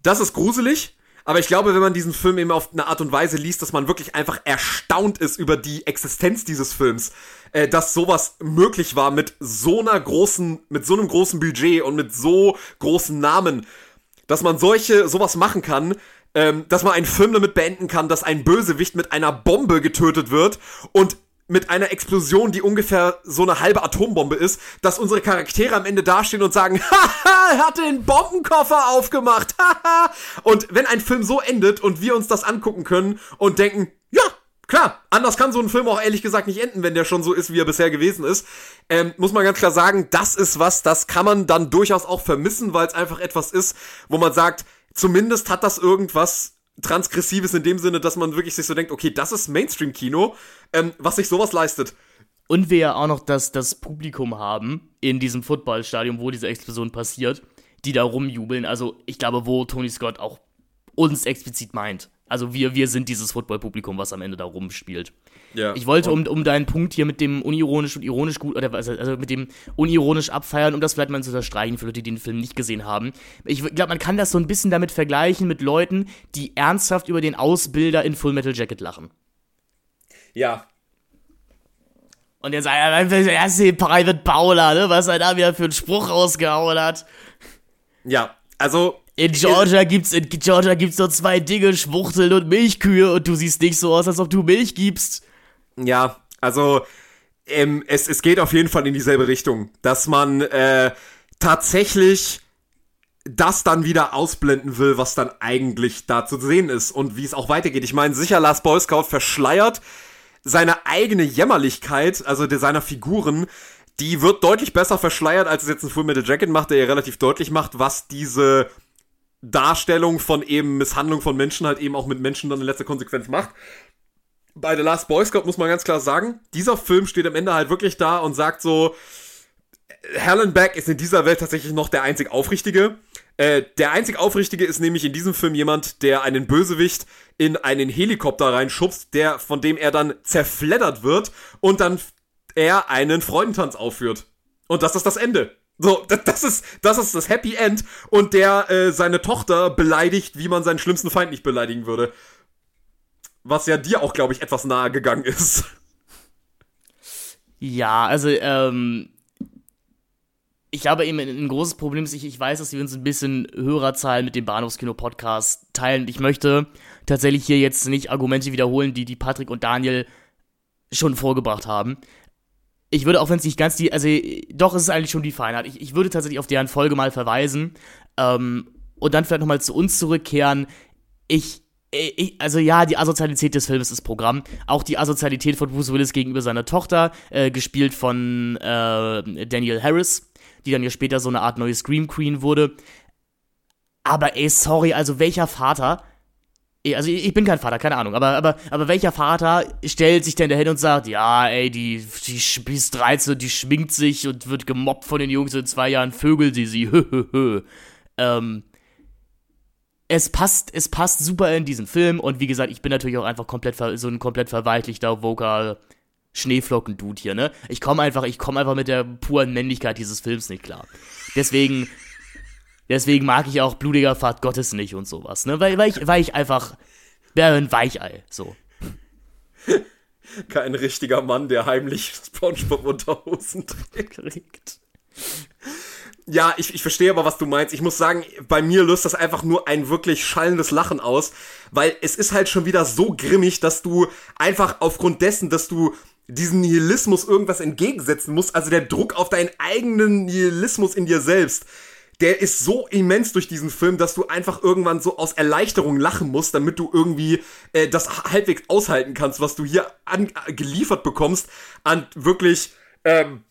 Das ist gruselig, aber ich glaube, wenn man diesen Film eben auf eine Art und Weise liest, dass man wirklich einfach erstaunt ist über die Existenz dieses Films, äh, dass sowas möglich war mit so einer großen, mit so einem großen Budget und mit so großen Namen, dass man solche, sowas machen kann, ähm, dass man einen Film damit beenden kann, dass ein Bösewicht mit einer Bombe getötet wird und mit einer Explosion, die ungefähr so eine halbe Atombombe ist, dass unsere Charaktere am Ende dastehen und sagen, *laughs* haha, er hat den Bombenkoffer aufgemacht, *laughs* haha. und wenn ein Film so endet und wir uns das angucken können und denken, ja, klar, anders kann so ein Film auch ehrlich gesagt nicht enden, wenn der schon so ist, wie er bisher gewesen ist, ähm, muss man ganz klar sagen, das ist was, das kann man dann durchaus auch vermissen, weil es einfach etwas ist, wo man sagt, zumindest hat das irgendwas Transgressives in dem Sinne, dass man wirklich sich so denkt, okay, das ist Mainstream-Kino, ähm, was sich sowas leistet. Und wir ja auch noch das, das Publikum haben in diesem Footballstadion, wo diese Explosion passiert, die da rumjubeln. Also ich glaube, wo Tony Scott auch uns explizit meint. Also wir, wir sind dieses Football-Publikum, was am Ende da rumspielt. Ja. Ich wollte, um, um deinen Punkt hier mit dem unironisch und ironisch gut, oder also, mit dem unironisch abfeiern, um das vielleicht mal zu unterstreichen für Leute, die den Film nicht gesehen haben. Ich glaube, man kann das so ein bisschen damit vergleichen mit Leuten, die ernsthaft über den Ausbilder in Full Metal Jacket lachen. Ja. Und jetzt, er ist die Private Paula, ne, was er da wieder für einen Spruch rausgehauen hat. Ja, also in Georgia gibt's, in Georgia gibt's nur zwei Dinge, Schwuchteln und Milchkühe und du siehst nicht so aus, als ob du Milch gibst. Ja, also ähm, es, es geht auf jeden Fall in dieselbe Richtung, dass man äh, tatsächlich das dann wieder ausblenden will, was dann eigentlich da zu sehen ist und wie es auch weitergeht. Ich meine, sicher, Last Boy Scout verschleiert seine eigene Jämmerlichkeit, also der seiner Figuren, die wird deutlich besser verschleiert, als es jetzt ein Full Metal Jacket macht, der ja relativ deutlich macht, was diese Darstellung von eben Misshandlung von Menschen halt eben auch mit Menschen dann in letzter Konsequenz macht. Bei The Last Boy Scout muss man ganz klar sagen, dieser Film steht am Ende halt wirklich da und sagt so, Helen Beck ist in dieser Welt tatsächlich noch der einzig Aufrichtige. Äh, der einzig Aufrichtige ist nämlich in diesem Film jemand, der einen Bösewicht in einen Helikopter reinschubst, der, von dem er dann zerfleddert wird und dann er einen Freudentanz aufführt. Und das ist das Ende. So, das, ist, das ist das Happy End und der äh, seine Tochter beleidigt, wie man seinen schlimmsten Feind nicht beleidigen würde. Was ja dir auch, glaube ich, etwas nahe gegangen ist. Ja, also, ähm, ich habe eben ein großes Problem, ich, ich weiß, dass wir uns ein bisschen Hörerzahlen mit dem Bahnhofskino-Podcast teilen. Ich möchte tatsächlich hier jetzt nicht Argumente wiederholen, die die Patrick und Daniel schon vorgebracht haben. Ich würde, auch wenn es nicht ganz die, also doch, es ist eigentlich schon die Feinheit. Ich, ich würde tatsächlich auf deren Folge mal verweisen ähm, und dann vielleicht nochmal zu uns zurückkehren. Ich, ich, also ja, die Asozialität des Films ist Programm. Auch die Asozialität von Bruce Willis gegenüber seiner Tochter, äh, gespielt von äh, Daniel Harris die dann ja später so eine Art neue Scream Queen wurde. Aber ey, sorry, also welcher Vater, also ich bin kein Vater, keine Ahnung, aber, aber, aber welcher Vater stellt sich denn dahin und sagt, ja, ey, die, die ist 13 und die schminkt sich und wird gemobbt von den Jungs in zwei Jahren, vögel sie sie, *laughs* hö. Ähm, es passt, es passt super in diesen Film und wie gesagt, ich bin natürlich auch einfach komplett so ein komplett verweichlichter Vocal Schneeflocken-Dude hier, ne? Ich komme einfach, ich komme einfach mit der puren Männlichkeit dieses Films nicht klar. Deswegen, deswegen mag ich auch blutiger Fahrt Gottes nicht und sowas, ne? Weil, weil ich, weil ich einfach, wäre ein Weichei, so. Kein richtiger Mann, der heimlich Spongebob Unterhosen trägt. Ja, ich, ich verstehe aber, was du meinst. Ich muss sagen, bei mir löst das einfach nur ein wirklich schallendes Lachen aus, weil es ist halt schon wieder so grimmig, dass du einfach aufgrund dessen, dass du diesen Nihilismus irgendwas entgegensetzen musst, also der Druck auf deinen eigenen Nihilismus in dir selbst, der ist so immens durch diesen Film, dass du einfach irgendwann so aus Erleichterung lachen musst, damit du irgendwie äh, das halbwegs aushalten kannst, was du hier an, äh, geliefert bekommst an wirklich ähm,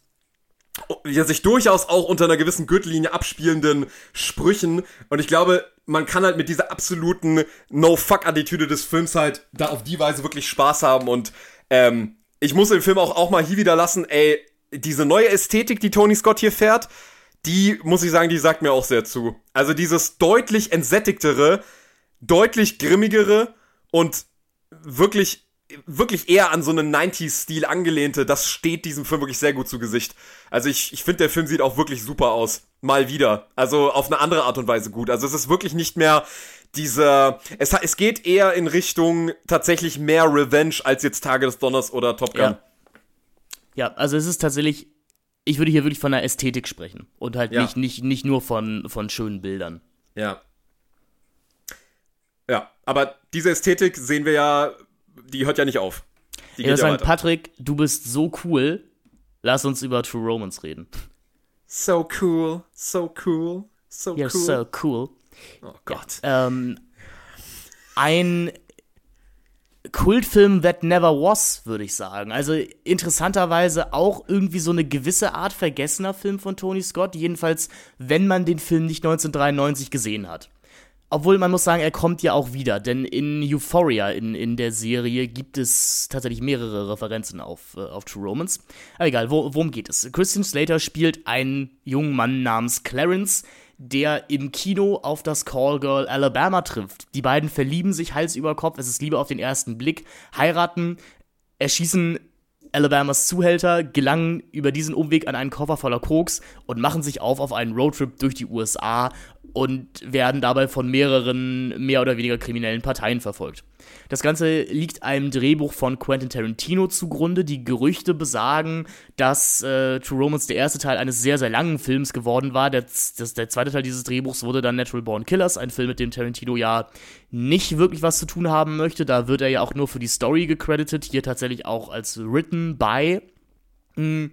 ja, sich durchaus auch unter einer gewissen Gürtellinie abspielenden Sprüchen. Und ich glaube, man kann halt mit dieser absoluten No-Fuck-Attitüde des Films halt da auf die Weise wirklich Spaß haben und ähm, ich muss den Film auch, auch mal hier wieder lassen, ey, diese neue Ästhetik, die Tony Scott hier fährt, die, muss ich sagen, die sagt mir auch sehr zu. Also dieses deutlich entsättigtere, deutlich grimmigere und wirklich, wirklich eher an so einen 90s-Stil angelehnte, das steht diesem Film wirklich sehr gut zu Gesicht. Also ich, ich finde, der Film sieht auch wirklich super aus. Mal wieder. Also auf eine andere Art und Weise gut. Also es ist wirklich nicht mehr dieser, es, es geht eher in Richtung tatsächlich mehr Revenge als jetzt Tage des Donners oder Top Gun. Ja, ja also es ist tatsächlich, ich würde hier wirklich von der Ästhetik sprechen und halt ja. nicht, nicht, nicht nur von, von schönen Bildern. Ja. Ja, aber diese Ästhetik sehen wir ja, die hört ja nicht auf. Die ich würde sagen, Patrick, du bist so cool, lass uns über True Romance reden. So cool, so cool, so You're cool. so cool. Oh Gott. Ähm, ein Kultfilm that never was, würde ich sagen. Also interessanterweise auch irgendwie so eine gewisse Art vergessener Film von Tony Scott. Jedenfalls, wenn man den Film nicht 1993 gesehen hat. Obwohl man muss sagen, er kommt ja auch wieder, denn in Euphoria, in, in der Serie, gibt es tatsächlich mehrere Referenzen auf, äh, auf True Romance. Aber egal, wo, worum geht es? Christian Slater spielt einen jungen Mann namens Clarence, der im Kino auf das Callgirl Alabama trifft. Die beiden verlieben sich Hals über Kopf, es ist Liebe auf den ersten Blick, heiraten, erschießen Alabamas Zuhälter, gelangen über diesen Umweg an einen Koffer voller Koks und machen sich auf auf einen Roadtrip durch die USA und werden dabei von mehreren mehr oder weniger kriminellen Parteien verfolgt. Das Ganze liegt einem Drehbuch von Quentin Tarantino zugrunde. Die Gerüchte besagen, dass äh, True Romance der erste Teil eines sehr, sehr langen Films geworden war. Der, das, der zweite Teil dieses Drehbuchs wurde dann Natural Born Killers, ein Film, mit dem Tarantino ja nicht wirklich was zu tun haben möchte. Da wird er ja auch nur für die Story gecredited, hier tatsächlich auch als written by. Hm.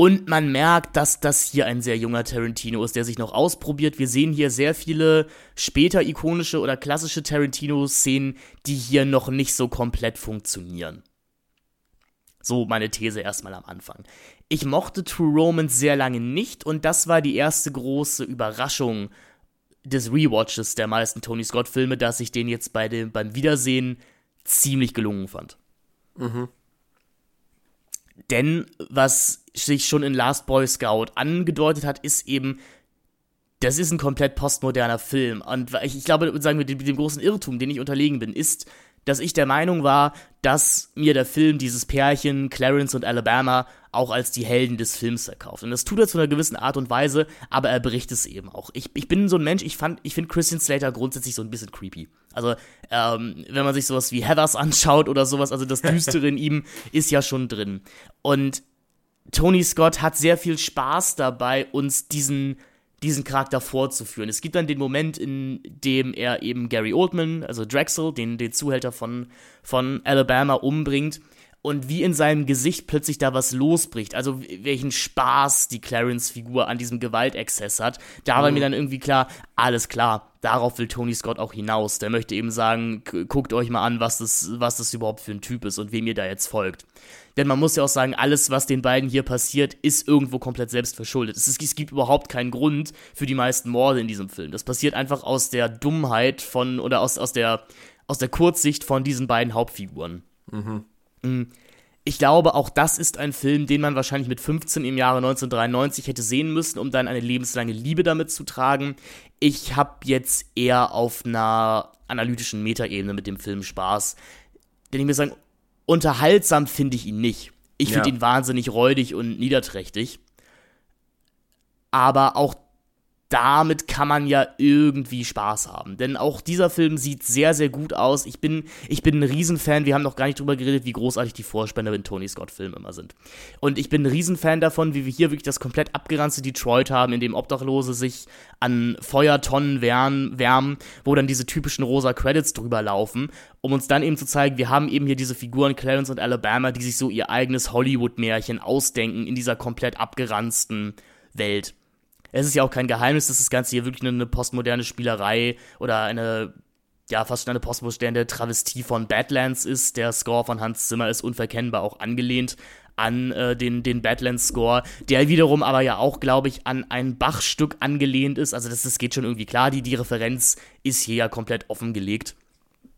Und man merkt, dass das hier ein sehr junger Tarantino ist, der sich noch ausprobiert. Wir sehen hier sehr viele später ikonische oder klassische Tarantino-Szenen, die hier noch nicht so komplett funktionieren. So meine These erstmal am Anfang. Ich mochte True Romance sehr lange nicht und das war die erste große Überraschung des Rewatches der meisten Tony Scott-Filme, dass ich den jetzt bei dem, beim Wiedersehen ziemlich gelungen fand. Mhm. Denn was sich schon in Last Boy Scout angedeutet hat, ist eben, das ist ein komplett postmoderner Film. Und ich, glaube, sagen wir, dem großen Irrtum, den ich unterlegen bin, ist, dass ich der Meinung war, dass mir der Film dieses Pärchen Clarence und Alabama auch als die Helden des Films verkauft. Und das tut er zu einer gewissen Art und Weise, aber er bricht es eben auch. Ich, ich bin so ein Mensch, ich fand, ich finde Christian Slater grundsätzlich so ein bisschen creepy. Also, ähm, wenn man sich sowas wie Heathers anschaut oder sowas, also das Düstere in ihm *laughs* ist ja schon drin. Und Tony Scott hat sehr viel Spaß dabei, uns diesen diesen Charakter vorzuführen. Es gibt dann den Moment, in dem er eben Gary Oldman, also Drexel, den, den Zuhälter von, von Alabama, umbringt und wie in seinem Gesicht plötzlich da was losbricht. Also welchen Spaß die Clarence-Figur an diesem Gewaltexzess hat. Da war mhm. mir dann irgendwie klar, alles klar, darauf will Tony Scott auch hinaus. Der möchte eben sagen, guckt euch mal an, was das, was das überhaupt für ein Typ ist und wem ihr da jetzt folgt. Denn man muss ja auch sagen, alles, was den beiden hier passiert, ist irgendwo komplett selbst verschuldet. Es, ist, es gibt überhaupt keinen Grund für die meisten Morde in diesem Film. Das passiert einfach aus der Dummheit von, oder aus, aus, der, aus der Kurzsicht von diesen beiden Hauptfiguren. Mhm. Mm. Ich glaube, auch das ist ein Film, den man wahrscheinlich mit 15 im Jahre 1993 hätte sehen müssen, um dann eine lebenslange Liebe damit zu tragen. Ich habe jetzt eher auf einer analytischen Metaebene mit dem Film Spaß. Denn ich mir sagen, unterhaltsam finde ich ihn nicht. Ich finde ja. ihn wahnsinnig räudig und niederträchtig. Aber auch damit kann man ja irgendwie Spaß haben. Denn auch dieser Film sieht sehr, sehr gut aus. Ich bin, ich bin ein Riesenfan. Wir haben noch gar nicht drüber geredet, wie großartig die Vorspender in Tony Scott-Filmen immer sind. Und ich bin ein Riesenfan davon, wie wir hier wirklich das komplett abgeranzte Detroit haben, in dem Obdachlose sich an Feuertonnen wärmen, wärmen, wo dann diese typischen rosa Credits drüber laufen, um uns dann eben zu zeigen, wir haben eben hier diese Figuren Clarence und Alabama, die sich so ihr eigenes Hollywood-Märchen ausdenken in dieser komplett abgeranzten Welt es ist ja auch kein Geheimnis, dass das Ganze hier wirklich eine, postmoderne Spielerei oder eine, ja, fast schon eine postmoderne Travestie von Badlands ist. Der Score von Hans Zimmer ist unverkennbar auch angelehnt an äh, den, den Badlands-Score, der wiederum aber ja auch, glaube ich, an ein Bach-Stück angelehnt ist. Also das, das geht schon irgendwie klar, die, die Referenz ist hier ja komplett offengelegt.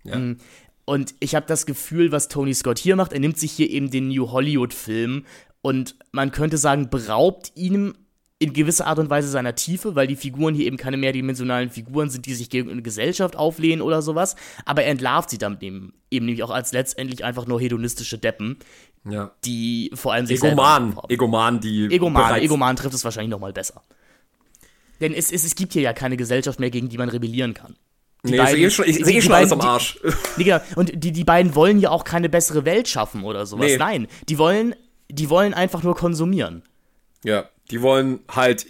Ja. Mm. Und ich habe das Gefühl, was Tony Scott hier macht, er nimmt sich hier eben den New Hollywood-Film und man könnte sagen, beraubt ihm in gewisser Art und Weise seiner Tiefe, weil die Figuren hier eben keine mehrdimensionalen Figuren sind, die sich gegen eine Gesellschaft auflehnen oder sowas. Aber er entlarvt sie damit eben, eben nämlich auch als letztendlich einfach nur hedonistische Deppen, ja. die vor allem sich Egoman, Egoman, die Egoman, Egoman trifft es wahrscheinlich noch mal besser. Denn es, es, es gibt hier ja keine Gesellschaft mehr, gegen die man rebellieren kann. Die nee, beiden, ich sehe schon, ich schon alles am Arsch. *laughs* Die, genau, und die, die beiden wollen ja auch keine bessere Welt schaffen oder sowas. Nee. Nein, die wollen, die wollen einfach nur konsumieren. Ja. Die wollen halt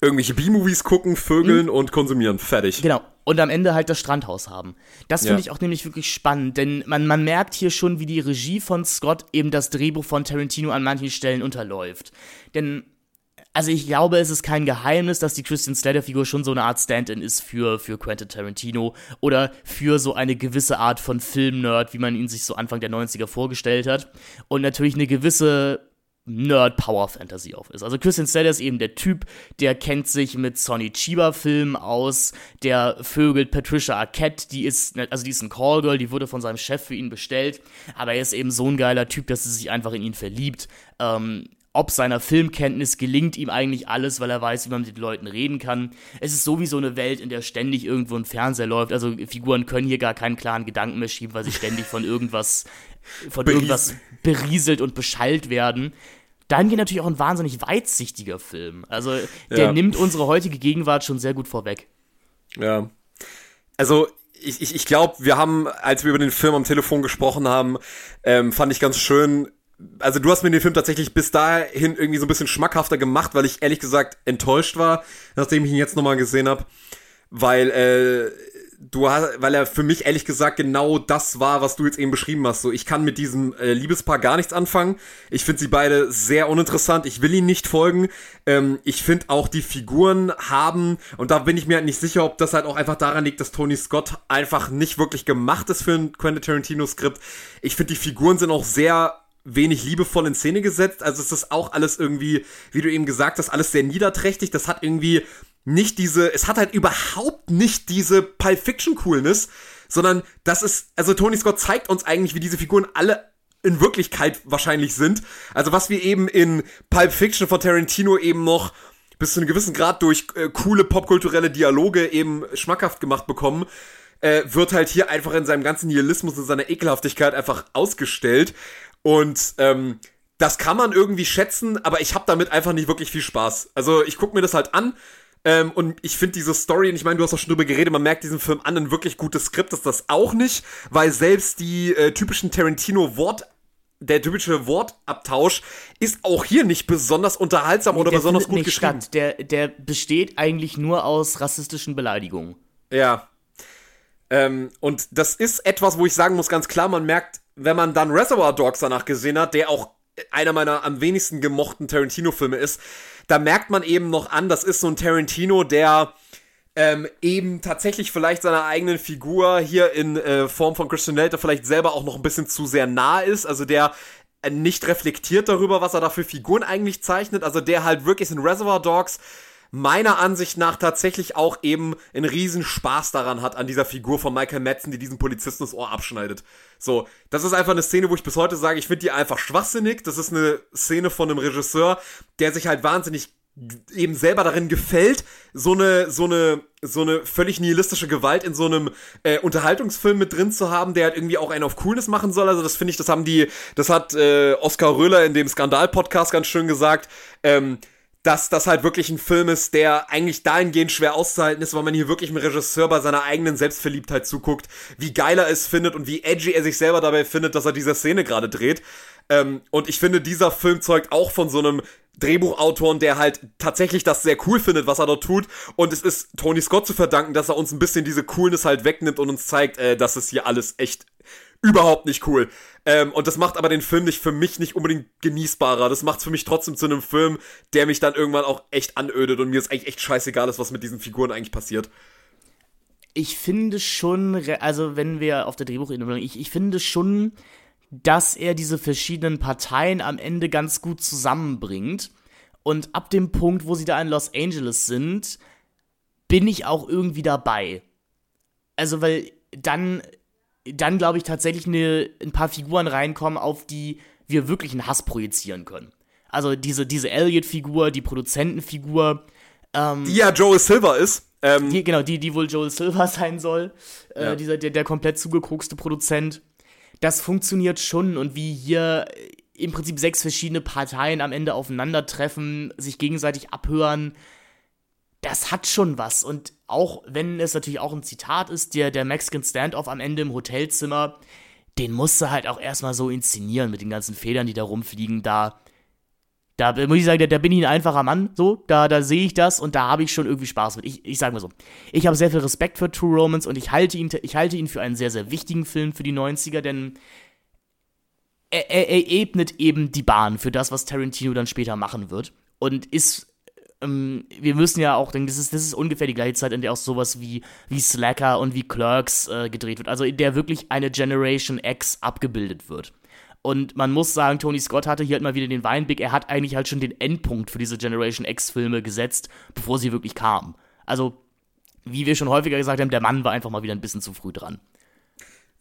irgendwelche B-Movies gucken, vögeln mhm. und konsumieren. Fertig. Genau. Und am Ende halt das Strandhaus haben. Das finde ja. ich auch nämlich wirklich spannend, denn man, man merkt hier schon, wie die Regie von Scott eben das Drehbuch von Tarantino an manchen Stellen unterläuft. Denn also ich glaube, es ist kein Geheimnis, dass die Christian Slater-Figur schon so eine Art Stand-in ist für, für Quentin Tarantino oder für so eine gewisse Art von Film-Nerd, wie man ihn sich so Anfang der 90er vorgestellt hat. Und natürlich eine gewisse Nerd-Power-Fantasy auf ist. Also Christian Slater ist eben der Typ, der kennt sich mit Sonny Chiba-Filmen aus, der vögelt Patricia Arquette, die ist, also die ist ein Callgirl, die wurde von seinem Chef für ihn bestellt, aber er ist eben so ein geiler Typ, dass sie sich einfach in ihn verliebt. Ähm, ob seiner Filmkenntnis gelingt ihm eigentlich alles, weil er weiß, wie man mit den Leuten reden kann. Es ist sowieso eine Welt, in der ständig irgendwo ein Fernseher läuft. Also Figuren können hier gar keinen klaren Gedanken mehr schieben, weil sie ständig von irgendwas, von irgendwas berieselt und beschallt werden dahingehend natürlich auch ein wahnsinnig weitsichtiger Film. Also der ja. nimmt unsere heutige Gegenwart schon sehr gut vorweg. Ja. Also ich, ich, ich glaube, wir haben, als wir über den Film am Telefon gesprochen haben, ähm, fand ich ganz schön, also du hast mir den Film tatsächlich bis dahin irgendwie so ein bisschen schmackhafter gemacht, weil ich ehrlich gesagt enttäuscht war, nachdem ich ihn jetzt nochmal gesehen habe. Weil äh, du hast, weil er für mich ehrlich gesagt genau das war, was du jetzt eben beschrieben hast. So, ich kann mit diesem äh, Liebespaar gar nichts anfangen. Ich finde sie beide sehr uninteressant. Ich will ihnen nicht folgen. Ähm, ich finde auch die Figuren haben, und da bin ich mir halt nicht sicher, ob das halt auch einfach daran liegt, dass Tony Scott einfach nicht wirklich gemacht ist für ein Quentin Tarantino Skript. Ich finde die Figuren sind auch sehr wenig liebevoll in Szene gesetzt. Also es ist auch alles irgendwie, wie du eben gesagt hast, alles sehr niederträchtig. Das hat irgendwie nicht diese, es hat halt überhaupt nicht diese Pulp Fiction Coolness, sondern das ist, also Tony Scott zeigt uns eigentlich, wie diese Figuren alle in Wirklichkeit wahrscheinlich sind. Also was wir eben in Pulp Fiction von Tarantino eben noch bis zu einem gewissen Grad durch äh, coole popkulturelle Dialoge eben schmackhaft gemacht bekommen, äh, wird halt hier einfach in seinem ganzen Nihilismus und seiner Ekelhaftigkeit einfach ausgestellt. Und ähm, das kann man irgendwie schätzen, aber ich habe damit einfach nicht wirklich viel Spaß. Also ich gucke mir das halt an ähm, und ich finde diese Story, und ich meine, du hast auch schon drüber geredet, man merkt diesen Film an, ein wirklich gutes Skript ist das auch nicht, weil selbst die äh, typischen Tarantino-Wort der typische Wortabtausch ist auch hier nicht besonders unterhaltsam oder der besonders gut geschrieben. Statt. Der, der besteht eigentlich nur aus rassistischen Beleidigungen. Ja. Ähm, und das ist etwas, wo ich sagen muss, ganz klar, man merkt, wenn man dann Reservoir Dogs danach gesehen hat, der auch einer meiner am wenigsten gemochten Tarantino-Filme ist, da merkt man eben noch an, das ist so ein Tarantino, der ähm, eben tatsächlich vielleicht seiner eigenen Figur hier in äh, Form von Christian Slater vielleicht selber auch noch ein bisschen zu sehr nah ist. Also der äh, nicht reflektiert darüber, was er da für Figuren eigentlich zeichnet. Also der halt wirklich in Reservoir Dogs meiner Ansicht nach tatsächlich auch eben einen riesen Spaß daran hat, an dieser Figur von Michael Madsen, die diesen Polizisten das Ohr abschneidet. So, das ist einfach eine Szene, wo ich bis heute sage, ich finde die einfach schwachsinnig. Das ist eine Szene von einem Regisseur, der sich halt wahnsinnig eben selber darin gefällt, so eine, so eine, so eine völlig nihilistische Gewalt in so einem äh, Unterhaltungsfilm mit drin zu haben, der halt irgendwie auch einen auf Coolness machen soll. Also das finde ich, das haben die, das hat äh, Oskar Röhler in dem Skandal-Podcast ganz schön gesagt. Ähm, dass das halt wirklich ein Film ist, der eigentlich dahingehend schwer auszuhalten ist, weil man hier wirklich einem Regisseur bei seiner eigenen Selbstverliebtheit zuguckt, wie geil er es findet und wie edgy er sich selber dabei findet, dass er diese Szene gerade dreht. Ähm, und ich finde, dieser Film zeugt auch von so einem Drehbuchautoren, der halt tatsächlich das sehr cool findet, was er dort tut. Und es ist Tony Scott zu verdanken, dass er uns ein bisschen diese Coolness halt wegnimmt und uns zeigt, äh, dass es hier alles echt überhaupt nicht cool. Ähm, und das macht aber den Film nicht für mich nicht unbedingt genießbarer. Das macht es für mich trotzdem zu einem Film, der mich dann irgendwann auch echt anödet und mir ist eigentlich echt scheißegal ist, was mit diesen Figuren eigentlich passiert. Ich finde schon, also wenn wir auf der Drehbuchebene, ich, ich finde schon, dass er diese verschiedenen Parteien am Ende ganz gut zusammenbringt. Und ab dem Punkt, wo sie da in Los Angeles sind, bin ich auch irgendwie dabei. Also, weil dann dann, glaube ich, tatsächlich eine, ein paar Figuren reinkommen, auf die wir wirklich einen Hass projizieren können. Also diese, diese Elliot-Figur, die Produzentenfigur. Ähm, die ja Joel Silver ist. Ähm, die, genau, die, die wohl Joel Silver *laughs* sein soll. Äh, ja. dieser, der, der komplett zugekokste Produzent. Das funktioniert schon und wie hier im Prinzip sechs verschiedene Parteien am Ende aufeinandertreffen, sich gegenseitig abhören, das hat schon was. Und auch wenn es natürlich auch ein Zitat ist, der, der Mexican Standoff am Ende im Hotelzimmer, den musst du halt auch erstmal so inszenieren mit den ganzen Federn, die da rumfliegen. Da, da muss ich sagen, da, da bin ich ein einfacher Mann, so, da, da sehe ich das und da habe ich schon irgendwie Spaß mit. Ich, ich sage mal so, ich habe sehr viel Respekt für True Romance und ich halte ihn, ich halte ihn für einen sehr, sehr wichtigen Film für die 90er, denn er, er, er ebnet eben die Bahn für das, was Tarantino dann später machen wird und ist ähm, wir müssen ja auch denken, das ist, das ist ungefähr die gleiche Zeit, in der auch sowas wie, wie Slacker und wie Clerks äh, gedreht wird. Also in der wirklich eine Generation X abgebildet wird. Und man muss sagen, Tony Scott hatte hier halt mal wieder den Weinblick. Er hat eigentlich halt schon den Endpunkt für diese Generation X-Filme gesetzt, bevor sie wirklich kamen. Also, wie wir schon häufiger gesagt haben, der Mann war einfach mal wieder ein bisschen zu früh dran.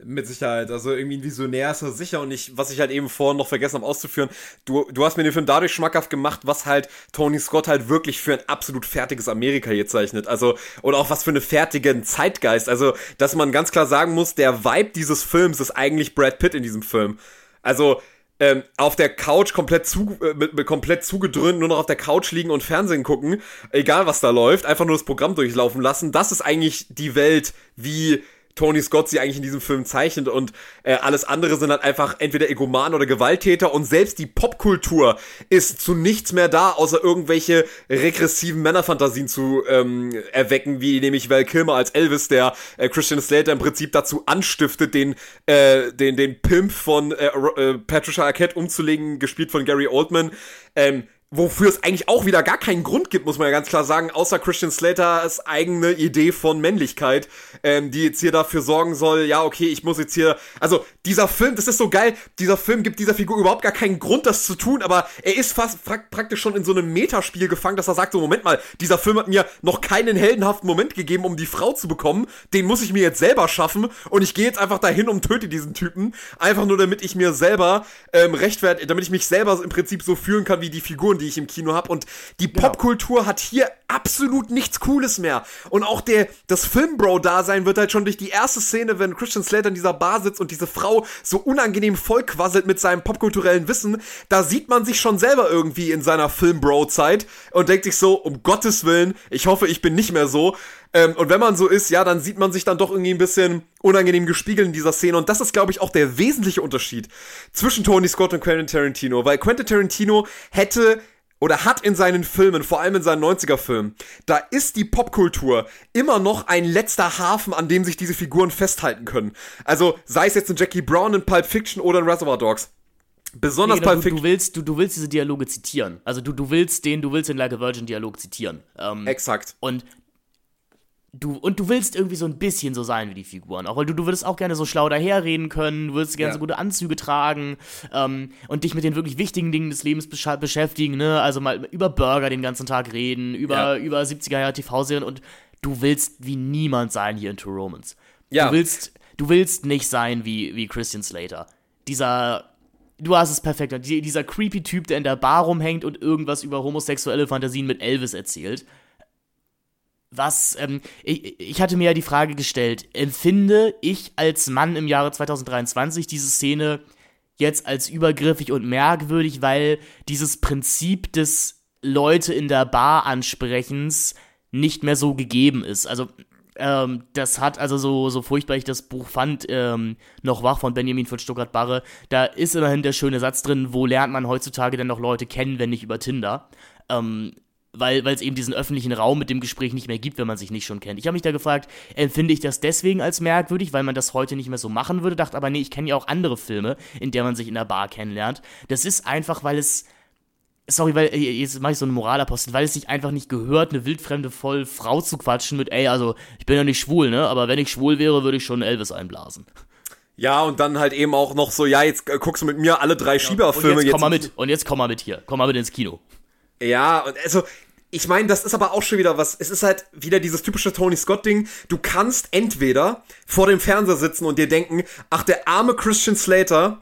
Mit Sicherheit. Also irgendwie ein Visionär ist er sicher und ich, was ich halt eben vorhin noch vergessen habe auszuführen, du, du hast mir den Film dadurch schmackhaft gemacht, was halt Tony Scott halt wirklich für ein absolut fertiges Amerika hier zeichnet. Also, oder auch was für eine fertigen Zeitgeist. Also, dass man ganz klar sagen muss, der Vibe dieses Films ist eigentlich Brad Pitt in diesem Film. Also, ähm, auf der Couch komplett, zu, äh, komplett zugedröhnt, nur noch auf der Couch liegen und Fernsehen gucken, egal was da läuft, einfach nur das Programm durchlaufen lassen. Das ist eigentlich die Welt, wie Tony Scott sie eigentlich in diesem Film zeichnet und äh, alles andere sind halt einfach entweder Egoman oder Gewalttäter und selbst die Popkultur ist zu nichts mehr da, außer irgendwelche regressiven Männerfantasien zu ähm, erwecken, wie nämlich Val Kilmer als Elvis, der äh, Christian Slater im Prinzip dazu anstiftet, den äh, den den Pimp von äh, äh, Patricia Arquette umzulegen, gespielt von Gary Oldman. Ähm, wofür es eigentlich auch wieder gar keinen Grund gibt, muss man ja ganz klar sagen, außer Christian Slaters eigene Idee von Männlichkeit, ähm, die jetzt hier dafür sorgen soll, ja, okay, ich muss jetzt hier, also dieser Film, das ist so geil, dieser Film gibt dieser Figur überhaupt gar keinen Grund, das zu tun, aber er ist fast praktisch schon in so einem Metaspiel gefangen, dass er sagt, so, Moment mal, dieser Film hat mir noch keinen heldenhaften Moment gegeben, um die Frau zu bekommen, den muss ich mir jetzt selber schaffen und ich gehe jetzt einfach dahin und töte diesen Typen, einfach nur damit ich mir selber ähm, rechtfertige, damit ich mich selber im Prinzip so fühlen kann wie die Figuren, Figuren, die ich im Kino habe. Und die genau. Popkultur hat hier absolut nichts Cooles mehr. Und auch der, das Filmbro-Dasein wird halt schon durch die erste Szene, wenn Christian Slater in dieser Bar sitzt und diese Frau so unangenehm vollquasselt mit seinem popkulturellen Wissen, da sieht man sich schon selber irgendwie in seiner Filmbro-Zeit und denkt sich so, um Gottes Willen, ich hoffe, ich bin nicht mehr so. Ähm, und wenn man so ist, ja, dann sieht man sich dann doch irgendwie ein bisschen unangenehm gespiegelt in dieser Szene. Und das ist, glaube ich, auch der wesentliche Unterschied zwischen Tony Scott und Quentin Tarantino. Weil Quentin Tarantino hätte oder hat in seinen Filmen, vor allem in seinen 90er-Filmen, da ist die Popkultur immer noch ein letzter Hafen, an dem sich diese Figuren festhalten können. Also sei es jetzt in Jackie Brown in Pulp Fiction oder in Reservoir Dogs. Besonders nee, genau, du, du, willst, du, du willst diese Dialoge zitieren. Also du, du willst den, du willst den Like a Virgin Dialog zitieren. Ähm, Exakt. Und du, und du willst irgendwie so ein bisschen so sein wie die Figuren. Auch weil du, du würdest auch gerne so schlau daherreden können, du würdest gerne ja. so gute Anzüge tragen ähm, und dich mit den wirklich wichtigen Dingen des Lebens besch beschäftigen, ne? Also mal über Burger den ganzen Tag reden, über, ja. über 70er Jahre TV-Serien und du willst wie niemand sein hier in True Romance. Ja. Du willst, du willst nicht sein wie, wie Christian Slater. Dieser du hast es perfekt. Dieser creepy Typ, der in der Bar rumhängt und irgendwas über homosexuelle Fantasien mit Elvis erzählt was, ähm, ich, ich hatte mir ja die Frage gestellt, empfinde ich als Mann im Jahre 2023 diese Szene jetzt als übergriffig und merkwürdig, weil dieses Prinzip des Leute in der Bar ansprechens nicht mehr so gegeben ist. Also, ähm, das hat also so, so furchtbar ich das Buch fand, ähm, noch wach von Benjamin von Stuttgart-Barre, da ist immerhin der schöne Satz drin, wo lernt man heutzutage denn noch Leute kennen, wenn nicht über Tinder? Ähm, weil es eben diesen öffentlichen Raum mit dem Gespräch nicht mehr gibt, wenn man sich nicht schon kennt. Ich habe mich da gefragt, empfinde ich das deswegen als merkwürdig, weil man das heute nicht mehr so machen würde, dachte aber nee, ich kenne ja auch andere Filme, in der man sich in der Bar kennenlernt. Das ist einfach, weil es sorry, weil äh, jetzt mache ich so einen Moralapostel, weil es sich einfach nicht gehört, eine wildfremde voll Frau zu quatschen mit, ey, also ich bin ja nicht schwul, ne, aber wenn ich schwul wäre, würde ich schon Elvis einblasen. Ja, und dann halt eben auch noch so, ja, jetzt äh, guckst du mit mir alle drei Schieberfilme. Und jetzt komm mal mit, und jetzt komm mal mit hier, komm mal mit ins Kino. Ja, und also ich meine, das ist aber auch schon wieder was. Es ist halt wieder dieses typische Tony Scott-Ding. Du kannst entweder vor dem Fernseher sitzen und dir denken, ach, der arme Christian Slater,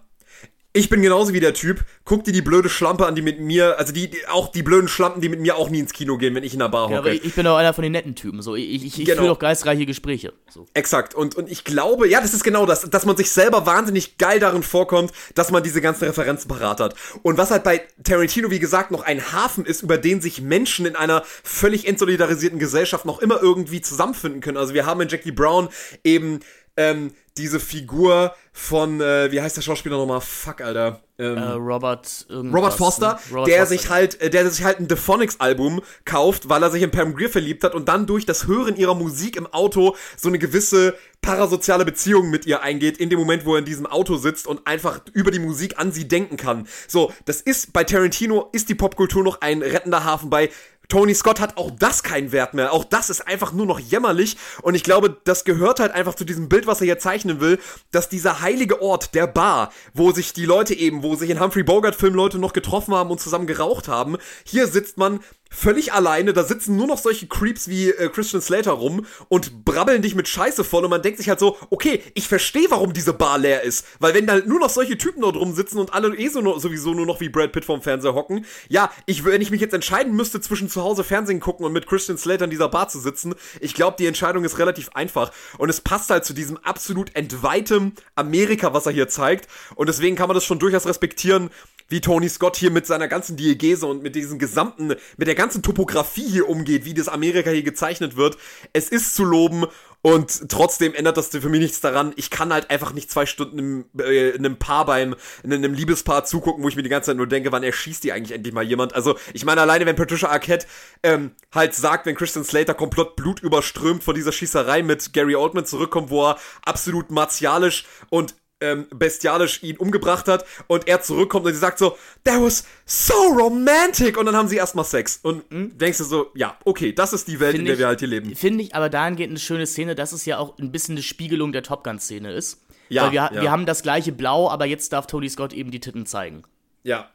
ich bin genauso wie der Typ. Guck dir die blöde Schlampe an, die mit mir, also die, die auch die blöden Schlampen, die mit mir auch nie ins Kino gehen, wenn ich in der Bar hocke. Ja, aber ich, bin auch einer von den netten Typen. So, ich, ich, ich genau. führe doch geistreiche Gespräche. So. Exakt. Und, und ich glaube, ja, das ist genau das, dass man sich selber wahnsinnig geil darin vorkommt, dass man diese ganzen Referenzen parat hat. Und was halt bei Tarantino, wie gesagt, noch ein Hafen ist, über den sich Menschen in einer völlig entsolidarisierten Gesellschaft noch immer irgendwie zusammenfinden können. Also wir haben in Jackie Brown eben ähm, diese Figur von, äh, wie heißt der Schauspieler nochmal? Fuck, Alter. Ähm, äh, Robert Robert Foster, ne? Robert der Foster, sich halt, äh, der sich halt ein Dephonics Album kauft, weil er sich in Pam Grier verliebt hat und dann durch das Hören ihrer Musik im Auto so eine gewisse parasoziale Beziehung mit ihr eingeht, in dem Moment, wo er in diesem Auto sitzt und einfach über die Musik an sie denken kann. So, das ist bei Tarantino ist die Popkultur noch ein rettender Hafen bei Tony Scott hat auch das keinen Wert mehr. Auch das ist einfach nur noch jämmerlich. Und ich glaube, das gehört halt einfach zu diesem Bild, was er hier zeichnen will, dass dieser heilige Ort, der Bar, wo sich die Leute eben, wo sich in Humphrey Bogart-Filmen Leute noch getroffen haben und zusammen geraucht haben, hier sitzt man völlig alleine, da sitzen nur noch solche Creeps wie äh, Christian Slater rum und brabbeln dich mit Scheiße voll und man denkt sich halt so, okay, ich verstehe, warum diese Bar leer ist, weil wenn da nur noch solche Typen dort rumsitzen und alle eh so nur, sowieso nur noch wie Brad Pitt vorm Fernseher hocken, ja, ich, wenn ich mich jetzt entscheiden müsste zwischen zu Hause Fernsehen gucken und mit Christian Slater in dieser Bar zu sitzen, ich glaube, die Entscheidung ist relativ einfach. Und es passt halt zu diesem absolut entweitem Amerika, was er hier zeigt. Und deswegen kann man das schon durchaus respektieren, wie Tony Scott hier mit seiner ganzen Diegese und mit diesem gesamten, mit der ganzen Topografie hier umgeht, wie das Amerika hier gezeichnet wird. Es ist zu loben und trotzdem ändert das für mich nichts daran. Ich kann halt einfach nicht zwei Stunden einem, äh, einem Paar beim, einem Liebespaar zugucken, wo ich mir die ganze Zeit nur denke, wann erschießt die eigentlich endlich mal jemand. Also, ich meine, alleine wenn Patricia Arquette ähm, halt sagt, wenn Christian Slater komplett Blut überströmt vor dieser Schießerei mit Gary Oldman zurückkommt, wo er absolut martialisch und ähm, bestialisch ihn umgebracht hat und er zurückkommt und sie sagt so, that was so romantic und dann haben sie erstmal Sex und mhm. denkst du so, ja, okay, das ist die Welt, find in der ich, wir halt hier leben. Finde ich aber dahingehend eine schöne Szene, dass es ja auch ein bisschen eine Spiegelung der Top Gun-Szene ist. Ja, Weil wir, ja. wir haben das gleiche Blau, aber jetzt darf Tony Scott eben die Titten zeigen. Ja,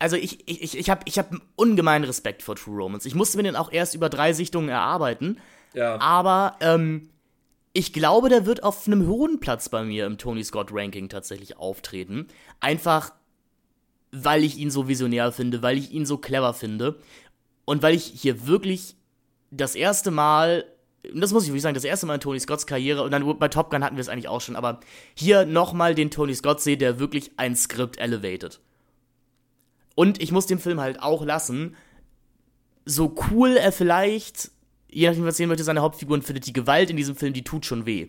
also ich, ich, ich habe ich hab ungemeinen Respekt vor True Romance. Ich musste mir den auch erst über drei Sichtungen erarbeiten. Ja. Aber ähm, ich glaube, der wird auf einem hohen Platz bei mir im Tony Scott Ranking tatsächlich auftreten. Einfach, weil ich ihn so visionär finde, weil ich ihn so clever finde und weil ich hier wirklich das erste Mal das muss ich wirklich sagen, das erste Mal in Tony Scotts Karriere, und dann bei Top Gun hatten wir es eigentlich auch schon, aber hier nochmal den Tony Scott sehe, der wirklich ein Skript elevated. Und ich muss den Film halt auch lassen, so cool er vielleicht, je nachdem, was sehen möchte, seine Hauptfiguren findet, die Gewalt in diesem Film, die tut schon weh.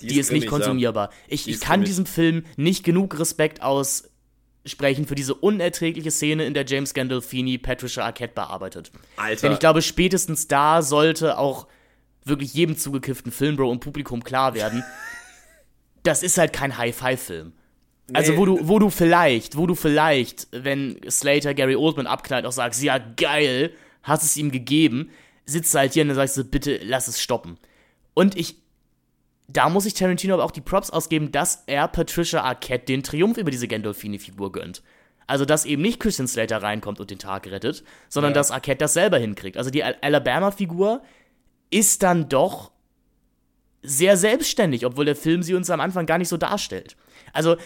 Die, die ist, ist nicht konsumierbar. Ich, ich kann diesem Film nicht genug Respekt aussprechen für diese unerträgliche Szene, in der James Gandolfini Patricia Arquette bearbeitet. Alter. Denn ich glaube, spätestens da sollte auch wirklich jedem zugekifften Filmbro und Publikum klar werden, *laughs* das ist halt kein High-Five-Film. Also wo du, wo du vielleicht, wo du vielleicht, wenn Slater Gary Oldman abknallt, auch sagst, ja geil, hast es ihm gegeben, sitzt halt hier und dann sagst du, bitte lass es stoppen. Und ich, da muss ich Tarantino aber auch die Props ausgeben, dass er Patricia Arquette den Triumph über diese Gandolfini-Figur gönnt. Also, dass eben nicht Christian Slater reinkommt und den Tag rettet, sondern ja. dass Arquette das selber hinkriegt. Also, die Alabama-Figur ist dann doch sehr selbstständig, obwohl der Film sie uns am Anfang gar nicht so darstellt. Also,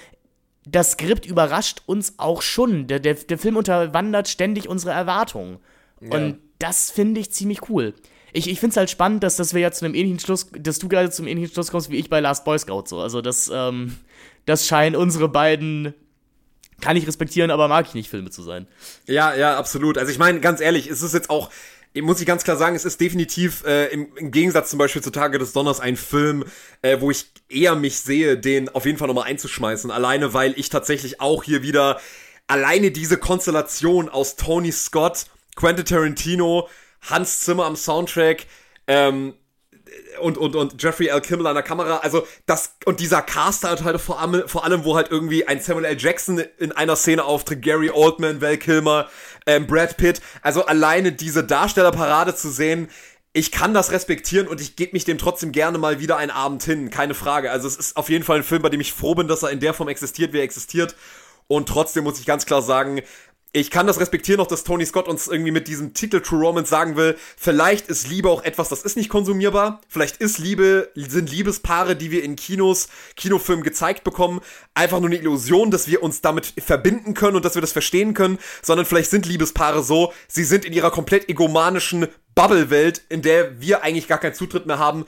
das Skript überrascht uns auch schon. Der, der, der Film unterwandert ständig unsere Erwartungen. Ja. Und das finde ich ziemlich cool. Ich, ich finde es halt spannend, dass, dass wir ja zu einem ähnlichen Schluss, dass du gerade zum ähnlichen Schluss kommst wie ich bei Last Boy Scout so. Also das, ähm, das scheinen unsere beiden kann ich respektieren, aber mag ich nicht Filme zu sein. Ja, ja, absolut. Also ich meine, ganz ehrlich, es ist jetzt auch muss ich ganz klar sagen, es ist definitiv äh, im, im, Gegensatz zum Beispiel zu Tage des Donners ein Film, äh, wo ich eher mich sehe, den auf jeden Fall nochmal einzuschmeißen. Alleine, weil ich tatsächlich auch hier wieder alleine diese Konstellation aus Tony Scott, Quentin Tarantino, Hans Zimmer am Soundtrack, ähm, und, und, und Jeffrey L. Kimmel an der Kamera, also das, und dieser Cast halt, halt vor allem, vor allem, wo halt irgendwie ein Samuel L. Jackson in einer Szene auftritt, Gary Oldman, Val Kilmer, ähm, Brad Pitt, also alleine diese Darstellerparade zu sehen, ich kann das respektieren und ich gebe mich dem trotzdem gerne mal wieder einen Abend hin, keine Frage. Also es ist auf jeden Fall ein Film, bei dem ich froh bin, dass er in der Form existiert, wie er existiert. Und trotzdem muss ich ganz klar sagen, ich kann das respektieren noch, dass Tony Scott uns irgendwie mit diesem Titel True Romance sagen will, vielleicht ist Liebe auch etwas, das ist nicht konsumierbar. Vielleicht ist Liebe, sind Liebespaare, die wir in Kinos, Kinofilmen gezeigt bekommen, einfach nur eine Illusion, dass wir uns damit verbinden können und dass wir das verstehen können, sondern vielleicht sind Liebespaare so, sie sind in ihrer komplett egomanischen Bubble-Welt, in der wir eigentlich gar keinen Zutritt mehr haben.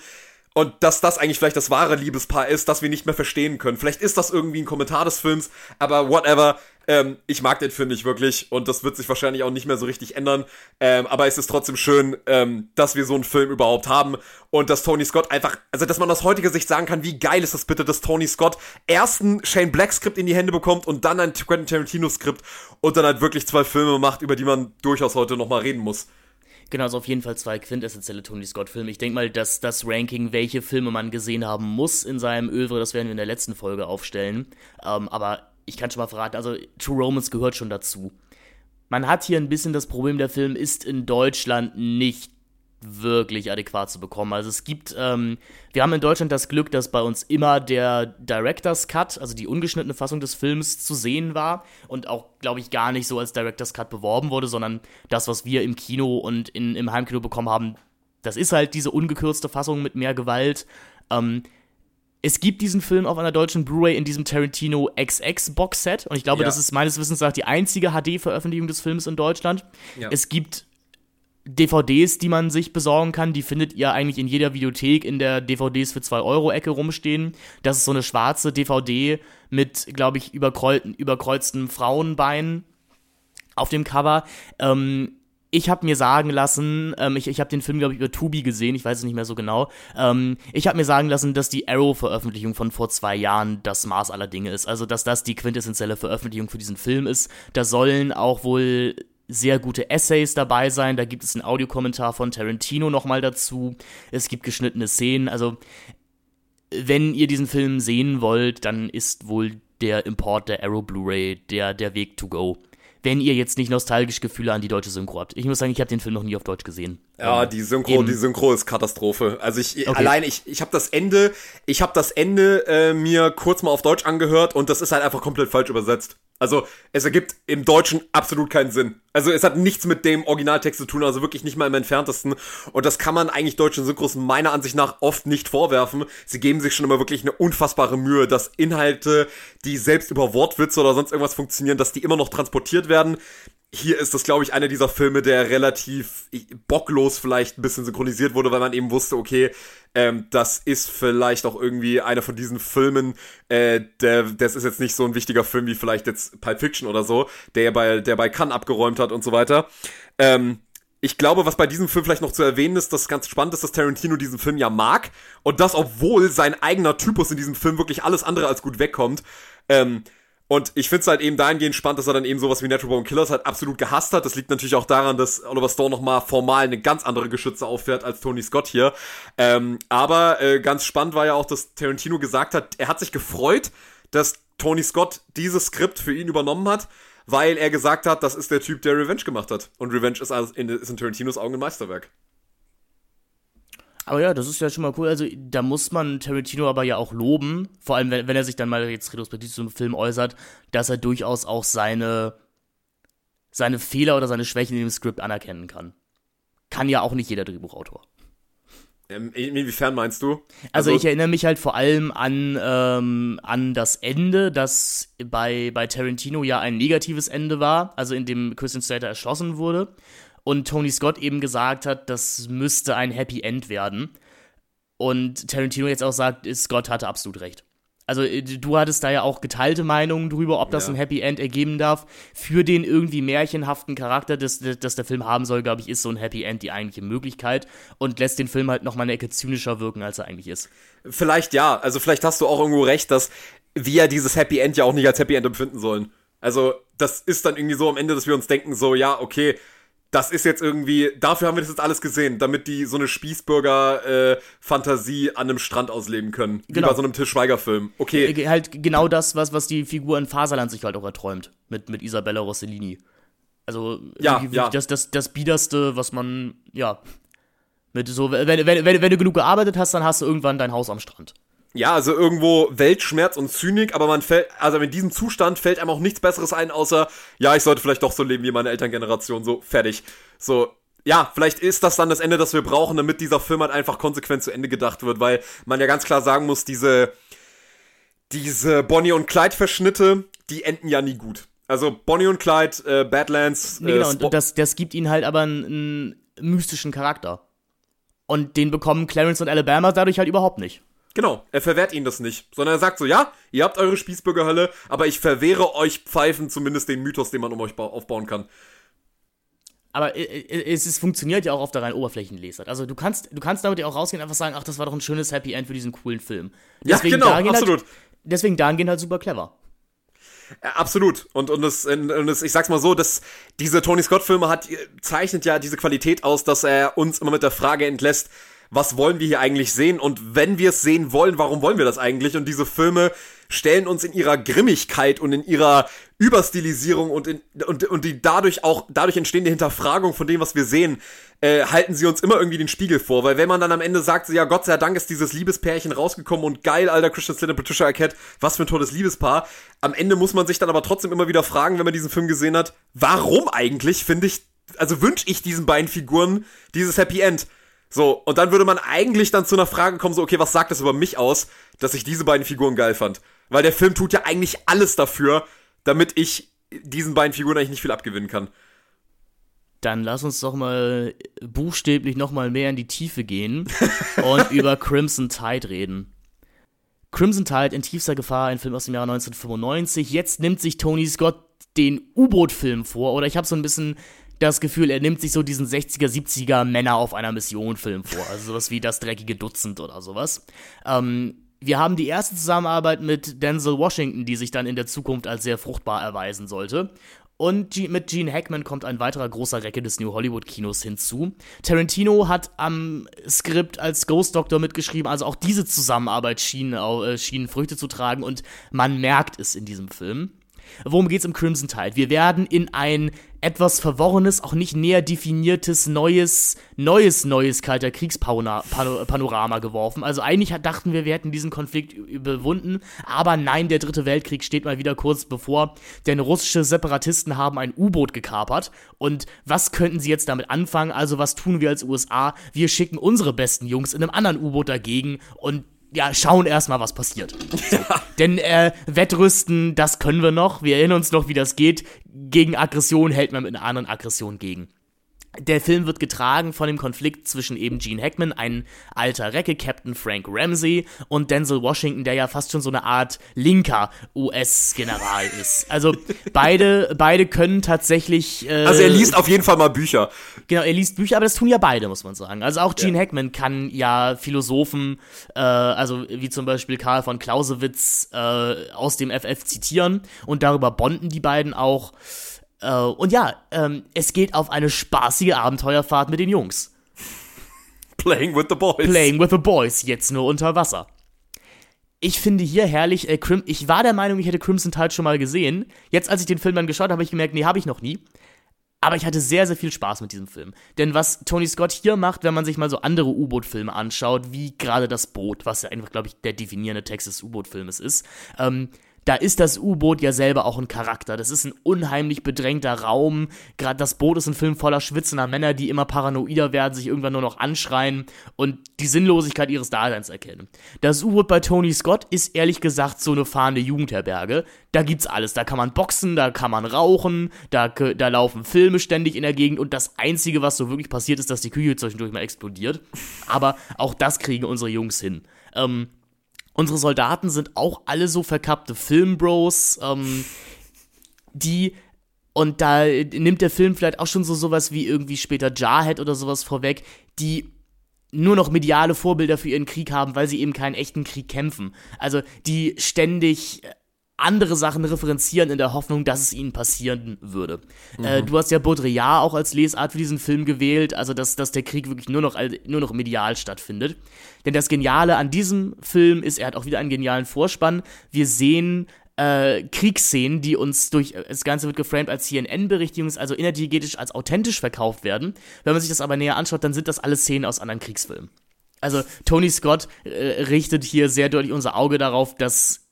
Und dass das eigentlich vielleicht das wahre Liebespaar ist, das wir nicht mehr verstehen können. Vielleicht ist das irgendwie ein Kommentar des Films, aber whatever. Ähm, ich mag den Film nicht wirklich und das wird sich wahrscheinlich auch nicht mehr so richtig ändern. Ähm, aber es ist trotzdem schön, ähm, dass wir so einen Film überhaupt haben und dass Tony Scott einfach, also dass man aus heutiger Sicht sagen kann, wie geil ist das bitte, dass Tony Scott erst ein Shane Black Skript in die Hände bekommt und dann ein Quentin Tarantino Skript und dann halt wirklich zwei Filme macht, über die man durchaus heute nochmal reden muss. Genau, also auf jeden Fall zwei quintessentielle Tony Scott-Filme. Ich denke mal, dass das Ranking, welche Filme man gesehen haben muss in seinem Övre, das werden wir in der letzten Folge aufstellen. Ähm, aber ich kann schon mal verraten, also True Romance gehört schon dazu. Man hat hier ein bisschen das Problem, der Film ist in Deutschland nicht wirklich adäquat zu bekommen. Also es gibt, ähm, wir haben in Deutschland das Glück, dass bei uns immer der Director's Cut, also die ungeschnittene Fassung des Films, zu sehen war und auch, glaube ich, gar nicht so als Director's Cut beworben wurde, sondern das, was wir im Kino und in, im Heimkino bekommen haben, das ist halt diese ungekürzte Fassung mit mehr Gewalt. Ähm, es gibt diesen Film auf einer deutschen Blu-ray in diesem Tarantino XX Box-Set und ich glaube, ja. das ist meines Wissens nach die einzige HD-Veröffentlichung des Films in Deutschland. Ja. Es gibt DVDs, die man sich besorgen kann, die findet ihr eigentlich in jeder Videothek in der DVDs für 2 Euro Ecke rumstehen. Das ist so eine schwarze DVD mit, glaube ich, überkreuzten, überkreuzten Frauenbeinen auf dem Cover. Ähm, ich habe mir sagen lassen, ähm, ich, ich habe den Film, glaube ich, über Tubi gesehen, ich weiß es nicht mehr so genau. Ähm, ich habe mir sagen lassen, dass die Arrow-Veröffentlichung von vor zwei Jahren das Maß aller Dinge ist. Also, dass das die quintessentielle Veröffentlichung für diesen Film ist. Da sollen auch wohl sehr gute Essays dabei sein. Da gibt es einen Audiokommentar von Tarantino nochmal dazu. Es gibt geschnittene Szenen. Also, wenn ihr diesen Film sehen wollt, dann ist wohl der Import der Arrow Blu-ray der, der Weg to go wenn ihr jetzt nicht nostalgisch Gefühle an die deutsche Synchro habt. Ich muss sagen, ich habe den Film noch nie auf Deutsch gesehen. Ja, ähm, die Synchro, eben. die Synchro ist Katastrophe. Also ich okay. allein ich ich habe das Ende, ich habe das Ende äh, mir kurz mal auf Deutsch angehört und das ist halt einfach komplett falsch übersetzt. Also es ergibt im Deutschen absolut keinen Sinn. Also es hat nichts mit dem Originaltext zu tun, also wirklich nicht mal im entferntesten. Und das kann man eigentlich deutschen Synchros meiner Ansicht nach oft nicht vorwerfen. Sie geben sich schon immer wirklich eine unfassbare Mühe, dass Inhalte, die selbst über Wortwitze oder sonst irgendwas funktionieren, dass die immer noch transportiert werden hier ist das, glaube ich, einer dieser Filme, der relativ bocklos vielleicht ein bisschen synchronisiert wurde, weil man eben wusste, okay, ähm, das ist vielleicht auch irgendwie einer von diesen Filmen, äh, der, das ist jetzt nicht so ein wichtiger Film wie vielleicht jetzt Pulp Fiction oder so, der bei, der bei Cannes abgeräumt hat und so weiter. Ähm, ich glaube, was bei diesem Film vielleicht noch zu erwähnen ist, dass ganz spannend ist, dass Tarantino diesen Film ja mag und das, obwohl sein eigener Typus in diesem Film wirklich alles andere als gut wegkommt. Ähm, und ich finde es halt eben dahingehend spannend, dass er dann eben sowas wie Natural Born Killers halt absolut gehasst hat. Das liegt natürlich auch daran, dass Oliver Stone nochmal formal eine ganz andere Geschütze auffährt als Tony Scott hier. Ähm, aber äh, ganz spannend war ja auch, dass Tarantino gesagt hat, er hat sich gefreut, dass Tony Scott dieses Skript für ihn übernommen hat, weil er gesagt hat, das ist der Typ, der Revenge gemacht hat. Und Revenge ist, in, ist in Tarantinos Augen ein Meisterwerk. Aber ja, das ist ja schon mal cool. Also, da muss man Tarantino aber ja auch loben, vor allem wenn, wenn er sich dann mal jetzt retrospektiv zu einem Film äußert, dass er durchaus auch seine, seine Fehler oder seine Schwächen in dem Skript anerkennen kann. Kann ja auch nicht jeder Drehbuchautor. Ähm, inwiefern meinst du? Also, also, ich erinnere mich halt vor allem an, ähm, an das Ende, das bei, bei Tarantino ja ein negatives Ende war, also in dem Christian Slater erschossen wurde und Tony Scott eben gesagt hat, das müsste ein Happy End werden. Und Tarantino jetzt auch sagt, Scott hatte absolut recht. Also äh, du hattest da ja auch geteilte Meinungen drüber, ob das ja. ein Happy End ergeben darf. Für den irgendwie märchenhaften Charakter, das, das der Film haben soll, glaube ich, ist so ein Happy End die eigentliche Möglichkeit und lässt den Film halt nochmal eine Ecke zynischer wirken, als er eigentlich ist. Vielleicht ja, also vielleicht hast du auch irgendwo recht, dass wir dieses Happy End ja auch nicht als Happy End empfinden sollen. Also das ist dann irgendwie so am Ende, dass wir uns denken, so ja, okay, das ist jetzt irgendwie, dafür haben wir das jetzt alles gesehen, damit die so eine Spießbürger-Fantasie äh, an einem Strand ausleben können. Genau. Wie bei so einem Til Schweiger-Film. Okay. Äh, halt genau das, was, was die Figur in Faserland sich halt auch erträumt. Mit, mit Isabella Rossellini. Also, ja, ja. Das, das, das Biederste, was man, ja. Mit so, wenn, wenn, wenn, wenn du genug gearbeitet hast, dann hast du irgendwann dein Haus am Strand. Ja, also irgendwo Weltschmerz und Zynik, aber man fällt, also in diesem Zustand fällt einem auch nichts Besseres ein, außer, ja, ich sollte vielleicht doch so leben wie meine Elterngeneration, so fertig. So, ja, vielleicht ist das dann das Ende, das wir brauchen, damit dieser Film halt einfach konsequent zu Ende gedacht wird, weil man ja ganz klar sagen muss, diese, diese Bonnie und Clyde Verschnitte, die enden ja nie gut. Also Bonnie und Clyde, äh, Badlands. Nee, genau, äh, und das, das gibt ihnen halt aber einen, einen mystischen Charakter. Und den bekommen Clarence und Alabama dadurch halt überhaupt nicht. Genau, er verwehrt ihnen das nicht, sondern er sagt so, ja, ihr habt eure Spießbürgerhölle, aber ich verwehre euch Pfeifen zumindest den Mythos, den man um euch aufbauen kann. Aber es, es, funktioniert ja auch auf der rein Oberflächenleser. Also du kannst, du kannst damit ja auch rausgehen und einfach sagen, ach, das war doch ein schönes Happy End für diesen coolen Film. Deswegen ja, genau, absolut. Halt, deswegen gehen halt super clever. Ja, absolut. Und, und, das, und das, ich sag's mal so, dass diese Tony Scott-Filme hat, zeichnet ja diese Qualität aus, dass er uns immer mit der Frage entlässt, was wollen wir hier eigentlich sehen und wenn wir es sehen wollen, warum wollen wir das eigentlich? Und diese Filme stellen uns in ihrer Grimmigkeit und in ihrer Überstilisierung und, in, und, und die dadurch auch, dadurch entstehende Hinterfragung von dem, was wir sehen, äh, halten sie uns immer irgendwie den Spiegel vor. Weil wenn man dann am Ende sagt, so, ja, Gott sei Dank ist dieses Liebespärchen rausgekommen und geil, alter Christian Slater Patricia Arquette, was für ein tolles Liebespaar. Am Ende muss man sich dann aber trotzdem immer wieder fragen, wenn man diesen Film gesehen hat, warum eigentlich, finde ich, also wünsche ich diesen beiden Figuren dieses Happy End? So, und dann würde man eigentlich dann zu einer Frage kommen, so, okay, was sagt das über mich aus, dass ich diese beiden Figuren geil fand? Weil der Film tut ja eigentlich alles dafür, damit ich diesen beiden Figuren eigentlich nicht viel abgewinnen kann. Dann lass uns doch mal buchstäblich noch mal mehr in die Tiefe gehen *laughs* und über Crimson Tide reden. Crimson Tide in tiefster Gefahr, ein Film aus dem Jahre 1995. Jetzt nimmt sich Tony Scott den U-Boot-Film vor, oder ich habe so ein bisschen das Gefühl, er nimmt sich so diesen 60er, 70er Männer auf einer Mission Film vor. Also sowas wie das dreckige Dutzend oder sowas. Ähm, wir haben die erste Zusammenarbeit mit Denzel Washington, die sich dann in der Zukunft als sehr fruchtbar erweisen sollte. Und mit Gene Hackman kommt ein weiterer großer Recke des New Hollywood-Kinos hinzu. Tarantino hat am Skript als Ghost Doctor mitgeschrieben, also auch diese Zusammenarbeit schien, äh, schien Früchte zu tragen und man merkt es in diesem Film. Worum geht's im Crimson Tide? Wir werden in ein etwas verworrenes, auch nicht näher definiertes, neues, neues, neues kalter Kriegspanorama geworfen. Also eigentlich dachten wir, wir hätten diesen Konflikt überwunden, aber nein, der dritte Weltkrieg steht mal wieder kurz bevor, denn russische Separatisten haben ein U-Boot gekapert. Und was könnten sie jetzt damit anfangen? Also was tun wir als USA? Wir schicken unsere besten Jungs in einem anderen U-Boot dagegen und ja, schauen erstmal, was passiert. So. *laughs* Ja. Denn äh, Wettrüsten, das können wir noch. Wir erinnern uns noch, wie das geht. Gegen Aggression hält man mit einer anderen Aggression gegen. Der Film wird getragen von dem Konflikt zwischen eben Gene Hackman, ein alter Recke-Captain Frank Ramsey, und Denzel Washington, der ja fast schon so eine Art linker US-General ist. Also *laughs* beide, beide können tatsächlich. Äh, also er liest auf jeden Fall mal Bücher. Genau, er liest Bücher, aber das tun ja beide, muss man sagen. Also auch Gene ja. Hackman kann ja Philosophen, äh, also wie zum Beispiel Karl von Clausewitz äh, aus dem FF zitieren und darüber bonden die beiden auch. Uh, und ja, ähm, es geht auf eine spaßige Abenteuerfahrt mit den Jungs. Playing with the boys. Playing with the boys, jetzt nur unter Wasser. Ich finde hier herrlich, äh, Crim ich war der Meinung, ich hätte Crimson Tide schon mal gesehen. Jetzt, als ich den Film dann geschaut habe, habe ich gemerkt, nee, habe ich noch nie. Aber ich hatte sehr, sehr viel Spaß mit diesem Film. Denn was Tony Scott hier macht, wenn man sich mal so andere U-Boot-Filme anschaut, wie gerade das Boot, was ja einfach, glaube ich, der definierende Text des U-Boot-Filmes ist, ähm, da ist das U-Boot ja selber auch ein Charakter. Das ist ein unheimlich bedrängter Raum. Gerade das Boot ist ein Film voller schwitzender Männer, die immer paranoider werden, sich irgendwann nur noch anschreien und die Sinnlosigkeit ihres Daseins erkennen. Das U-Boot bei Tony Scott ist ehrlich gesagt so eine fahrende Jugendherberge. Da gibt's alles. Da kann man boxen, da kann man rauchen, da, da laufen Filme ständig in der Gegend und das Einzige, was so wirklich passiert, ist, dass die Küche zwischendurch mal explodiert. Aber auch das kriegen unsere Jungs hin. Ähm, Unsere Soldaten sind auch alle so verkappte Filmbros, ähm, die und da nimmt der Film vielleicht auch schon so sowas wie irgendwie später Jarhead oder sowas vorweg, die nur noch mediale Vorbilder für ihren Krieg haben, weil sie eben keinen echten Krieg kämpfen. Also die ständig andere Sachen referenzieren in der Hoffnung, dass es ihnen passieren würde. Äh, mhm. Äh, du hast ja Baudrillard auch als Lesart für diesen Film gewählt, also dass, dass der Krieg wirklich nur noch, nur noch medial stattfindet. Denn das Geniale an diesem Film ist, er hat auch wieder einen genialen Vorspann. Wir sehen äh, Kriegsszenen, die uns durch, das Ganze wird geframed als CNN-Berichtigung, also energetisch als authentisch verkauft werden. Wenn man sich das aber näher anschaut, dann sind das alles Szenen aus anderen Kriegsfilmen. Also Tony Scott äh, richtet hier sehr deutlich unser Auge darauf, dass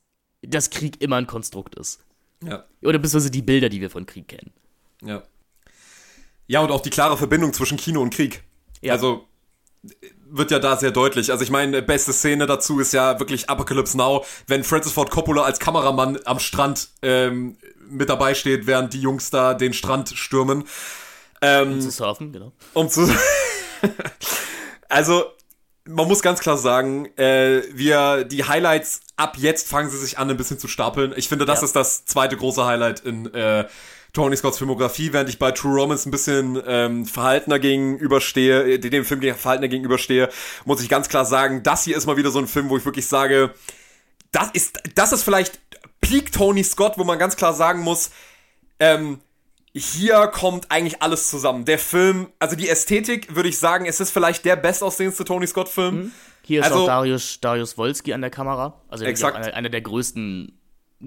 dass Krieg immer ein Konstrukt ist. Ja. Oder beziehungsweise die Bilder, die wir von Krieg kennen. Ja. Ja, und auch die klare Verbindung zwischen Kino und Krieg. Ja. Also wird ja da sehr deutlich. Also ich meine, beste Szene dazu ist ja wirklich Apocalypse Now, wenn Francis Ford Coppola als Kameramann am Strand ähm, mit dabei steht, während die Jungs da den Strand stürmen. Ähm, um zu surfen, genau. Um zu. *laughs* also man muss ganz klar sagen, äh, wir die Highlights ab jetzt fangen sie sich an, ein bisschen zu stapeln. Ich finde, das ja. ist das zweite große Highlight in äh, Tony Scotts Filmografie, während ich bei True Romance ein bisschen ähm, verhaltener gegenüberstehe, äh, dem Film verhaltener gegenüberstehe, muss ich ganz klar sagen, das hier ist mal wieder so ein Film, wo ich wirklich sage, das ist, das ist vielleicht Peak Tony Scott, wo man ganz klar sagen muss, ähm, hier kommt eigentlich alles zusammen. Der Film, also die Ästhetik, würde ich sagen, es ist vielleicht der bestaussehendste Tony Scott-Film. Mhm. Hier ist also, auch Darius, Darius Wolski an der Kamera. Also exakt. Einer, einer der größten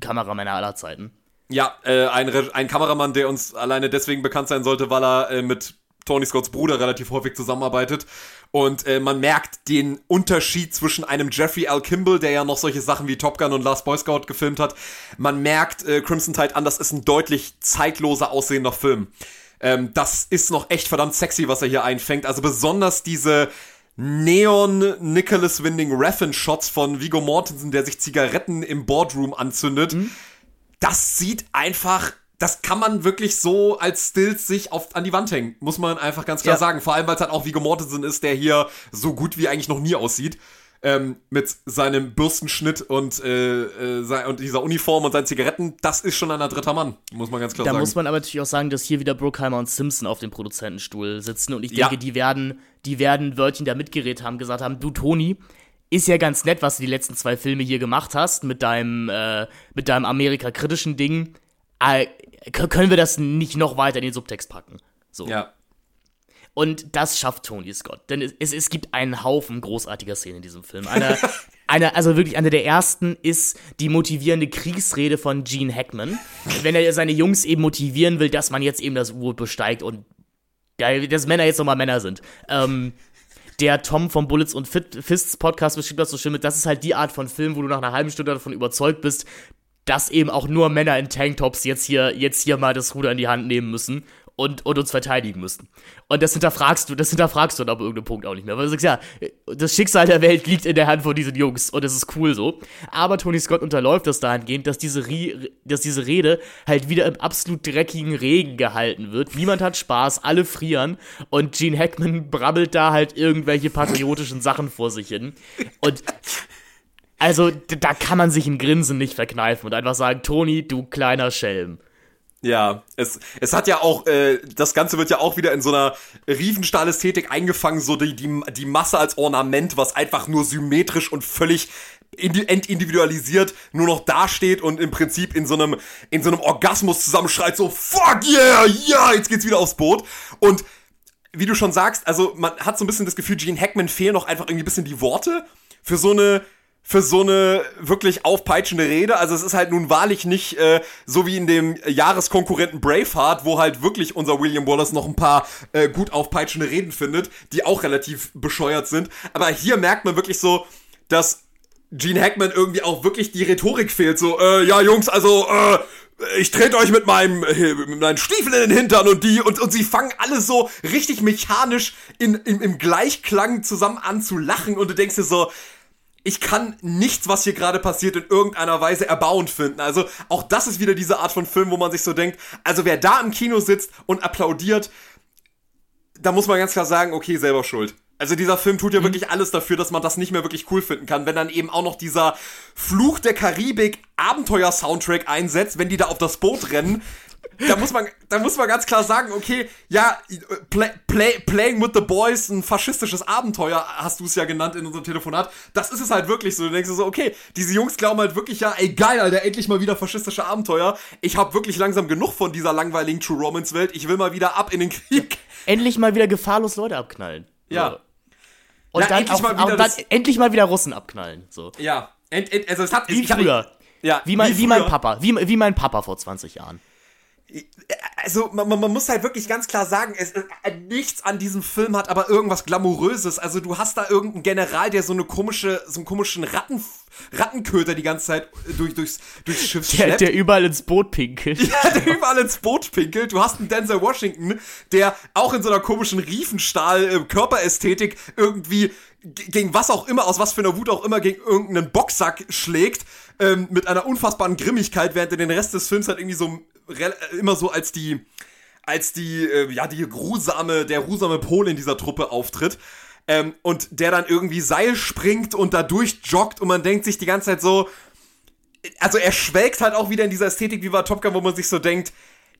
Kameramänner aller Zeiten. Ja, äh, ein, ein Kameramann, der uns alleine deswegen bekannt sein sollte, weil er äh, mit Tony Scotts Bruder relativ häufig zusammenarbeitet. Und äh, man merkt den Unterschied zwischen einem Jeffrey L. Kimball, der ja noch solche Sachen wie Top Gun und Last Boy Scout gefilmt hat. Man merkt äh, Crimson Tide an, das ist ein deutlich zeitloser aussehender Film. Ähm, das ist noch echt verdammt sexy, was er hier einfängt. Also besonders diese Neon Nicholas Winding Refn Shots von Vigo Mortensen, der sich Zigaretten im Boardroom anzündet. Mhm. Das sieht einfach das kann man wirklich so als Stills sich auf, an die Wand hängen, muss man einfach ganz klar ja. sagen. Vor allem, weil es halt auch Viggo Mortensen ist, der hier so gut wie eigentlich noch nie aussieht. Ähm, mit seinem Bürstenschnitt und, äh, äh, und dieser Uniform und seinen Zigaretten, das ist schon ein dritter Mann, muss man ganz klar da sagen. Da muss man aber natürlich auch sagen, dass hier wieder Brookheimer und Simpson auf dem Produzentenstuhl sitzen und ich denke, ja. die werden, die werden Wörtchen da mitgeredet haben, gesagt haben, du Toni, ist ja ganz nett, was du die letzten zwei Filme hier gemacht hast mit deinem, äh, mit deinem Amerika-kritischen Ding äh, können wir das nicht noch weiter in den Subtext packen? So. Ja. Und das schafft Tony Scott. Denn es, es gibt einen Haufen großartiger Szenen in diesem Film. Eine, *laughs* eine, also wirklich eine der ersten ist die motivierende Kriegsrede von Gene Hackman. Wenn er seine Jungs eben motivieren will, dass man jetzt eben das U-Boot besteigt und dass Männer jetzt nochmal Männer sind. Ähm, der Tom vom Bullets und Fists Podcast beschreibt das so schön mit, das ist halt die Art von Film, wo du nach einer halben Stunde davon überzeugt bist, dass eben auch nur Männer in Tanktops jetzt hier, jetzt hier mal das Ruder in die Hand nehmen müssen und, und uns verteidigen müssen. Und das hinterfragst du, das hinterfragst du dann ab irgendeinem Punkt auch nicht mehr. Weil du sagst, ja, das Schicksal der Welt liegt in der Hand von diesen Jungs und das ist cool so. Aber Tony Scott unterläuft das dahingehend, dass diese, Re dass diese Rede halt wieder im absolut dreckigen Regen gehalten wird. Niemand hat Spaß, alle frieren und Gene Hackman brabbelt da halt irgendwelche patriotischen Sachen vor sich hin. Und also, da kann man sich ein Grinsen nicht verkneifen und einfach sagen, Tony, du kleiner Schelm. Ja, es, es hat ja auch, äh, das Ganze wird ja auch wieder in so einer Riefenstahl-Ästhetik eingefangen, so die, die, die Masse als Ornament, was einfach nur symmetrisch und völlig entindividualisiert nur noch dasteht und im Prinzip in so einem, in so einem Orgasmus zusammenschreit, so fuck yeah, ja, jetzt geht's wieder aufs Boot. Und wie du schon sagst, also man hat so ein bisschen das Gefühl, Gene Hackman fehlen noch einfach irgendwie ein bisschen die Worte für so eine für so eine wirklich aufpeitschende Rede. Also es ist halt nun wahrlich nicht äh, so wie in dem Jahreskonkurrenten Braveheart, wo halt wirklich unser William Wallace noch ein paar äh, gut aufpeitschende Reden findet, die auch relativ bescheuert sind. Aber hier merkt man wirklich so, dass Gene Hackman irgendwie auch wirklich die Rhetorik fehlt. So, äh, ja Jungs, also äh, ich trete euch mit meinem äh, mit meinen Stiefeln in den Hintern und die und, und sie fangen alle so richtig mechanisch in, in, im Gleichklang zusammen an zu lachen und du denkst dir so, ich kann nichts, was hier gerade passiert, in irgendeiner Weise erbauend finden. Also auch das ist wieder diese Art von Film, wo man sich so denkt, also wer da im Kino sitzt und applaudiert, da muss man ganz klar sagen, okay, selber schuld. Also dieser Film tut ja mhm. wirklich alles dafür, dass man das nicht mehr wirklich cool finden kann, wenn dann eben auch noch dieser Fluch der Karibik Abenteuer-Soundtrack einsetzt, wenn die da auf das Boot rennen da muss man, da muss man ganz klar sagen, okay, ja, play, play, Playing with the Boys, ein faschistisches Abenteuer, hast du es ja genannt in unserem Telefonat. Das ist es halt wirklich so. Du denkst so, okay, diese Jungs glauben halt wirklich, ja, ey, geil, Alter, endlich mal wieder faschistische Abenteuer. Ich habe wirklich langsam genug von dieser langweiligen True Romance Welt. Ich will mal wieder ab in den Krieg. Endlich mal wieder gefahrlos Leute abknallen. Ja. So. Und Na, dann, endlich, auch, mal wieder dann endlich mal wieder Russen abknallen. So. Ja. End, end, also es hat, wie früher. ja, wie mein, wie, wie mein Papa. Wie, wie mein Papa vor 20 Jahren also man, man, muss halt wirklich ganz klar sagen, es, äh, nichts an diesem Film hat aber irgendwas glamouröses. Also du hast da irgendeinen General, der so eine komische, so einen komischen Ratten, Rattenköter die ganze Zeit durch, durchs, durchs Schiff der, schleppt. Der überall ins Boot pinkelt. Ja, der *laughs* überall ins Boot pinkelt. Du hast einen Denzel Washington, der auch in so einer komischen Riefenstahl-Körperästhetik äh, irgendwie gegen was auch immer, aus was für einer Wut auch immer, gegen irgendeinen Boxsack schlägt, ähm, mit einer unfassbaren Grimmigkeit, während er den Rest des Films halt irgendwie so immer so als die, als die, äh, ja, die grusame, der grusame Pol in dieser Truppe auftritt. Ähm, und der dann irgendwie Seil springt und da durchjoggt und man denkt sich die ganze Zeit so, also er schwelgt halt auch wieder in dieser Ästhetik wie bei Top Gun, wo man sich so denkt,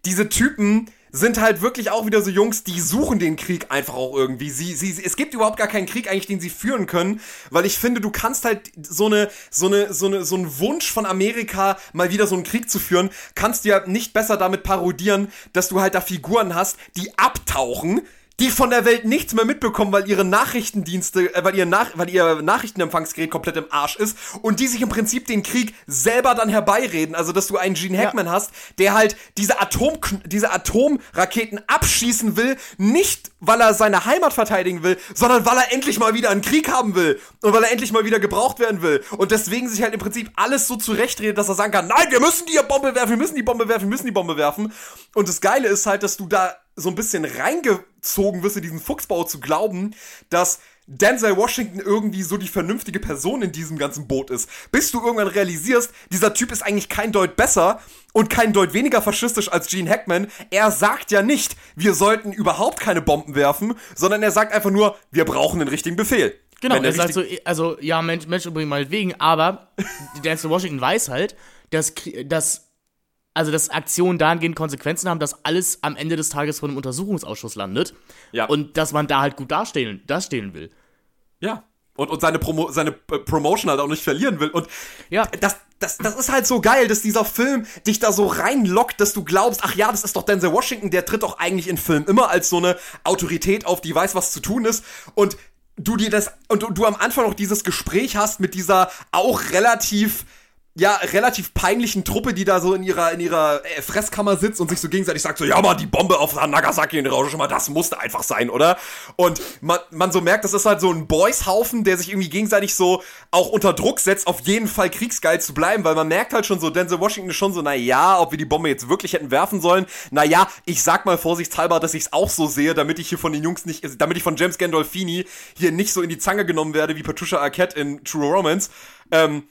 diese Typen, sind halt wirklich auch wieder so Jungs, die suchen den Krieg einfach auch irgendwie. Sie, sie, es gibt überhaupt gar keinen Krieg eigentlich, den sie führen können, weil ich finde, du kannst halt so eine, so eine, so eine, so einen Wunsch von Amerika, mal wieder so einen Krieg zu führen, kannst du ja nicht besser damit parodieren, dass du halt da Figuren hast, die abtauchen, die von der Welt nichts mehr mitbekommen, weil ihre Nachrichtendienste, äh, weil, ihr Nach weil ihr Nachrichtenempfangsgerät komplett im Arsch ist und die sich im Prinzip den Krieg selber dann herbeireden. Also, dass du einen Gene Hackman ja. hast, der halt diese, Atom, diese Atomraketen abschießen will, nicht weil er seine Heimat verteidigen will, sondern weil er endlich mal wieder einen Krieg haben will und weil er endlich mal wieder gebraucht werden will. Und deswegen sich halt im Prinzip alles so zurechtredet, dass er sagen kann, nein, wir müssen die Bombe werfen, wir müssen die Bombe werfen, wir müssen die Bombe werfen. Und das Geile ist halt, dass du da so ein bisschen reingezogen wirst in diesen Fuchsbau zu glauben, dass Denzel Washington irgendwie so die vernünftige Person in diesem ganzen Boot ist. Bis du irgendwann realisierst, dieser Typ ist eigentlich kein Deut besser und kein Deut weniger faschistisch als Gene Hackman. Er sagt ja nicht, wir sollten überhaupt keine Bomben werfen, sondern er sagt einfach nur, wir brauchen den richtigen Befehl. Genau, er sagt so, also, ja, Mensch, Mensch, übrigens meinetwegen, aber Denzel Washington weiß halt, dass, dass also dass Aktionen dahingehend Konsequenzen haben, dass alles am Ende des Tages vor einem Untersuchungsausschuss landet. Ja. Und dass man da halt gut dastehen, dastehen will. Ja. Und, und seine, Promo, seine äh, Promotion halt auch nicht verlieren will. Und ja. das, das, das ist halt so geil, dass dieser Film dich da so reinlockt, dass du glaubst, ach ja, das ist doch Denzel Washington, der tritt doch eigentlich in Filmen immer als so eine Autorität auf, die weiß, was zu tun ist. Und du dir das, und du, du am Anfang noch dieses Gespräch hast mit dieser auch relativ ja, relativ peinlichen Truppe, die da so in ihrer, in ihrer äh, Fresskammer sitzt und sich so gegenseitig sagt, so, ja, mal die Bombe auf Nagasaki in Hiroshima, das musste einfach sein, oder? Und man, man so merkt, das ist halt so ein Boyshaufen, der sich irgendwie gegenseitig so auch unter Druck setzt, auf jeden Fall kriegsgeil zu bleiben, weil man merkt halt schon so, Denzel Washington ist schon so, na ja, ob wir die Bombe jetzt wirklich hätten werfen sollen, na ja, ich sag mal vorsichtshalber, dass ich's auch so sehe, damit ich hier von den Jungs nicht, damit ich von James Gandolfini hier nicht so in die Zange genommen werde wie Patricia Arquette in True Romance, ähm,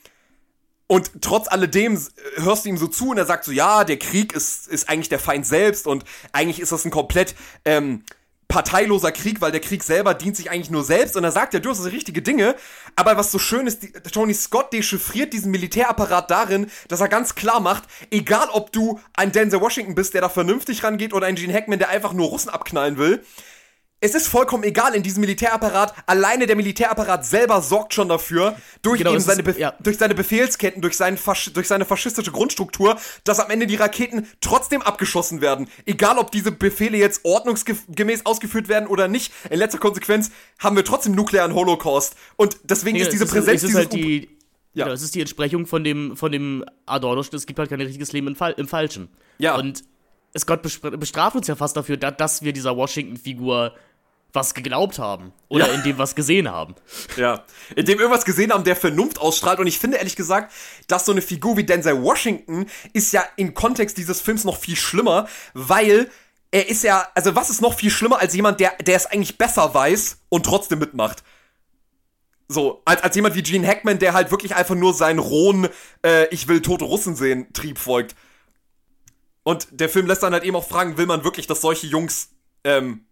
und trotz alledem äh, hörst du ihm so zu und er sagt so, ja, der Krieg ist, ist eigentlich der Feind selbst und eigentlich ist das ein komplett ähm, parteiloser Krieg, weil der Krieg selber dient sich eigentlich nur selbst. Und er sagt ja durchaus richtige Dinge, aber was so schön ist, die, Tony Scott dechiffriert diesen Militärapparat darin, dass er ganz klar macht, egal ob du ein Denzel Washington bist, der da vernünftig rangeht oder ein Gene Hackman, der einfach nur Russen abknallen will, es ist vollkommen egal in diesem Militärapparat. Alleine der Militärapparat selber sorgt schon dafür, durch genau, eben seine, ist, ja. durch seine Befehlsketten, durch, seinen durch seine faschistische Grundstruktur, dass am Ende die Raketen trotzdem abgeschossen werden. Egal, ob diese Befehle jetzt ordnungsgemäß ausgeführt werden oder nicht. In letzter Konsequenz haben wir trotzdem nuklearen Holocaust. Und deswegen ja, ist diese Präsenz ist, halt die, ja. Genau, es ist die Entsprechung von dem, von dem Adorno, es gibt halt kein richtiges Leben im, Fall, im Falschen. Ja. Und Scott bestraft uns ja fast dafür, dass wir dieser Washington-Figur was geglaubt haben oder ja. in dem was gesehen haben. Ja, in dem irgendwas gesehen haben, der Vernunft ausstrahlt. Und ich finde ehrlich gesagt, dass so eine Figur wie Denzel Washington ist ja im Kontext dieses Films noch viel schlimmer, weil er ist ja, also was ist noch viel schlimmer als jemand, der, der es eigentlich besser weiß und trotzdem mitmacht? So, als, als jemand wie Gene Hackman, der halt wirklich einfach nur seinen rohen, äh, ich will tote Russen sehen, Trieb folgt. Und der Film lässt dann halt eben auch fragen, will man wirklich, dass solche Jungs ähm,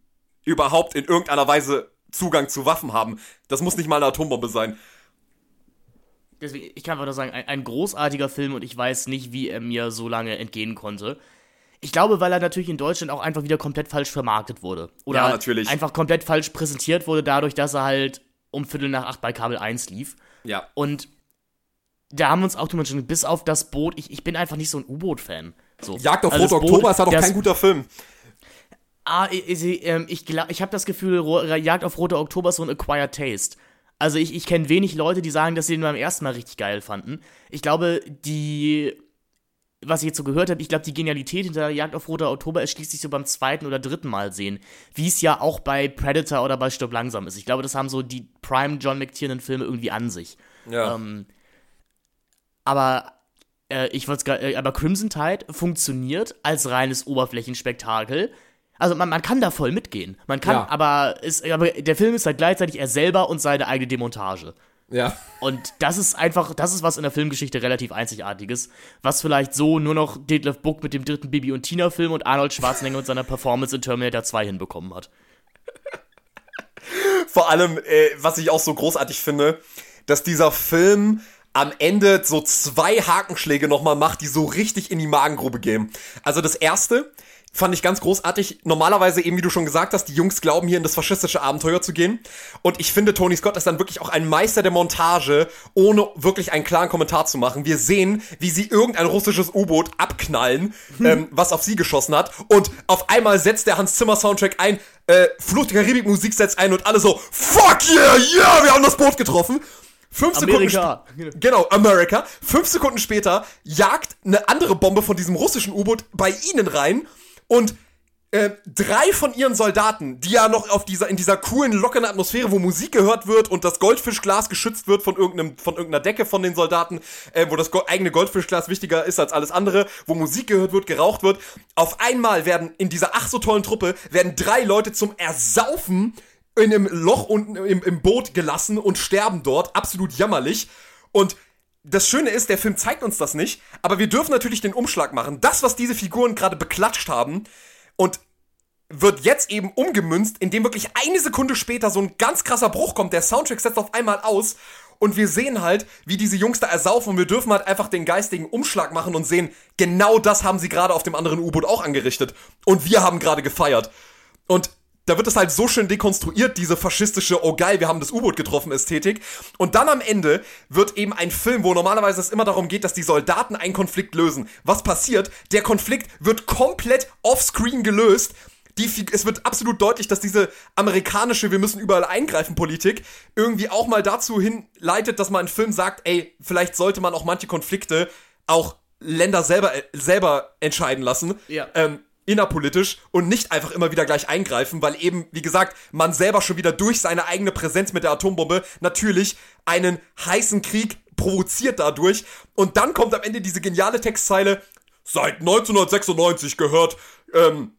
überhaupt in irgendeiner Weise Zugang zu Waffen haben. Das muss nicht mal eine Atombombe sein. Deswegen, ich kann einfach nur sagen, ein, ein, großartiger Film und ich weiß nicht, wie er mir so lange entgehen konnte. Ich glaube, weil er natürlich in Deutschland auch einfach wieder komplett falsch vermarktet wurde. Oder ja, natürlich. einfach komplett falsch präsentiert wurde, dadurch, dass er halt um Viertel nach acht bei Kabel 1 lief. Ja. Und da haben wir uns auch schon bis auf das Boot, ich, ich bin einfach nicht so ein U-Boot-Fan. So. Jagd auf also Rot Oktober ist ja doch kein guter Film. Ah, ich, ähm, ich, ich, ich habe das Gefühl, Jagd auf Rote Oktober ist so ein Acquired Taste. Also ich, ich kenne wenig Leute, die sagen, dass sie den beim ersten Mal richtig geil fanden. Ich glaube, die, was ich jetzt so gehört habe, ich glaube, die Genialität hinter Jagd auf Roter Oktober erschließt sich so beim zweiten oder dritten Mal sehen. Wie es ja auch bei Predator oder bei Stirb langsam ist. Ich glaube, das haben so die Prime John McTiernan-Filme irgendwie an sich. Ja. Ähm, aber äh, ich wollte äh, aber Crimson Tide funktioniert als reines Oberflächenspektakel also man, man kann da voll mitgehen. Man kann, ja. aber, ist, aber der Film ist halt gleichzeitig er selber und seine eigene Demontage. Ja. Und das ist einfach, das ist was in der Filmgeschichte relativ Einzigartiges, was vielleicht so nur noch Detlef Book mit dem dritten Bibi und Tina Film und Arnold Schwarzenegger mit seiner Performance in Terminator 2 hinbekommen hat. Vor allem, äh, was ich auch so großartig finde, dass dieser Film am Ende so zwei Hakenschläge nochmal macht, die so richtig in die Magengrube gehen. Also das erste, fand ich ganz großartig. Normalerweise eben, wie du schon gesagt hast, die Jungs glauben hier in das faschistische Abenteuer zu gehen. Und ich finde, Tony Scott ist dann wirklich auch ein Meister der Montage, ohne wirklich einen klaren Kommentar zu machen. Wir sehen, wie sie irgendein russisches U-Boot abknallen, hm. ähm, was auf sie geschossen hat. Und auf einmal setzt der Hans Zimmer Soundtrack ein, äh, Flucht der Karibik Musik setzt ein und alle so, fuck yeah, yeah, wir haben das Boot getroffen. Fünf Amerika. Sekunden genau, America. Fünf Sekunden später jagt eine andere Bombe von diesem russischen U-Boot bei ihnen rein und äh, drei von ihren Soldaten, die ja noch auf dieser, in dieser coolen, lockeren Atmosphäre, wo Musik gehört wird und das Goldfischglas geschützt wird von irgendeinem, von irgendeiner Decke von den Soldaten, äh, wo das eigene Goldfischglas wichtiger ist als alles andere, wo Musik gehört wird, geraucht wird. Auf einmal werden in dieser ach so tollen Truppe, werden drei Leute zum Ersaufen in einem Loch unten im, im Boot gelassen und sterben dort. Absolut jammerlich. Und das Schöne ist, der Film zeigt uns das nicht, aber wir dürfen natürlich den Umschlag machen. Das, was diese Figuren gerade beklatscht haben und wird jetzt eben umgemünzt, indem wirklich eine Sekunde später so ein ganz krasser Bruch kommt. Der Soundtrack setzt auf einmal aus und wir sehen halt, wie diese Jungs da ersaufen und wir dürfen halt einfach den geistigen Umschlag machen und sehen, genau das haben sie gerade auf dem anderen U-Boot auch angerichtet. Und wir haben gerade gefeiert. Und da wird es halt so schön dekonstruiert, diese faschistische, oh geil, wir haben das U-Boot getroffen Ästhetik. Und dann am Ende wird eben ein Film, wo normalerweise es immer darum geht, dass die Soldaten einen Konflikt lösen. Was passiert? Der Konflikt wird komplett offscreen gelöst. Die, es wird absolut deutlich, dass diese amerikanische Wir müssen überall eingreifen Politik irgendwie auch mal dazu hinleitet, dass man einen Film sagt, ey, vielleicht sollte man auch manche Konflikte auch Länder selber, äh, selber entscheiden lassen. Ja. Ähm, innerpolitisch und nicht einfach immer wieder gleich eingreifen, weil eben, wie gesagt, man selber schon wieder durch seine eigene Präsenz mit der Atombombe natürlich einen heißen Krieg provoziert dadurch. Und dann kommt am Ende diese geniale Textzeile, seit 1996 gehört, ähm,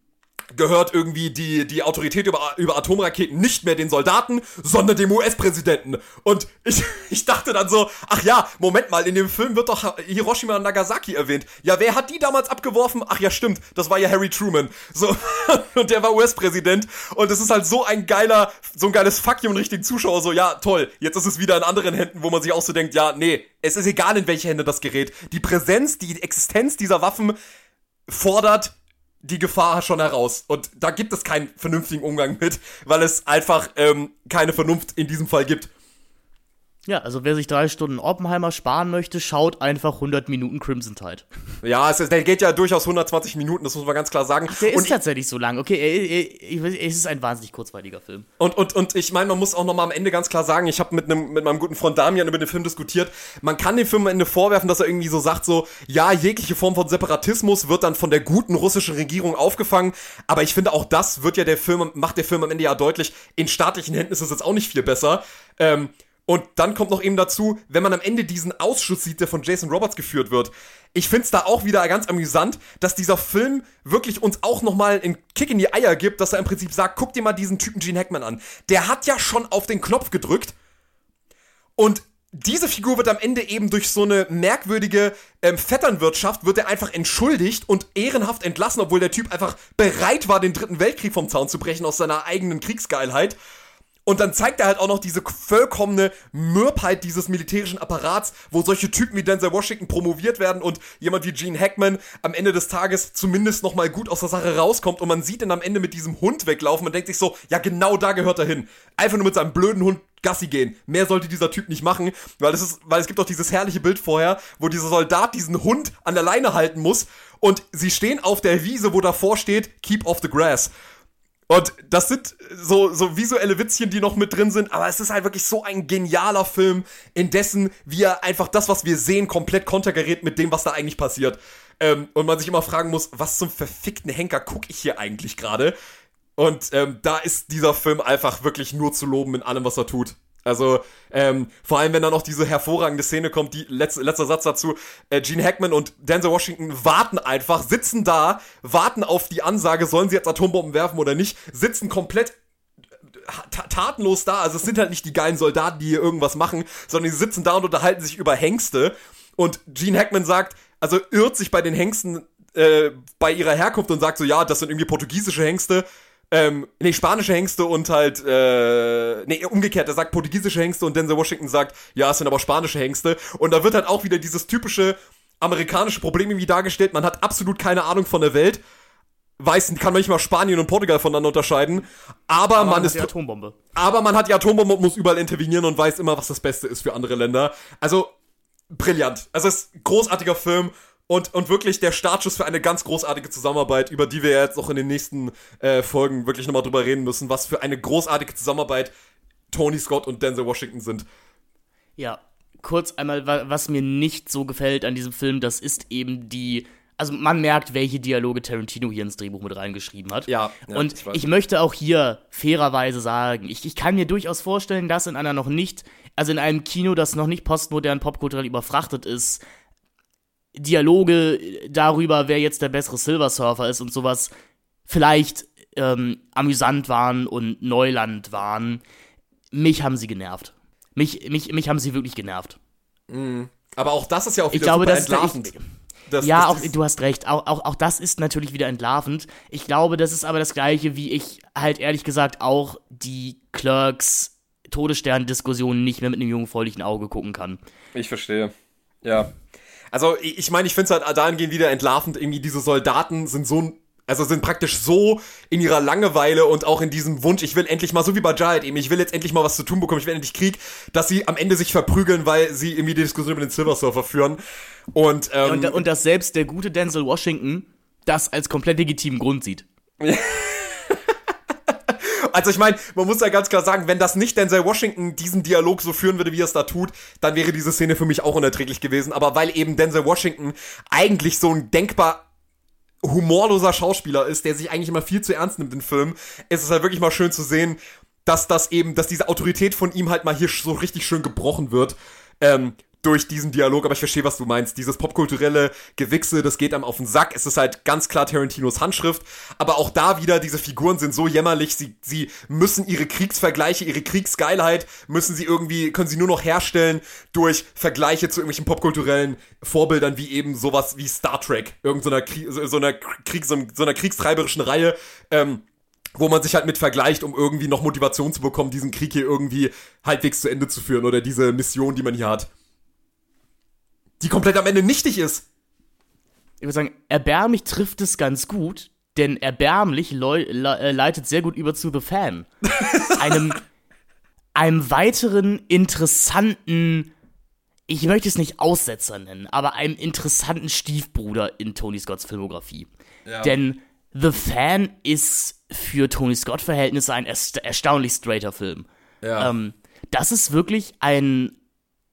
gehört irgendwie die, die Autorität über, über Atomraketen nicht mehr den Soldaten, sondern dem US-Präsidenten. Und ich, *laughs* ich dachte dann so, ach ja, Moment mal, in dem Film wird doch Hiroshima und Nagasaki erwähnt. Ja, wer hat die damals abgeworfen? Ach ja, stimmt, das war ja Harry Truman. So, *laughs* und der war US-Präsident. Und es ist halt so ein geiler, so ein geiles Fuck you und richtigen Zuschauer, so, ja, toll, jetzt ist es wieder in anderen Händen, wo man sich auch so denkt, ja, nee, es ist egal, in welche Hände das gerät. Die Präsenz, die Existenz dieser Waffen fordert die Gefahr schon heraus. Und da gibt es keinen vernünftigen Umgang mit, weil es einfach ähm, keine Vernunft in diesem Fall gibt. Ja, also wer sich drei Stunden Oppenheimer sparen möchte, schaut einfach 100 Minuten Crimson Tide. Ja, es ist, der geht ja durchaus 120 Minuten, das muss man ganz klar sagen. Ach, der und ist tatsächlich so lang. Okay, es ist ein wahnsinnig kurzweiliger Film. Und, und, und ich meine, man muss auch nochmal am Ende ganz klar sagen, ich habe mit, mit meinem guten Freund Damian über den Film diskutiert, man kann dem Film am Ende vorwerfen, dass er irgendwie so sagt, so, ja, jegliche Form von Separatismus wird dann von der guten russischen Regierung aufgefangen, aber ich finde auch das wird ja der Film, macht der Film am Ende ja deutlich, in staatlichen Händen ist es jetzt auch nicht viel besser. Ähm, und dann kommt noch eben dazu, wenn man am Ende diesen Ausschuss sieht, der von Jason Roberts geführt wird. Ich find's da auch wieder ganz amüsant, dass dieser Film wirklich uns auch nochmal einen Kick in die Eier gibt, dass er im Prinzip sagt, guck dir mal diesen Typen Gene Hackman an. Der hat ja schon auf den Knopf gedrückt und diese Figur wird am Ende eben durch so eine merkwürdige ähm, Vetternwirtschaft, wird er einfach entschuldigt und ehrenhaft entlassen, obwohl der Typ einfach bereit war, den dritten Weltkrieg vom Zaun zu brechen aus seiner eigenen Kriegsgeilheit. Und dann zeigt er halt auch noch diese vollkommene Mürbheit dieses militärischen Apparats, wo solche Typen wie Denzel Washington promoviert werden und jemand wie Gene Hackman am Ende des Tages zumindest nochmal gut aus der Sache rauskommt und man sieht ihn am Ende mit diesem Hund weglaufen und denkt sich so, ja genau da gehört er hin. Einfach nur mit seinem blöden Hund Gassi gehen. Mehr sollte dieser Typ nicht machen, weil es ist, weil es gibt auch dieses herrliche Bild vorher, wo dieser Soldat diesen Hund an der Leine halten muss und sie stehen auf der Wiese, wo davor steht, keep off the grass. Und das sind so, so visuelle Witzchen, die noch mit drin sind, aber es ist halt wirklich so ein genialer Film, in dessen wir einfach das, was wir sehen, komplett kontergerät mit dem, was da eigentlich passiert. Ähm, und man sich immer fragen muss, was zum verfickten Henker gucke ich hier eigentlich gerade? Und ähm, da ist dieser Film einfach wirklich nur zu loben in allem, was er tut. Also, ähm, vor allem, wenn dann noch diese hervorragende Szene kommt, die letzte, letzter Satz dazu, äh, Gene Hackman und Denzel Washington warten einfach, sitzen da, warten auf die Ansage, sollen sie jetzt Atombomben werfen oder nicht, sitzen komplett äh, tatenlos da. Also es sind halt nicht die geilen Soldaten, die hier irgendwas machen, sondern die sitzen da und unterhalten sich über Hengste. Und Gene Hackman sagt, also irrt sich bei den Hengsten äh, bei ihrer Herkunft und sagt so, ja, das sind irgendwie portugiesische Hengste ähm, nee, spanische Hengste und halt, äh, nee, umgekehrt, er sagt portugiesische Hengste und Denzel Washington sagt, ja, es sind aber spanische Hengste. Und da wird halt auch wieder dieses typische amerikanische Problem irgendwie dargestellt. Man hat absolut keine Ahnung von der Welt. Weiß, kann man nicht mal Spanien und Portugal voneinander unterscheiden. Aber, aber man, man ist. Die Atombombe. Aber man hat die Atombombe und muss überall intervenieren und weiß immer, was das Beste ist für andere Länder. Also, brillant. Also, es ist ein großartiger Film und, und wirklich der Startschuss für eine ganz großartige Zusammenarbeit, über die wir jetzt auch in den nächsten äh, Folgen wirklich nochmal drüber reden müssen, was für eine großartige Zusammenarbeit Tony Scott und Denzel Washington sind. Ja, kurz einmal, was mir nicht so gefällt an diesem Film, das ist eben die. Also man merkt, welche Dialoge Tarantino hier ins Drehbuch mit reingeschrieben hat. Ja. ja und ich, ich, möchte auch hier fairerweise sagen, ich, ich kann mir durchaus vorstellen, dass in einer noch nicht, also in einem Kino, das noch nicht postmodern popkulturell überfrachtet ist, Dialoge darüber, wer jetzt der bessere Silver Surfer ist und sowas, vielleicht ähm, amüsant waren und Neuland waren. Mich haben sie genervt. Mich, mich, mich haben sie wirklich genervt. Mhm. Aber auch das ist ja auch wieder ich glaube, das entlarvend. Das, ja, das, auch, du hast recht. Auch, auch, auch das ist natürlich wieder entlarvend. Ich glaube, das ist aber das Gleiche, wie ich halt ehrlich gesagt auch die Clerks Todesstern-Diskussion nicht mehr mit einem jungfräulichen Auge gucken kann. Ich verstehe. Ja. Also ich meine, ich finde es halt dahingehend wieder entlarvend, irgendwie diese Soldaten sind so Also sind praktisch so in ihrer Langeweile und auch in diesem Wunsch, ich will endlich mal, so wie bei Jared eben, ich will jetzt endlich mal was zu tun bekommen, ich will endlich Krieg, dass sie am Ende sich verprügeln, weil sie irgendwie die Diskussion über den Silver Surfer führen. Und, ähm, und, und dass selbst der gute Denzel Washington das als komplett legitimen Grund sieht. *laughs* *laughs* Also ich meine, man muss ja ganz klar sagen, wenn das nicht Denzel Washington diesen Dialog so führen würde, wie er es da tut, dann wäre diese Szene für mich auch unerträglich gewesen. Aber weil eben Denzel Washington eigentlich so ein denkbar humorloser Schauspieler ist, der sich eigentlich immer viel zu ernst nimmt in Filmen, ist es halt wirklich mal schön zu sehen, dass das eben, dass diese Autorität von ihm halt mal hier so richtig schön gebrochen wird. Ähm, durch diesen Dialog, aber ich verstehe, was du meinst. Dieses popkulturelle Gewichse, das geht einem auf den Sack. Es ist halt ganz klar Tarantinos Handschrift. Aber auch da wieder, diese Figuren sind so jämmerlich. Sie, sie müssen ihre Kriegsvergleiche, ihre Kriegsgeilheit, müssen sie irgendwie, können sie nur noch herstellen durch Vergleiche zu irgendwelchen popkulturellen Vorbildern, wie eben sowas wie Star Trek. Irgendeiner so, so einer Krieg, so, so einer kriegstreiberischen Reihe. Ähm, wo man sich halt mit vergleicht, um irgendwie noch Motivation zu bekommen, diesen Krieg hier irgendwie halbwegs zu Ende zu führen oder diese Mission, die man hier hat die komplett am Ende nichtig ist. Ich würde sagen, erbärmlich trifft es ganz gut, denn erbärmlich le le äh, leitet sehr gut über zu The Fan. *laughs* einem, einem weiteren interessanten, ich möchte es nicht Aussetzer nennen, aber einem interessanten Stiefbruder in Tony Scotts Filmografie. Ja. Denn The Fan ist für Tony Scott-Verhältnisse ein ersta erstaunlich straighter Film. Ja. Ähm, das ist wirklich ein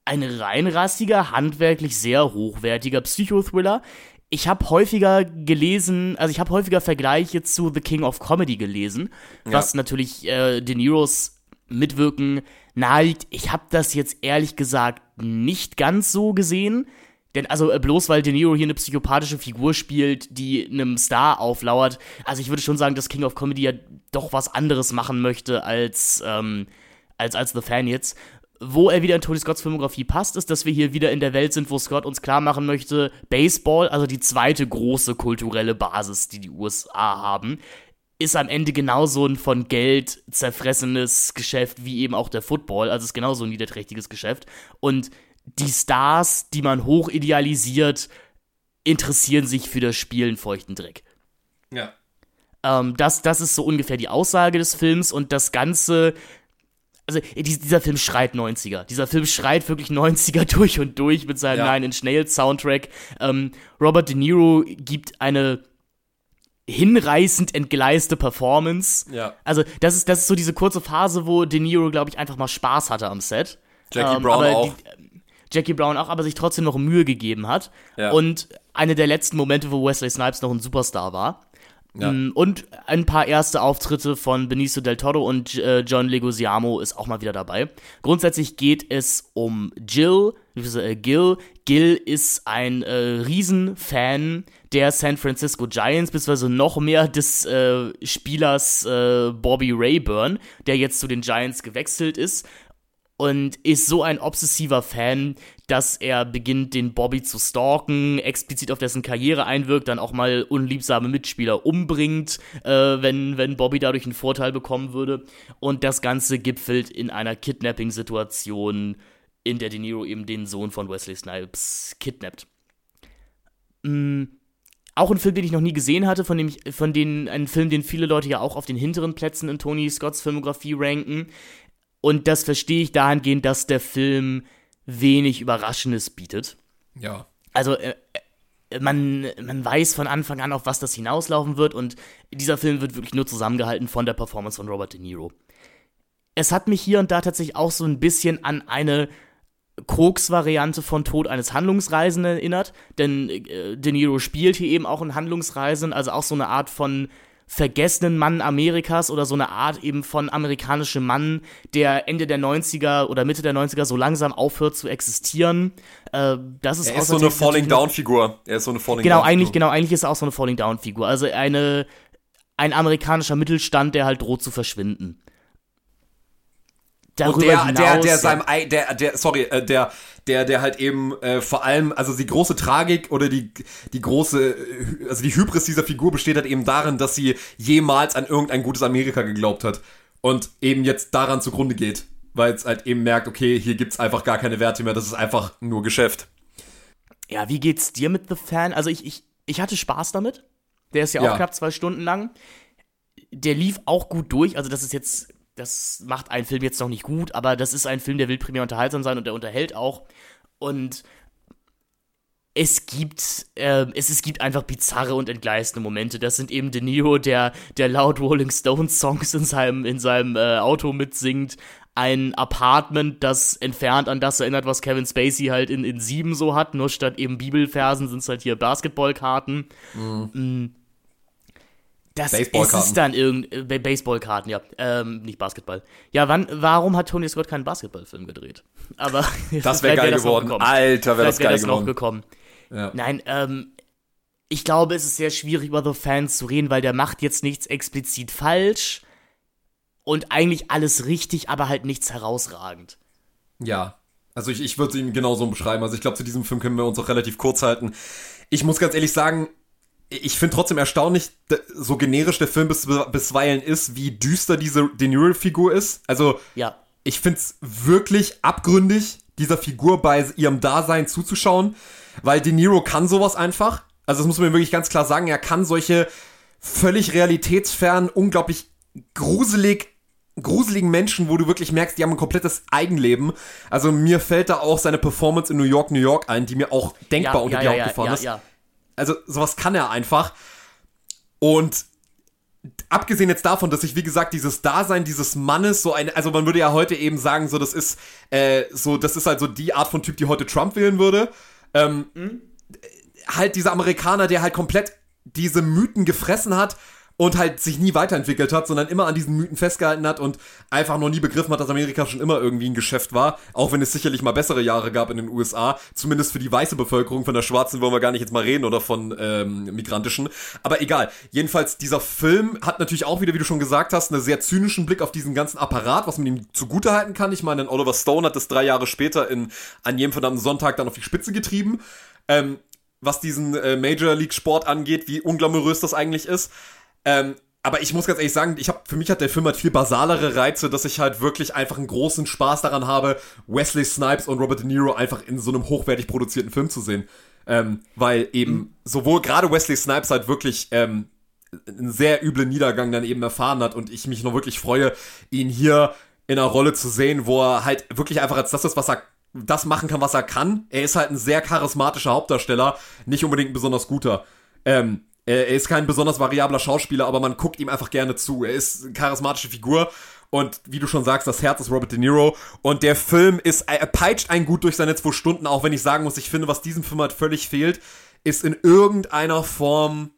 ein reinrassiger, handwerklich sehr hochwertiger Psychothriller. Ich habe häufiger gelesen, also ich habe häufiger Vergleiche zu The King of Comedy gelesen, ja. was natürlich äh, De Niros Mitwirken naheliegt. Ich habe das jetzt ehrlich gesagt nicht ganz so gesehen. Denn also äh, bloß weil De Niro hier eine psychopathische Figur spielt, die einem Star auflauert, also ich würde schon sagen, dass King of Comedy ja doch was anderes machen möchte als, ähm, als, als The Fan jetzt wo er wieder in Tony Scotts Filmografie passt, ist, dass wir hier wieder in der Welt sind, wo Scott uns klar machen möchte, Baseball, also die zweite große kulturelle Basis, die die USA haben, ist am Ende genauso ein von Geld zerfressenes Geschäft wie eben auch der Football, also ist genauso ein niederträchtiges Geschäft. Und die Stars, die man hoch idealisiert, interessieren sich für das Spielen feuchten Dreck. Ja. Ähm, das, das ist so ungefähr die Aussage des Films und das Ganze also dieser Film schreit 90er. Dieser Film schreit wirklich 90er *laughs* durch und durch mit seinem ja. Nine Inch Nails Soundtrack. Ähm, Robert De Niro gibt eine hinreißend entgleiste Performance. Ja. Also das ist, das ist so diese kurze Phase, wo De Niro, glaube ich, einfach mal Spaß hatte am Set. Jackie ähm, Brown auch. Die, Jackie Brown auch, aber sich trotzdem noch Mühe gegeben hat. Ja. Und eine der letzten Momente, wo Wesley Snipes noch ein Superstar war. Ja. Mm, und ein paar erste Auftritte von Benicio del Toro und äh, John Leguizamo ist auch mal wieder dabei. Grundsätzlich geht es um Jill, äh, Gil. Gil ist ein äh, Riesenfan der San Francisco Giants, beziehungsweise noch mehr des äh, Spielers äh, Bobby Rayburn, der jetzt zu den Giants gewechselt ist und ist so ein obsessiver Fan, dass er beginnt, den Bobby zu stalken, explizit auf dessen Karriere einwirkt, dann auch mal unliebsame Mitspieler umbringt, äh, wenn, wenn Bobby dadurch einen Vorteil bekommen würde. Und das Ganze gipfelt in einer Kidnapping-Situation, in der De Niro eben den Sohn von Wesley Snipes kidnappt. Mhm. Auch ein Film, den ich noch nie gesehen hatte, von dem ich, von denen, ein Film, den viele Leute ja auch auf den hinteren Plätzen in Tony Scotts Filmografie ranken. Und das verstehe ich dahingehend, dass der Film wenig Überraschendes bietet. Ja. Also, äh, äh, man, man weiß von Anfang an, auf was das hinauslaufen wird und dieser Film wird wirklich nur zusammengehalten von der Performance von Robert De Niro. Es hat mich hier und da tatsächlich auch so ein bisschen an eine Koks-Variante von Tod eines Handlungsreisenden erinnert, denn äh, De Niro spielt hier eben auch einen Handlungsreisenden, also auch so eine Art von vergessenen Mann Amerikas oder so eine Art eben von amerikanischem Mann, der Ende der 90er oder Mitte der 90er so langsam aufhört zu existieren. Äh, das ist er ist so eine Falling Down Figur. Er ist so eine Falling genau, Down Figur. Eigentlich, genau, eigentlich ist er auch so eine Falling Down Figur. Also eine, ein amerikanischer Mittelstand, der halt droht zu verschwinden. Darüber und der, hinaus, der, der seinem, der, der, sorry, äh, der, der, der halt eben äh, vor allem, also die große Tragik oder die, die große, äh, also die Hybris dieser Figur besteht halt eben darin, dass sie jemals an irgendein gutes Amerika geglaubt hat und eben jetzt daran zugrunde geht, weil es halt eben merkt, okay, hier gibt's einfach gar keine Werte mehr, das ist einfach nur Geschäft. Ja, wie geht's dir mit The Fan? Also ich, ich, ich hatte Spaß damit. Der ist ja, Ja. auch knapp zwei Stunden lang. Der lief auch gut durch. Also, das ist jetzt, das macht einen Film jetzt noch nicht gut, aber das ist ein Film, der will primär unterhaltsam sein und der unterhält auch. Und es gibt, ähm, es, es gibt einfach bizarre und entgleisende Momente. Das sind eben De Niro, der, der laut Rolling Stones Songs in seinem, in seinem äh, Auto mitsingt. Ein Apartment, das entfernt an das erinnert, was Kevin Spacey halt in, in Sieben so hat. Nur statt eben Bibelfersen sind es halt hier Basketballkarten. Mm. Das ist es dann irgend äh, Ba- Baseballkarten, ja, ähm, nicht Basketball. Ja, wann, warum hat Tony Scott keinen Basketballfilm gedreht? Aber Das *laughs* wäre geil das noch geworden. Alter, wäre das geil das noch geworden. gekommen. Ja. Nein, ähm, ich glaube, es ist sehr schwierig, über The Fans zu reden, weil der macht jetzt nichts explizit falsch und eigentlich alles richtig, aber halt nichts herausragend. Ja. Also ich, ich würde ihn genauso beschreiben. Also ich glaube, zu diesem Film können wir uns auch relativ kurz halten. Ich muss ganz ehrlich sagen, ich finde trotzdem erstaunlich, so generisch der Film bis, bisweilen ist, wie düster diese De Niro-Figur ist. Also Ja. ich find's wirklich abgründig, dieser Figur bei ihrem Dasein zuzuschauen, weil De Niro kann sowas einfach. Also das muss man wirklich ganz klar sagen, er kann solche völlig realitätsfernen, unglaublich gruselig gruseligen Menschen, wo du wirklich merkst, die haben ein komplettes Eigenleben. Also mir fällt da auch seine Performance in New York, New York ein, die mir auch denkbar unter die Haut gefahren ja, ist. Also sowas kann er einfach. Und abgesehen jetzt davon, dass ich, wie gesagt, dieses Dasein dieses Mannes, so ein, also man würde ja heute eben sagen, so, das ist, äh, so, das ist halt so die Art von Typ, die heute Trump wählen würde. Ähm, Halt dieser Amerikaner, der halt komplett diese Mythen gefressen hat und halt sich nie weiterentwickelt hat, sondern immer an diesen Mythen festgehalten hat und einfach noch nie begriffen hat, dass Amerika schon immer irgendwie ein Geschäft war, auch wenn es sicherlich mal bessere Jahre gab in den USA, zumindest für die weiße Bevölkerung, von der schwarzen wollen wir gar nicht jetzt mal reden oder von ähm, migrantischen, aber egal. Jedenfalls, dieser Film hat natürlich auch wieder, wie du schon gesagt hast, einen sehr zynischen Blick auf diesen ganzen Apparat, was man ihm zugutehalten kann. Ich meine, Oliver Stone hat das drei Jahre später in An jedem verdammten Sonntag dann auf die Spitze getrieben. Ähm, was diesen äh, Major League Sport angeht, wie unglamourös das eigentlich ist. Ähm, aber ich muss ganz ehrlich sagen, ich hab, für mich hat der Film halt viel basalere Reize, dass ich halt wirklich einfach einen großen Spaß daran habe, Wesley Snipes und Robert De Niro einfach in so einem hochwertig produzierten Film zu sehen. Ähm, weil eben sowohl gerade Wesley Snipes halt wirklich ähm, einen sehr üblen Niedergang dann eben erfahren hat und ich mich noch wirklich freue, ihn hier in einer Rolle zu sehen, wo er halt wirklich einfach als das ist, was er das machen kann, was er kann. Er ist halt ein sehr charismatischer Hauptdarsteller, nicht unbedingt ein besonders guter. Ähm, er ist kein besonders variabler Schauspieler, aber man guckt ihm einfach gerne zu. Er ist eine charismatische Figur und wie du schon sagst, das Herz ist Robert De Niro und der Film ist, er peitscht einen gut durch seine zwei Stunden, auch wenn ich sagen muss, ich finde, was diesem Film halt völlig fehlt, ist in irgendeiner Form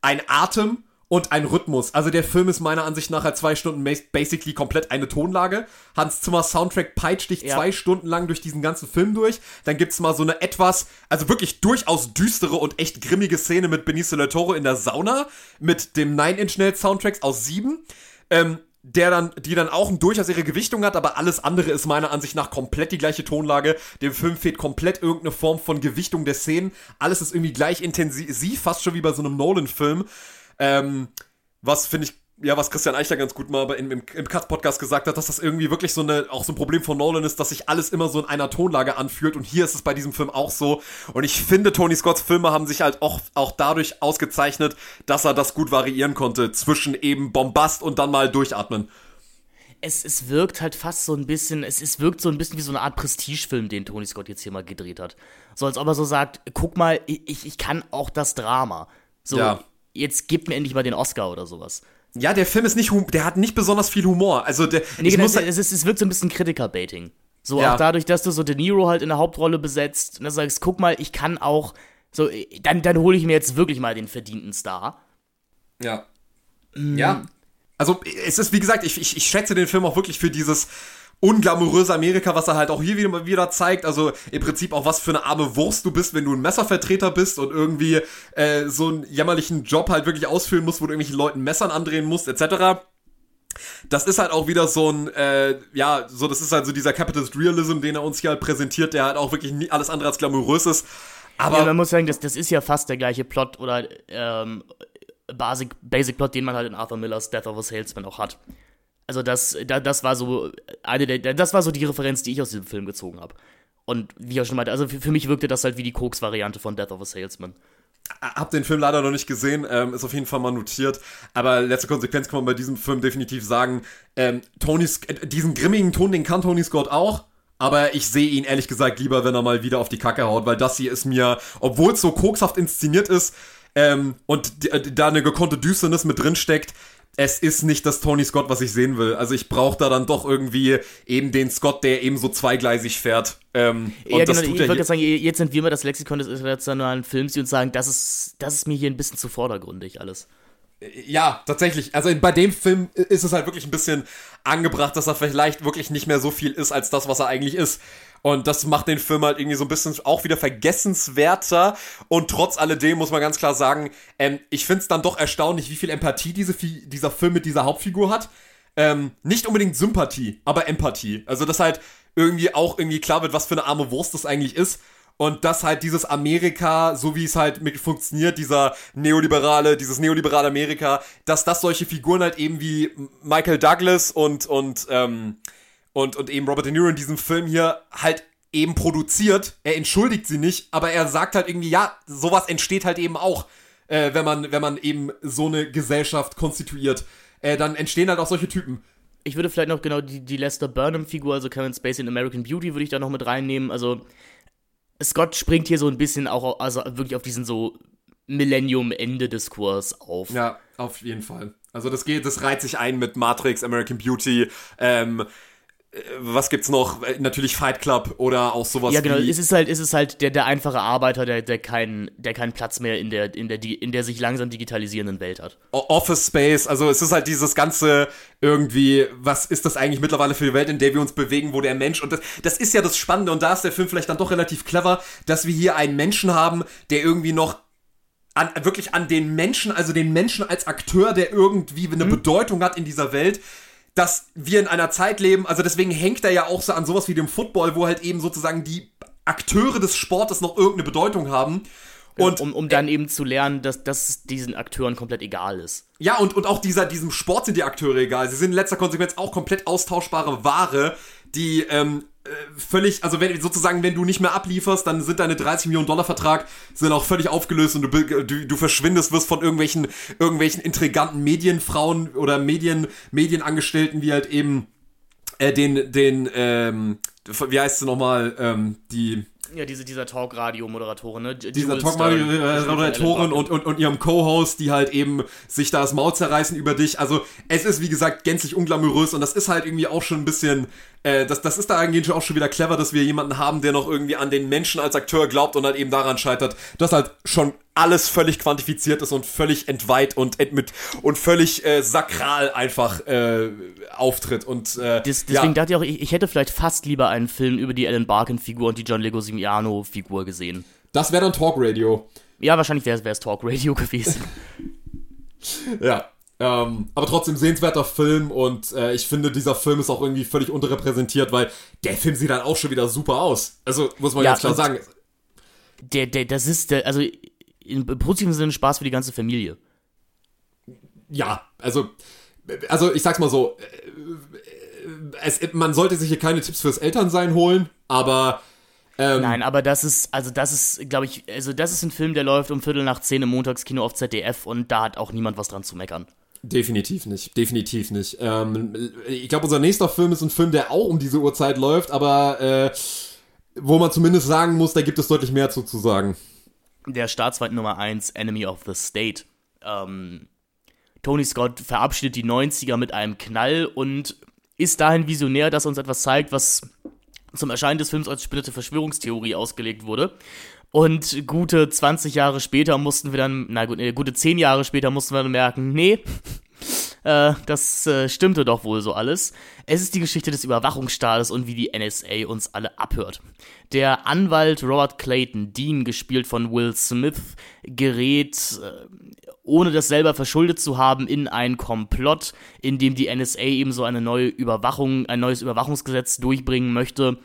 ein Atem und ein Rhythmus. Also der Film ist meiner Ansicht nach halt zwei Stunden bas- basically komplett eine Tonlage. Hans Zimmer Soundtrack peitscht dich Ja. zwei Stunden lang durch diesen ganzen Film durch. Dann gibt's mal so eine etwas, also wirklich durchaus düstere und echt grimmige Szene mit Benicio del Toro in der Sauna mit dem Nine Inch Nails Soundtracks aus sieben. Ähm, der dann, die dann auch durchaus ihre Gewichtung hat, aber alles andere ist meiner Ansicht nach komplett die gleiche Tonlage. Dem Film fehlt komplett irgendeine Form von Gewichtung der Szenen. Alles ist irgendwie gleich intensiv, fast schon wie bei so einem Nolan-Film. Ähm, was finde ich, ja, was Christian Eichler ganz gut mal im, im, im Katz-Podcast gesagt hat, dass das irgendwie wirklich so eine, auch so ein Problem von Nolan ist, dass sich alles immer so in einer Tonlage anfühlt und hier ist es bei diesem Film auch so. Und ich finde, Tony Scotts Filme haben sich halt auch, auch dadurch ausgezeichnet, dass er das gut variieren konnte zwischen eben Bombast und dann mal durchatmen. Es, es wirkt halt fast so ein bisschen, es, es wirkt so ein bisschen wie so eine Art Prestigefilm, den Tony Scott jetzt hier mal gedreht hat. So als ob er so sagt, guck mal, ich, ich kann auch das Drama. So, Ja. Jetzt gib mir endlich mal den Oscar oder sowas. Ja, der Film ist nicht, der hat nicht besonders viel Humor. Also der, Nee, ich genau, muss es, halt, ist- es wirkt so ein bisschen Kritiker-Baiting. So Ja. auch dadurch, dass du so De Niro halt in der Hauptrolle besetzt und dann sagst, guck mal, ich kann auch, so, dann, dann hole ich mir jetzt wirklich mal den verdienten Star. Ja. Ja. Also, es ist, wie gesagt, ich, ich, ich schätze den Film auch wirklich für dieses unglamouröse Amerika, was er halt auch hier wieder, wieder zeigt. Also im Prinzip auch, was für eine arme Wurst du bist, wenn du ein Messervertreter bist und irgendwie äh, so einen jämmerlichen Job halt wirklich ausführen musst, wo du irgendwelchen Leuten Messern andrehen musst, etc. Das ist halt auch wieder so ein, äh, ja, so, das ist halt so dieser Capitalist Realism, den er uns hier halt präsentiert, der halt auch wirklich nie alles andere als glamourös ist. Aber Ja, man muss sagen, das, das ist ja fast der gleiche Plot oder ähm, Basic, Basic Plot, den man halt in Arthur Millers Death of a Salesman auch hat. Also das, da, das war so eine der, das war so die Referenz, die ich aus diesem Film gezogen habe. Und wie ich schon meinte, also für, für mich wirkte das halt wie die Koks-Variante von Death of a Salesman. hab den Film leider noch nicht gesehen, ähm, ist auf jeden Fall mal notiert. Aber letzte Konsequenz kann man bei diesem Film definitiv sagen, ähm, Tony, äh, diesen grimmigen Ton, den kann Tony Scott auch. Aber ich sehe ihn ehrlich gesagt lieber, wenn er mal wieder auf die Kacke haut, weil das hier ist mir, obwohl es so kokshaft inszeniert ist ähm, und äh, da eine gekonnte Düsternis mit drin steckt, es ist nicht das Tony Scott, was ich sehen will. Also ich brauche da dann doch irgendwie eben den Scott, der eben so zweigleisig fährt. Ähm, ja, genau, ich wollte sagen, jetzt sind wir mal das Lexikon des internationalen Films und sagen, das ist, das ist mir hier ein bisschen zu vordergründig alles. Ja, tatsächlich. Also bei dem Film ist es halt wirklich ein bisschen angebracht, dass er vielleicht wirklich nicht mehr so viel ist als das, was er eigentlich ist. Und das macht den Film halt irgendwie so ein bisschen auch wieder vergessenswerter. Und trotz alledem muss man ganz klar sagen, ähm, ich finde es dann doch erstaunlich, wie viel Empathie diese, dieser Film mit dieser Hauptfigur hat. Ähm, nicht unbedingt Sympathie, aber Empathie. Also, dass halt irgendwie auch irgendwie klar wird, was für eine arme Wurst das eigentlich ist. Und dass halt dieses Amerika, so wie es halt mit funktioniert, dieser neoliberale, dieses neoliberale Amerika, dass das solche Figuren halt eben wie Michael Douglas und, und, ähm, und, und eben Robert De Niro in diesem Film hier halt eben produziert. Er entschuldigt sie nicht, aber er sagt halt irgendwie, ja, sowas entsteht halt eben auch, äh, wenn man, wenn man eben so eine Gesellschaft konstituiert. Äh, dann entstehen halt auch solche Typen. Ich würde vielleicht noch genau die, die Lester Burnham-Figur, also Kevin Spacey in American Beauty, würde ich da noch mit reinnehmen. Also, Scott springt hier so ein bisschen auch, also wirklich auf diesen so Millennium-Ende-Diskurs auf. Ja, auf jeden Fall. Also das geht, das reiht sich ein mit Matrix, American Beauty, ähm, was gibt's noch? Natürlich Fight Club oder auch sowas. Ja, genau. es ist halt, es ist halt der, der einfache Arbeiter, der, der, keinen, der keinen Platz mehr in der, in, der, in der sich langsam digitalisierenden Welt hat. Office Space, also es ist halt dieses ganze irgendwie, was ist das eigentlich mittlerweile für die Welt, in der wir uns bewegen, wo der Mensch, und das, das ist ja das Spannende, und da ist der Film vielleicht dann doch relativ clever, dass wir hier einen Menschen haben, der irgendwie noch an, wirklich an den Menschen, also den Menschen als Akteur, der irgendwie eine mhm. Bedeutung hat in dieser Welt, dass wir in einer Zeit leben, also deswegen hängt er ja auch so an sowas wie dem Football, wo halt eben sozusagen die Akteure des Sportes noch irgendeine Bedeutung haben. Und, um, um dann eben zu lernen, dass das diesen Akteuren komplett egal ist. Ja, und, und auch dieser, diesem Sport sind die Akteure egal. Sie sind in letzter Konsequenz auch komplett austauschbare Ware, die ähm, äh, völlig, also wenn sozusagen, wenn du nicht mehr ablieferst, dann sind deine 30 Millionen Dollar Vertrag sind auch völlig aufgelöst und du, du, du verschwindest, wirst von irgendwelchen, irgendwelchen intriganten Medienfrauen oder Medien, Medienangestellten, wie halt eben äh, den, den, ähm, wie heißt sie nochmal, ähm, die ja, diese, dieser Talk-Radio-Moderatorin, ne? Dieser Talk-Radio-Moderatorin und, und, und ihrem Co-Host, die halt eben sich da das Maul zerreißen über dich. Also, es ist, wie gesagt, gänzlich unglamourös und das ist halt irgendwie auch schon ein bisschen, äh, das, das ist da eigentlich auch schon wieder clever, dass wir jemanden haben, der noch irgendwie an den Menschen als Akteur glaubt und halt eben daran scheitert, dass halt schon alles völlig quantifiziert ist und völlig entweiht und mit und völlig äh, sakral einfach äh, auftritt und äh, Des, deswegen ja. dachte ich auch, ich, ich, hätte vielleicht fast lieber einen Film über die Alan Barkin Figur und die John Leguizamo Figur gesehen. Das wäre dann Talk Radio. Ja, wahrscheinlich wäre es Talk Radio *laughs* gewesen. ja. Ähm, aber trotzdem sehenswerter Film und äh, ich finde, dieser Film ist auch irgendwie völlig unterrepräsentiert, weil der Film sieht dann auch schon wieder super aus. Also muss man ja, ganz klar sagen. Der, der, das ist der, also im positiven Sinne Spaß für die ganze Familie. Ja, also, also ich sag's mal so, äh, es, man sollte sich hier keine Tipps fürs Elternsein holen, aber ähm, Nein, aber das ist, also das ist, glaube ich, also das ist ein Film, der läuft um Viertel nach zehn im Montagskino auf ZDF und da hat auch niemand was dran zu meckern. Definitiv nicht, definitiv nicht. Ähm, ich glaube, unser nächster Film ist ein Film, der auch um diese Uhrzeit läuft, aber äh, wo man zumindest sagen muss, da gibt es deutlich mehr zu, zu sagen der Staatsfeind Nummer 1, Enemy of the State. Ähm, Tony Scott verabschiedet die 90er mit einem Knall und ist dahin visionär, dass er uns etwas zeigt, was zum Erscheinen des Films als splitte Verschwörungstheorie ausgelegt wurde. Und gute 20 Jahre später mussten wir dann, na gut, gute 10 Jahre später mussten wir dann merken, nee, äh, das äh, stimmte doch wohl so alles. Es ist die Geschichte des Überwachungsstaates und wie die NSA uns alle abhört. Der Anwalt Robert Clayton Dean, gespielt von Will Smith, gerät, äh, ohne das selber verschuldet zu haben, in ein Komplott, in dem die NSA eben so eine neue Überwachung, ein neues Überwachungsgesetz durchbringen möchte.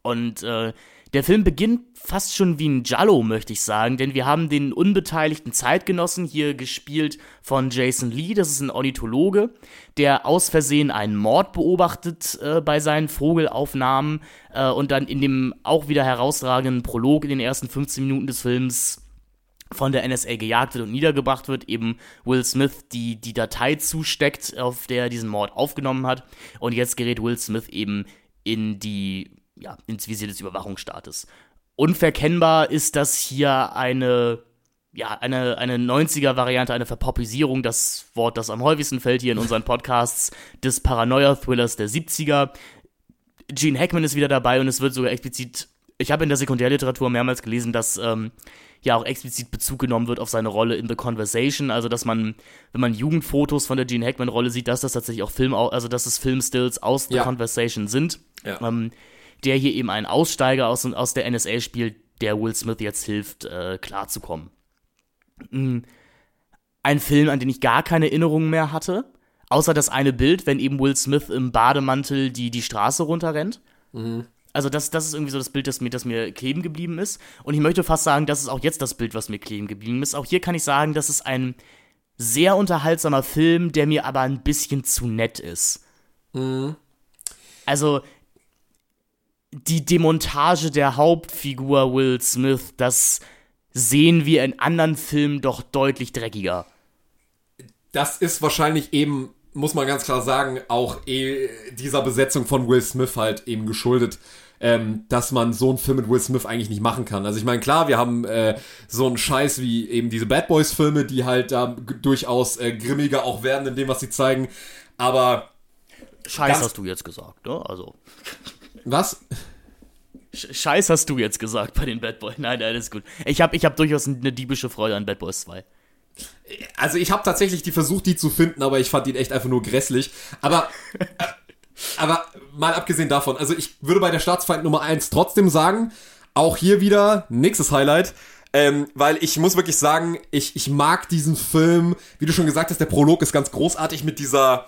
Und äh, der Film beginnt fast schon wie ein Jallo, möchte ich sagen, denn wir haben den unbeteiligten Zeitgenossen hier gespielt von Jason Lee, das ist ein Ornithologe, der aus Versehen einen Mord beobachtet äh, bei seinen Vogelaufnahmen äh, und dann in dem auch wieder herausragenden Prolog in den ersten 15 Minuten des Films von der NSA gejagt wird und niedergebracht wird, eben Will Smith die, die Datei zusteckt, auf der er diesen Mord aufgenommen hat. Und jetzt gerät Will Smith eben in die, ja, ins Visier des Überwachungsstaates. Unverkennbar ist das hier eine, ja, eine, eine 90er-Variante, eine Verpopisierung, das Wort, das am häufigsten fällt hier in unseren *laughs* Podcasts, des Paranoia-Thrillers der 70er. Gene Hackman ist wieder dabei und es wird sogar explizit, ich habe in der Sekundärliteratur mehrmals gelesen, dass ähm, ja auch explizit Bezug genommen wird auf seine Rolle in The Conversation, also dass man, wenn man Jugendfotos von der Gene Hackman-Rolle sieht, dass das tatsächlich auch Film, also dass es Filmstills aus The Ja. Conversation sind, Ja. ähm, der hier eben einen Aussteiger aus, aus der NSA spielt, der Will Smith jetzt hilft, äh, klarzukommen. Mm. Ein Film, an den ich gar keine Erinnerungen mehr hatte, außer das eine Bild, wenn eben Will Smith im Bademantel die, die Straße runterrennt. Also das, das ist irgendwie so das Bild, das mir, das mir kleben geblieben ist. Und ich möchte fast sagen, das ist auch jetzt das Bild, was mir kleben geblieben ist. Auch hier kann ich sagen, das ist ein sehr unterhaltsamer Film, der mir aber ein bisschen zu nett ist. Also die Demontage der Hauptfigur Will Smith, das sehen wir in anderen Filmen doch deutlich dreckiger. das ist wahrscheinlich eben, muss man ganz klar sagen, auch eh dieser Besetzung von Will Smith halt eben geschuldet. Ähm, dass man so einen Film mit Will Smith eigentlich nicht machen kann. Also ich meine, klar, wir haben äh, so einen Scheiß wie eben diese Bad Boys Filme, die halt da durchaus äh, grimmiger auch werden in dem, was sie zeigen. Aber Scheiß hast du jetzt gesagt, ne? Also. Was? Sch- Scheiß hast du jetzt gesagt bei den Bad Boys. Nein, nein, ist gut. Ich habe ich hab durchaus eine diebische Freude an Bad Boys 2. Also ich habe tatsächlich die versucht, die zu finden, aber ich fand ihn echt einfach nur grässlich. Aber, äh, aber mal abgesehen davon, also ich würde bei der Staatsfeind Nummer 1 trotzdem sagen, auch hier wieder nächstes Highlight. Ähm, weil ich muss wirklich sagen, ich, ich mag diesen Film, wie du schon gesagt hast, der Prolog ist ganz großartig mit dieser,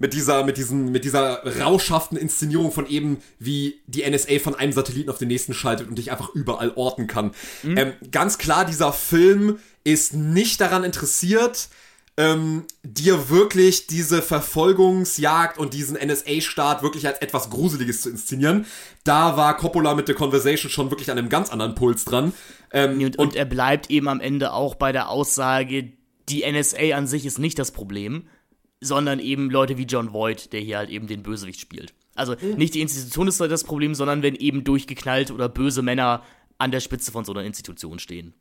mit dieser, mit diesen, mit dieser rauschhaften Inszenierung von eben, wie die NSA von einem Satelliten auf den nächsten schaltet und dich einfach überall orten kann. Ähm, ganz klar, dieser Film ist nicht daran interessiert, ähm, dir wirklich diese Verfolgungsjagd und diesen NSA-Staat wirklich als etwas Gruseliges zu inszenieren. Da war Coppola mit The Conversation schon wirklich an einem ganz anderen Puls dran. Ähm, Und, und er bleibt eben am Ende auch bei der Aussage, die NSA an sich ist nicht das Problem, sondern eben Leute wie John Voight, der hier halt eben den Bösewicht spielt. Also nicht die Institution ist das Problem, sondern wenn eben durchgeknallt oder böse Männer an der Spitze von so einer Institution stehen.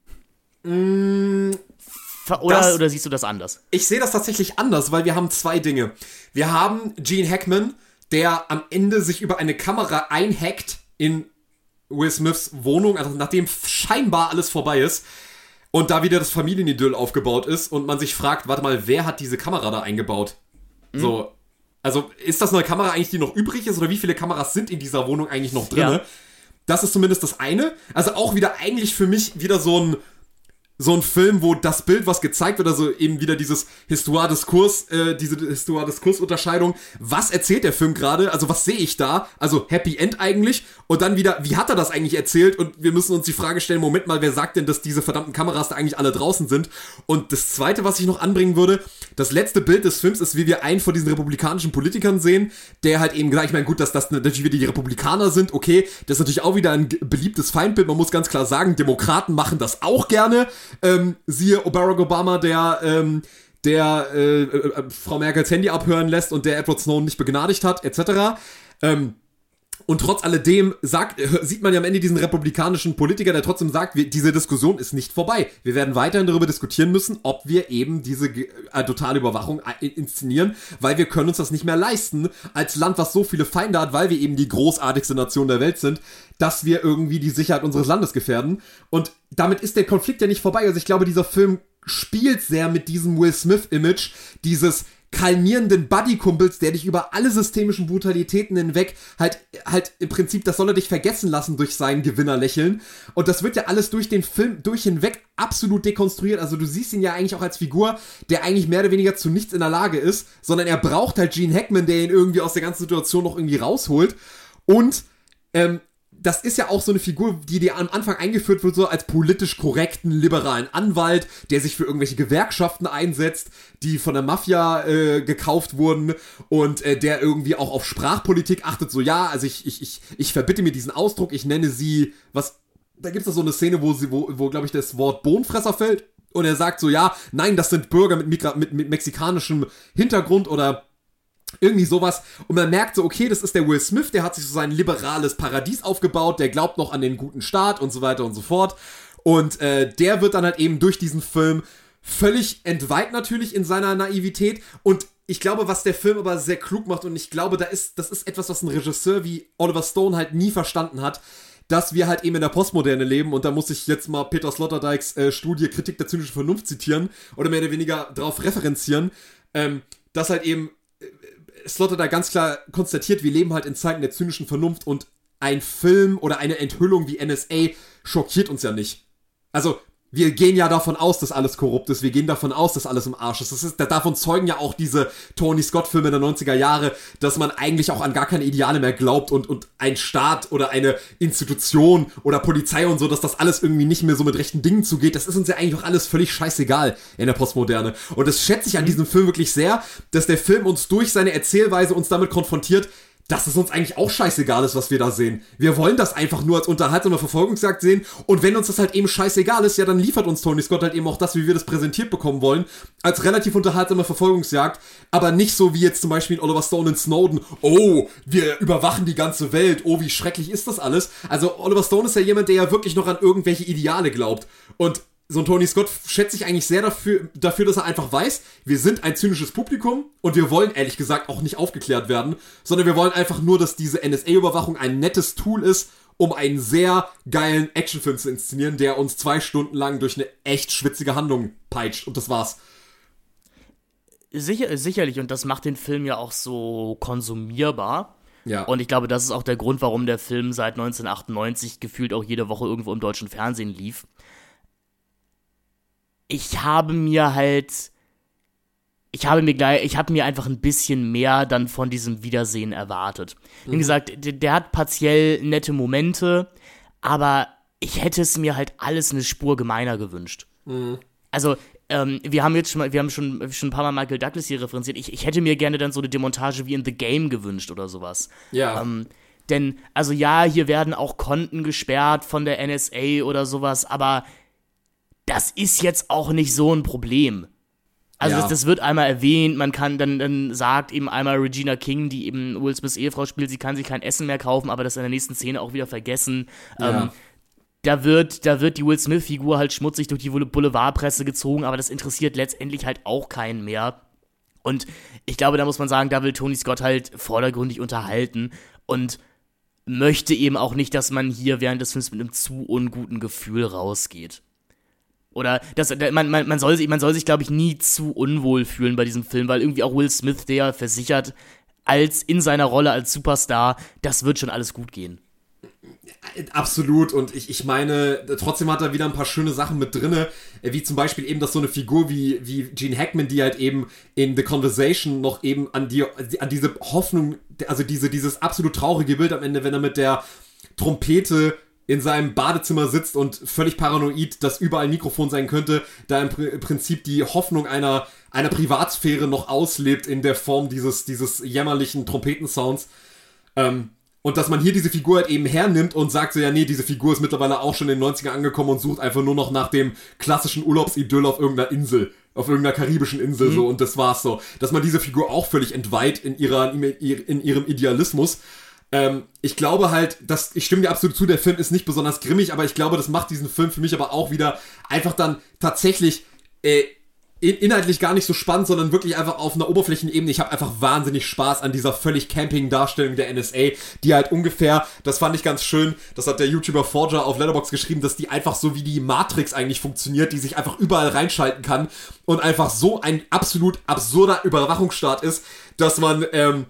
Ver- oder, das- oder siehst du das anders? Ich sehe das tatsächlich anders, weil wir haben zwei Dinge. Wir haben Gene Hackman, der am Ende sich über eine Kamera einhackt in Will Smiths Wohnung, also nachdem scheinbar alles vorbei ist und da wieder das Familienidyll aufgebaut ist und man sich fragt, warte mal, wer hat diese Kamera da eingebaut? So, also ist das eine Kamera eigentlich, die noch übrig ist oder wie viele Kameras sind in dieser Wohnung eigentlich noch drin? Ja. Das ist zumindest das eine. Also auch wieder eigentlich für mich wieder so ein so ein Film, wo das Bild, was gezeigt wird, also eben wieder dieses Histoire-Diskurs, äh, diese Histoire-Diskurs-Unterscheidung, was erzählt der Film gerade, also was sehe ich da, also Happy End eigentlich, und dann wieder, wie hat er das eigentlich erzählt, und wir müssen uns die Frage stellen, Moment mal, wer sagt denn, dass diese verdammten Kameras da eigentlich alle draußen sind, und das zweite, was ich noch anbringen würde, das letzte Bild des Films ist, wie wir einen von diesen republikanischen Politikern sehen, der halt eben, ich meine, gut, dass das natürlich wieder die Republikaner sind, okay, das ist natürlich auch wieder ein beliebtes Feindbild, man muss ganz klar sagen, Demokraten machen das auch gerne, ähm, siehe Barack Obama, der, ähm, der äh, äh, Frau Merkels Handy abhören lässt und der Edward Snowden nicht begnadigt hat, etc. Ähm, und trotz alledem sagt, äh, sieht man ja am Ende diesen republikanischen Politiker, der trotzdem sagt, wir, diese Diskussion ist nicht vorbei. Wir werden weiterhin darüber diskutieren müssen, ob wir eben diese äh, totale Überwachung äh, inszenieren, weil wir können uns das nicht mehr leisten, als Land, was so viele Feinde hat, weil wir eben die großartigste Nation der Welt sind, dass wir irgendwie die Sicherheit unseres Landes gefährden. Und damit ist der Konflikt ja nicht vorbei. Also ich glaube, dieser Film spielt sehr mit diesem Will Smith-Image, dieses kalmierenden Buddy-Kumpels, der dich über alle systemischen Brutalitäten hinweg halt, halt im Prinzip, das soll er dich vergessen lassen durch sein Gewinnerlächeln. Und das wird ja alles durch den Film durch hinweg absolut dekonstruiert. Also du siehst ihn ja eigentlich auch als Figur, der eigentlich mehr oder weniger zu nichts in der Lage ist, sondern er braucht halt Gene Hackman, der ihn irgendwie aus der ganzen Situation noch irgendwie rausholt. Und ähm, das ist ja auch so eine Figur, die dir am Anfang eingeführt wird, so als politisch korrekten, liberalen Anwalt, der sich für irgendwelche Gewerkschaften einsetzt, die von der Mafia äh, gekauft wurden und äh, der irgendwie auch auf Sprachpolitik achtet, so ja, also ich, ich, ich, ich verbitte mir diesen Ausdruck, ich nenne sie, was, da gibt es so eine Szene, wo sie, wo, wo glaube ich, das Wort Bohnenfresser fällt. Und er sagt so, ja, nein, das sind Bürger mit, Migra mit, mit mexikanischem Hintergrund oder irgendwie sowas. Und man merkt so, okay, das ist der Will Smith, der hat sich so sein liberales Paradies aufgebaut, der glaubt noch an den guten Staat und so weiter und so fort. Und äh, der wird dann halt eben durch diesen Film völlig entweiht natürlich in seiner Naivität und ich glaube, was der Film aber sehr klug macht und ich glaube, da ist, das ist etwas, was ein Regisseur wie Oliver Stone halt nie verstanden hat, dass wir halt eben in der Postmoderne leben und da muss ich jetzt mal Peter Sloterdijks äh, Studie Kritik der zynischen Vernunft zitieren oder mehr oder weniger darauf referenzieren, ähm, dass halt eben äh, Sloterdijk ganz klar konstatiert, wir leben halt in Zeiten der zynischen Vernunft und ein Film oder eine Enthüllung wie NSA schockiert uns ja nicht. Also wir gehen ja davon aus, dass alles korrupt ist. Wir gehen davon aus, dass alles im Arsch ist. Das ist davon zeugen ja auch diese Tony Scott-Filme der 90er Jahre, dass man eigentlich auch an gar keine Ideale mehr glaubt und, und ein Staat oder eine Institution oder Polizei und so, dass das alles irgendwie nicht mehr so mit rechten Dingen zugeht. Das ist uns ja eigentlich auch alles völlig scheißegal in der Postmoderne. Und das schätze ich an diesem Film wirklich sehr, dass der Film uns durch seine Erzählweise uns damit konfrontiert, dass es uns eigentlich auch scheißegal ist, was wir da sehen. Wir wollen das einfach nur als unterhaltsame Verfolgungsjagd sehen und wenn uns das halt eben scheißegal ist, ja, dann liefert uns Tony Scott halt eben auch das, wie wir das präsentiert bekommen wollen, als relativ unterhaltsame Verfolgungsjagd, aber nicht so wie jetzt zum Beispiel in Oliver Stone in Snowden, oh, wir überwachen die ganze Welt, oh, wie schrecklich ist das alles. Also Oliver Stone ist ja jemand, der ja wirklich noch an irgendwelche Ideale glaubt und so ein Tony Scott schätze ich eigentlich sehr dafür, dafür, dass er einfach weiß, wir sind ein zynisches Publikum und wir wollen ehrlich gesagt auch nicht aufgeklärt werden, sondern wir wollen einfach nur, dass diese NSA-Überwachung ein nettes Tool ist, um einen sehr geilen Actionfilm zu inszenieren, der uns zwei Stunden lang durch eine echt schwitzige Handlung peitscht und das war's. Sicher, sicherlich, und das macht den Film ja auch so konsumierbar. Ja. Und ich glaube, das ist auch der Grund, warum der Film seit 1998 gefühlt auch jede Woche irgendwo im deutschen Fernsehen lief ich habe mir halt, ich habe mir gleich, ich habe mir einfach ein bisschen mehr dann von diesem Wiedersehen erwartet. Mhm. Wie gesagt, der, der, hat partiell nette Momente, aber ich hätte es mir halt alles eine Spur gemeiner gewünscht. Mhm. Also, ähm, wir haben jetzt schon mal, wir haben schon, schon ein paar Mal Michael Douglas hier referenziert. Ich, ich hätte mir gerne dann so eine Demontage wie in The Game gewünscht oder sowas. Ja. Ähm, denn, also ja, hier werden auch Konten gesperrt von der NSA oder sowas, aber das ist jetzt auch nicht so ein Problem. Also ja. das, das, wird einmal erwähnt, man kann dann, dann sagt eben einmal Regina King, die eben Will Smiths Ehefrau spielt, sie kann sich kein Essen mehr kaufen, aber das in der nächsten Szene auch wieder vergessen. Ja. Ähm, da wird, da wird die Will Smith-Figur halt schmutzig durch die Boulevardpresse gezogen, aber das interessiert letztendlich halt auch keinen mehr. Und ich glaube, da muss man sagen, da will Tony Scott halt vordergründig unterhalten und möchte eben auch nicht, dass man hier während des Films mit einem zu unguten Gefühl rausgeht. Oder das, man, man, man, soll, man soll sich, glaube ich, nie zu unwohl fühlen bei diesem Film, weil irgendwie auch Will Smith, der versichert, als in seiner Rolle als Superstar, das wird schon alles gut gehen. Absolut, und ich, ich meine, trotzdem hat er wieder ein paar schöne Sachen mit drinne, wie zum Beispiel eben, dass so eine Figur wie, wie Gene Hackman, die halt eben in The Conversation noch eben an die, an diese Hoffnung, also diese, dieses absolut traurige Bild am Ende, wenn er mit der Trompete in seinem Badezimmer sitzt und völlig paranoid, dass überall ein Mikrofon sein könnte, da im Prinzip die Hoffnung einer, einer Privatsphäre noch auslebt in der Form dieses, dieses jämmerlichen Trompetensounds. Ähm, und dass man hier diese Figur halt eben hernimmt und sagt so, ja, nee, diese Figur ist mittlerweile auch schon in den 90er angekommen und sucht einfach nur noch nach dem klassischen Urlaubsidyll auf irgendeiner Insel, auf irgendeiner karibischen Insel mhm. so und das war's so. Dass man diese Figur auch völlig entweiht in ihrer, in ihrem Idealismus ähm, ich glaube halt, dass, ich stimme dir absolut zu, der Film ist nicht besonders grimmig, aber ich glaube, das macht diesen Film für mich aber auch wieder einfach dann tatsächlich äh, in, inhaltlich gar nicht so spannend, sondern wirklich einfach auf einer Oberflächenebene. Ich habe einfach wahnsinnig Spaß an dieser völlig Camping-Darstellung der NSA, die halt ungefähr, das fand ich ganz schön, das hat der YouTuber Forger auf Letterbox geschrieben, dass die einfach so wie die Matrix eigentlich funktioniert, die sich einfach überall reinschalten kann und einfach so ein absolut absurder Überwachungsstaat ist, dass man ähm,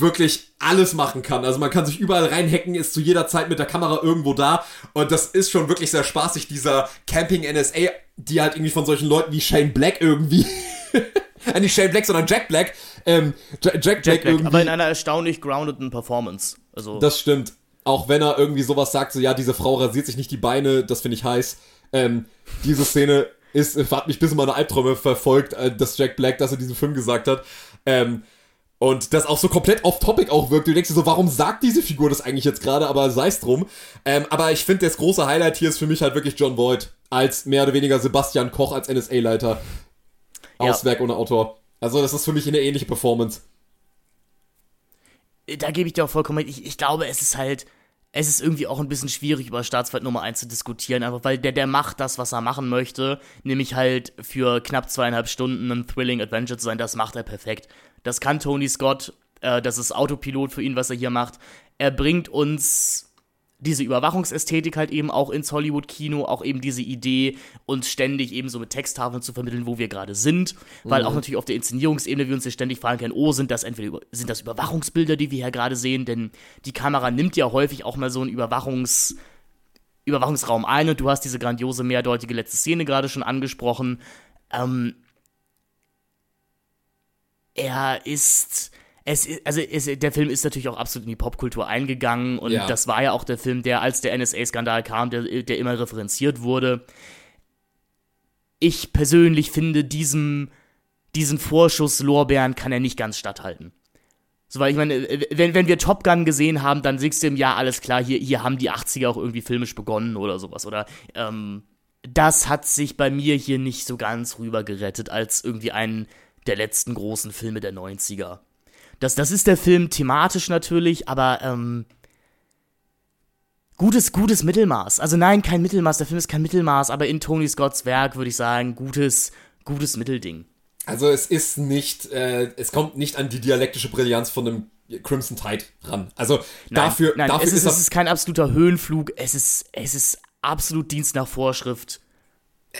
wirklich alles machen kann. Also man kann sich überall reinhacken, ist zu jeder Zeit mit der Kamera irgendwo da und das ist schon wirklich sehr spaßig, dieser Camping NSA, die halt irgendwie von solchen Leuten wie Shane Black irgendwie, *laughs* äh, nicht Shane Black, sondern Jack Black, ähm, Jack, Jack, Black, Black irgendwie. Aber in einer erstaunlich groundeden Performance. Also. Das stimmt. Auch wenn er irgendwie sowas sagt, so ja, diese Frau rasiert sich nicht die Beine, das finde ich heiß. Ähm, diese Szene ist, hat mich bis in meine Albträume verfolgt, äh, dass Jack Black das in diesem Film gesagt hat. Ähm, Und das auch so komplett off-topic auch wirkt. Du denkst dir so, warum sagt diese Figur das eigentlich jetzt gerade? Aber sei es drum. Ähm, aber ich finde, das große Highlight hier ist für mich halt wirklich John Voight als mehr oder weniger Sebastian Koch als NSA-Leiter. Aus ja. Werk ohne Autor. Also das ist für mich eine ähnliche Performance. Da gebe ich dir auch vollkommen recht. Ich, ich glaube, es ist halt es ist irgendwie auch ein bisschen schwierig, über Staatsfeind Nummer 1 zu diskutieren, einfach weil der, der macht das, was er machen möchte, nämlich halt für knapp zweieinhalb Stunden ein Thrilling Adventure zu sein, das macht er perfekt. Das kann Tony Scott, äh, das ist Autopilot für ihn, was er hier macht. Er bringt uns diese Überwachungsästhetik halt eben auch ins Hollywood-Kino, auch eben diese Idee, uns ständig eben so mit Texttafeln zu vermitteln, wo wir gerade sind, weil mhm. auch natürlich auf der Inszenierungsebene wir uns ja ständig fragen können, oh, sind das entweder sind das Überwachungsbilder, die wir hier gerade sehen, denn die Kamera nimmt ja häufig auch mal so einen Überwachungs Überwachungsraum ein und du hast diese grandiose mehrdeutige letzte Szene gerade schon angesprochen. Ähm, er ist es, also es, der Film ist natürlich auch absolut in die Popkultur eingegangen und ja. das war ja auch der Film, der, als der NSA-Skandal kam, der, der immer referenziert wurde. Ich persönlich finde, diesem, diesen Vorschuss Lorbeeren kann er nicht ganz statthalten. So, weil ich meine, wenn, wenn wir Top Gun gesehen haben, dann siehst du im Jahr alles klar, hier, hier haben die 80er auch irgendwie filmisch begonnen oder sowas. Oder ähm, das hat sich bei mir hier nicht so ganz rüber gerettet als irgendwie einen der letzten großen Filme der 90er. Das, das ist der Film thematisch natürlich, aber ähm, gutes, gutes Mittelmaß. Also nein, kein Mittelmaß, der Film ist kein Mittelmaß, aber in Tony Scotts Werk würde ich sagen, gutes, gutes Mittelding. Also es ist nicht, äh, es kommt nicht an die dialektische Brillanz von einem Crimson Tide ran. Also nein, dafür, nein, dafür es ist, es ist kein absoluter Höhenflug, es ist, es ist absolut Dienst nach Vorschrift.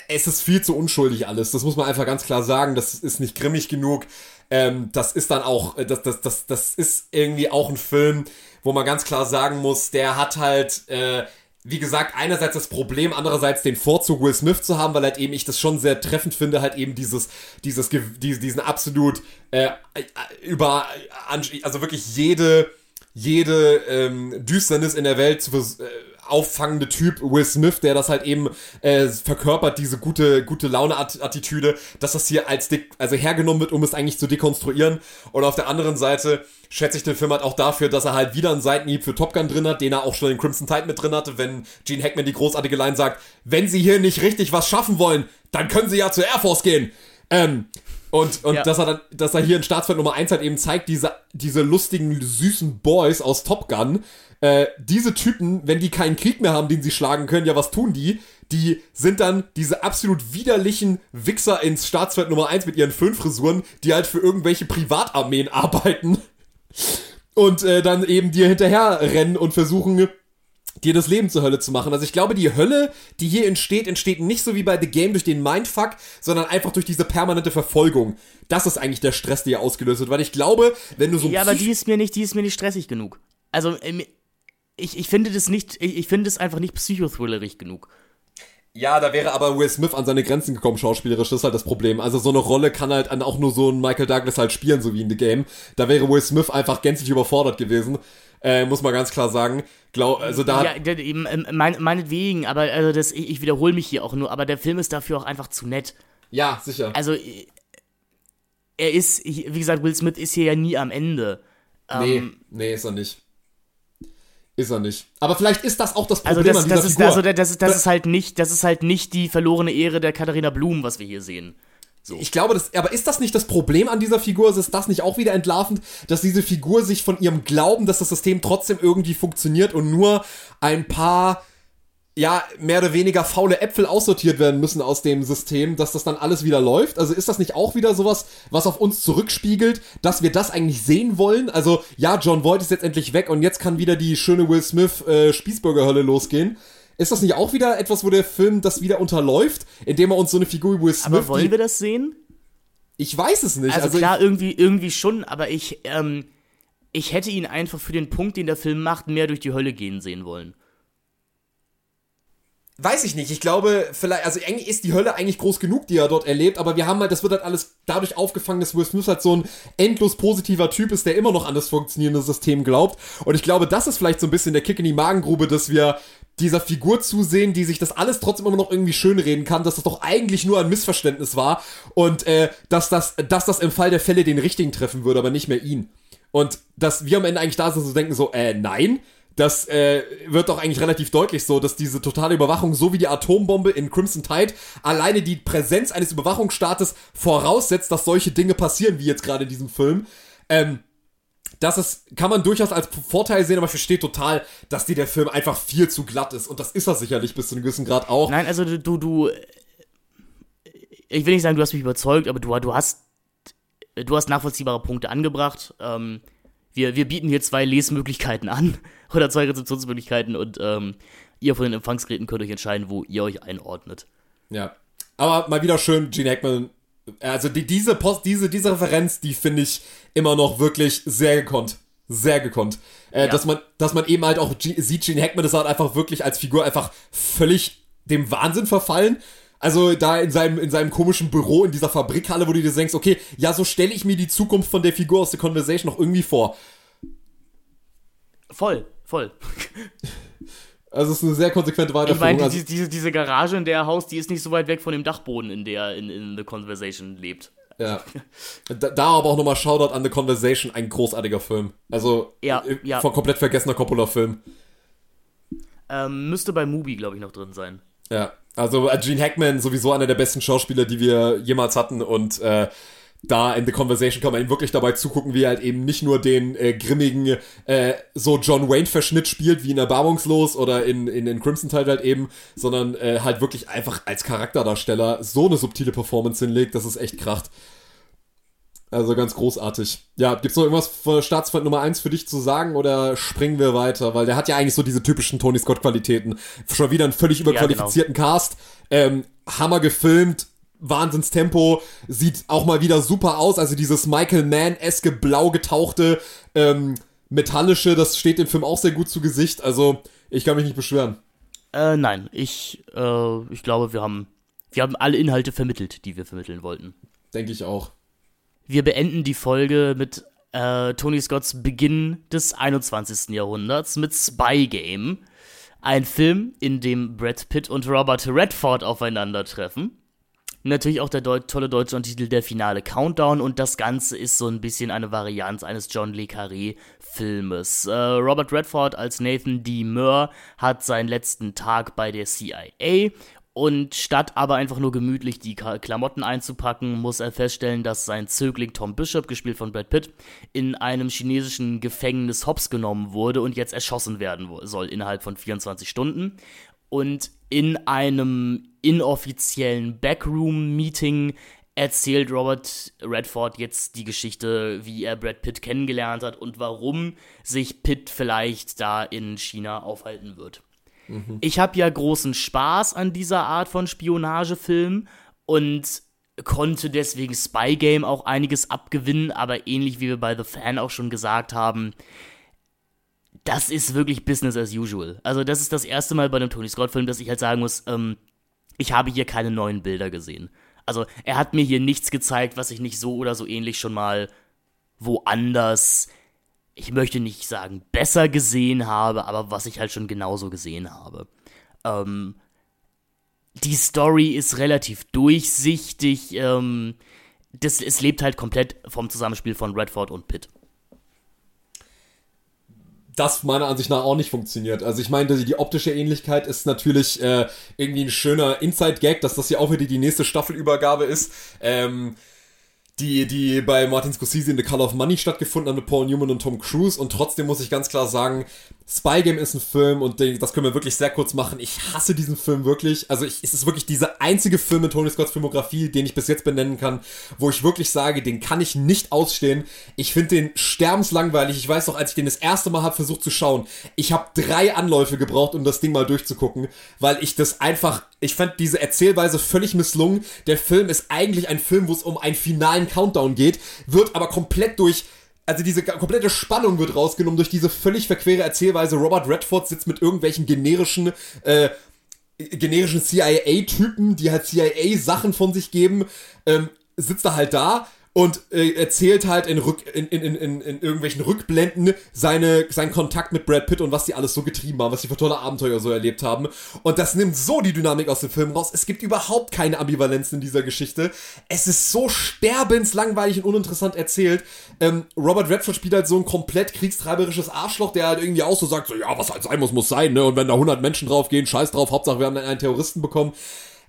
Es ist viel zu unschuldig alles, das muss man einfach ganz klar sagen. Das ist nicht grimmig genug. Ähm, das ist dann auch, äh, das, das, das, das ist irgendwie auch ein Film, wo man ganz klar sagen muss, der hat halt, äh, wie gesagt, einerseits das Problem, andererseits den Vorzug, Will Smith zu haben, weil halt eben ich das schon sehr treffend finde, halt eben dieses, dieses, diesen absolut äh, über, also wirklich jede, jede ähm, Düsternis in der Welt zu äh, auffangende Typ Will Smith, der das halt eben äh, verkörpert, diese gute, gute Laune-Attitüde, dass das hier als dick, also hergenommen wird, um es eigentlich zu dekonstruieren. Und auf der anderen Seite schätze ich den Film halt auch dafür, dass er halt wieder einen Seitenhieb für Top Gun drin hat, den er auch schon in Crimson Tide mit drin hatte, wenn Gene Hackman die großartige Line sagt, wenn sie hier nicht richtig was schaffen wollen, dann können sie ja zur Air Force gehen. Ähm, und, und ja. dass er dann, dass er hier in Staatsfeind Nummer 1 halt eben zeigt, diese, diese lustigen, süßen Boys aus Top Gun, äh, diese Typen, wenn die keinen Krieg mehr haben, den sie schlagen können, ja, was tun die? Die sind dann diese absolut widerlichen Wichser ins Staatsfeld Nummer 1 mit ihren Föhnfrisuren, die halt für irgendwelche Privatarmeen arbeiten *laughs* und äh, dann eben dir hinterher rennen und versuchen, dir das Leben zur Hölle zu machen. Also ich glaube, die Hölle, die hier entsteht, entsteht nicht so wie bei The Game durch den Mindfuck, sondern einfach durch diese permanente Verfolgung. Das ist eigentlich der Stress, der hier ausgelöst wird, weil ich glaube, wenn du so Ja, aber die ist mir nicht, die ist mir nicht stressig genug. Also ich, ich finde das nicht, ich, ich finde es einfach nicht psychothrillerig genug. Ja, da wäre aber Will Smith an seine Grenzen gekommen, schauspielerisch, das ist halt das Problem. Also so eine Rolle kann halt auch nur so ein Michael Douglas halt spielen, so wie in The Game. Da wäre Will Smith einfach gänzlich überfordert gewesen, äh, muss man ganz klar sagen. Glaub, also da ja, eben, ähm, mein, meinetwegen, aber also das, ich, ich wiederhole mich hier auch nur, aber der Film ist dafür auch einfach zu nett. Ja, sicher. Also äh, er ist, wie gesagt, Will Smith ist hier ja nie am Ende. Nee, ähm, nee, ist er nicht. Ist er nicht. Aber vielleicht ist das auch das also Problem also das, an dieser das ist, Figur. Also das, ist, das ist halt nicht, das ist halt nicht die verlorene Ehre der Katharina Blum, was wir hier sehen. So. Ich glaube, das, aber ist das nicht das Problem an dieser Figur? Ist das nicht auch wieder entlarvend, dass diese Figur sich von ihrem Glauben, dass das System trotzdem irgendwie funktioniert und nur ein paar ja, mehr oder weniger faule Äpfel aussortiert werden müssen aus dem System, dass das dann alles wieder läuft? Also ist das nicht auch wieder sowas, was auf uns zurückspiegelt, dass wir das eigentlich sehen wollen? Also, ja, John Voight ist jetzt endlich weg und jetzt kann wieder die schöne Will Smith äh, Spießbürgerhölle losgehen. Ist das nicht auch wieder etwas, wo der Film das wieder unterläuft, indem er uns so eine Figur wie Will Smith. Aber wollen wir das sehen? Ich weiß es nicht. Also, also klar, irgendwie, irgendwie schon, aber ich, ähm, ich hätte ihn einfach für den Punkt, den der Film macht, mehr durch die Hölle gehen sehen wollen. Weiß ich nicht. Ich glaube, vielleicht, also eigentlich ist die Hölle eigentlich groß genug, die er dort erlebt, aber wir haben halt, das wird halt alles dadurch aufgefangen, dass Will Smith halt so ein endlos positiver Typ ist, der immer noch an das funktionierende System glaubt. Und ich glaube, das ist vielleicht so ein bisschen der Kick in die Magengrube, dass wir dieser Figur zusehen, die sich das alles trotzdem immer noch irgendwie schönreden kann, dass das doch eigentlich nur ein Missverständnis war und äh, dass, das, dass das im Fall der Fälle den richtigen treffen würde, aber nicht mehr ihn. Und dass wir am Ende eigentlich da sind und so denken so, äh, nein, das äh, wird doch eigentlich relativ deutlich so, dass diese totale Überwachung, so wie die Atombombe in Crimson Tide, alleine die Präsenz eines Überwachungsstaates voraussetzt, dass solche Dinge passieren, wie jetzt gerade in diesem Film. Ähm, das ist, kann man durchaus als Vorteil sehen, aber ich verstehe total, dass dir der Film einfach viel zu glatt ist. Und das ist er sicherlich bis zu einem gewissen Grad auch. Nein, also du, du, ich will nicht sagen, du hast mich überzeugt, aber du, du hast, du hast nachvollziehbare Punkte angebracht. Ähm, wir, wir bieten hier zwei Lesmöglichkeiten an oder zwei Rezeptionsmöglichkeiten und ähm, ihr von den Empfangsgeräten könnt euch entscheiden, wo ihr euch einordnet. Ja. Aber mal wieder schön, Gene Hackman. Also die, diese Post, diese, diese Referenz, die finde ich immer noch wirklich sehr gekonnt. Sehr gekonnt. Äh, ja. dass, man, dass man eben halt auch G sieht, Gene Hackman ist halt einfach wirklich als Figur einfach völlig dem Wahnsinn verfallen. Also da in seinem, in seinem komischen Büro in dieser Fabrikhalle, wo du dir denkst, okay, ja, so stelle ich mir die Zukunft von der Figur aus The Conversation noch irgendwie vor. Voll, voll. Also es ist eine sehr konsequente Weiterführung. Ich meine, also die, diese, diese Garage, in der er haust, die ist nicht so weit weg von dem Dachboden, in der er in, in The Conversation lebt. Ja. Da, da aber auch nochmal Shoutout an The Conversation, ein großartiger Film. Also ja, äh, ja. von komplett vergessener Coppola-Film. Ähm, müsste bei Mubi, glaube ich, noch drin sein. Ja, also äh, Gene Hackman sowieso einer der besten Schauspieler, die wir jemals hatten und äh, da in The Conversation kann man ihm wirklich dabei zugucken, wie er halt eben nicht nur den äh, grimmigen äh, so John Wayne Verschnitt spielt wie in Erbarmungslos oder in in, in Crimson Tide halt eben, sondern äh, halt wirklich einfach als Charakterdarsteller so eine subtile Performance hinlegt, dass es echt kracht. Also ganz großartig. Ja, gibt's noch irgendwas für Staatsfeind Nummer 1 für dich zu sagen oder springen wir weiter? Weil der hat ja eigentlich so diese typischen Tony Scott Qualitäten. Schon wieder einen völlig überqualifizierten ja, genau. Cast. Ähm, Hammer gefilmt, Wahnsinnstempo, sieht auch mal wieder super aus. Also dieses Michael Mann-eske blau getauchte, ähm, metallische, das steht dem Film auch sehr gut zu Gesicht. Also ich kann mich nicht beschweren. Äh, nein, ich, äh, ich glaube, wir haben, wir haben alle Inhalte vermittelt, die wir vermitteln wollten. Denke ich auch. Wir beenden die Folge mit äh, Tony Scotts Beginn des 21. Jahrhunderts mit Spy Game. Ein Film, in dem Brad Pitt und Robert Redford aufeinandertreffen. Natürlich auch der Deu tolle deutsche Titel Der finale Countdown und das Ganze ist so ein bisschen eine Varianz eines John Le Carré Filmes. Äh, Robert Redford als Nathan D. Murr hat seinen letzten Tag bei der CIA und statt aber einfach nur gemütlich die Klamotten einzupacken, muss er feststellen, dass sein Zögling Tom Bishop, gespielt von Brad Pitt, in einem chinesischen Gefängnis hops genommen wurde und jetzt erschossen werden soll innerhalb von 24 Stunden. Und in einem inoffiziellen Backroom-Meeting erzählt Robert Redford jetzt die Geschichte, wie er Brad Pitt kennengelernt hat und warum sich Pitt vielleicht da in China aufhalten wird. Mhm. Ich habe ja großen Spaß an dieser Art von Spionagefilm und konnte deswegen Spy Game auch einiges abgewinnen, aber ähnlich wie wir bei The Fan auch schon gesagt haben, das ist wirklich Business as usual. Also das ist das erste Mal bei einem Tony Scott Film, dass ich halt sagen muss, ähm, ich habe hier keine neuen Bilder gesehen. Also er hat mir hier nichts gezeigt, was ich nicht so oder so ähnlich schon mal woanders ich möchte nicht sagen, besser gesehen habe, aber was ich halt schon genauso gesehen habe. Ähm, die Story ist relativ durchsichtig. Ähm, das, es lebt halt komplett vom Zusammenspiel von Redford und Pitt. Das meiner Ansicht nach auch nicht funktioniert. Also ich meine, die, optische Ähnlichkeit ist natürlich äh, irgendwie ein schöner Inside-Gag, dass das ja auch wieder die nächste Staffelübergabe ist. Ähm, die, die bei Martin Scorsese in The Color of Money stattgefunden haben mit Paul Newman und Tom Cruise. Und trotzdem muss ich ganz klar sagen, Spy Game ist ein Film und das können wir wirklich sehr kurz machen. Ich hasse diesen Film wirklich. Also ich, es ist wirklich dieser einzige Film in Tony Scotts Filmografie, den ich bis jetzt benennen kann, wo ich wirklich sage, den kann ich nicht ausstehen. Ich finde den sterbenslangweilig. Ich weiß noch, als ich den das erste Mal habe versucht zu schauen, ich habe drei Anläufe gebraucht, um das Ding mal durchzugucken, weil ich das einfach, ich fand diese Erzählweise völlig misslungen. Der Film ist eigentlich ein Film, wo es um einen finalen Countdown geht, wird aber komplett durch also diese komplette Spannung wird rausgenommen durch diese völlig verquere Erzählweise. Robert Redford sitzt mit irgendwelchen generischen, äh, generischen CIA-Typen, die halt CIA-Sachen von sich geben, ähm, sitzt er halt da und äh, erzählt halt in, Rück, in, in, in, in irgendwelchen Rückblenden seine, seinen Kontakt mit Brad Pitt und was die alles so getrieben haben, was sie für tolle Abenteuer so erlebt haben. Und das nimmt so die Dynamik aus dem Film raus. Es gibt überhaupt keine Ambivalenz in dieser Geschichte. Es ist so sterbenslangweilig und uninteressant erzählt. Ähm, Robert Redford spielt halt so ein komplett kriegstreiberisches Arschloch, der halt irgendwie auch so sagt, so, ja, was halt sein muss, muss sein, ne? Und wenn da 100 Menschen draufgehen, scheiß drauf, Hauptsache wir haben einen Terroristen bekommen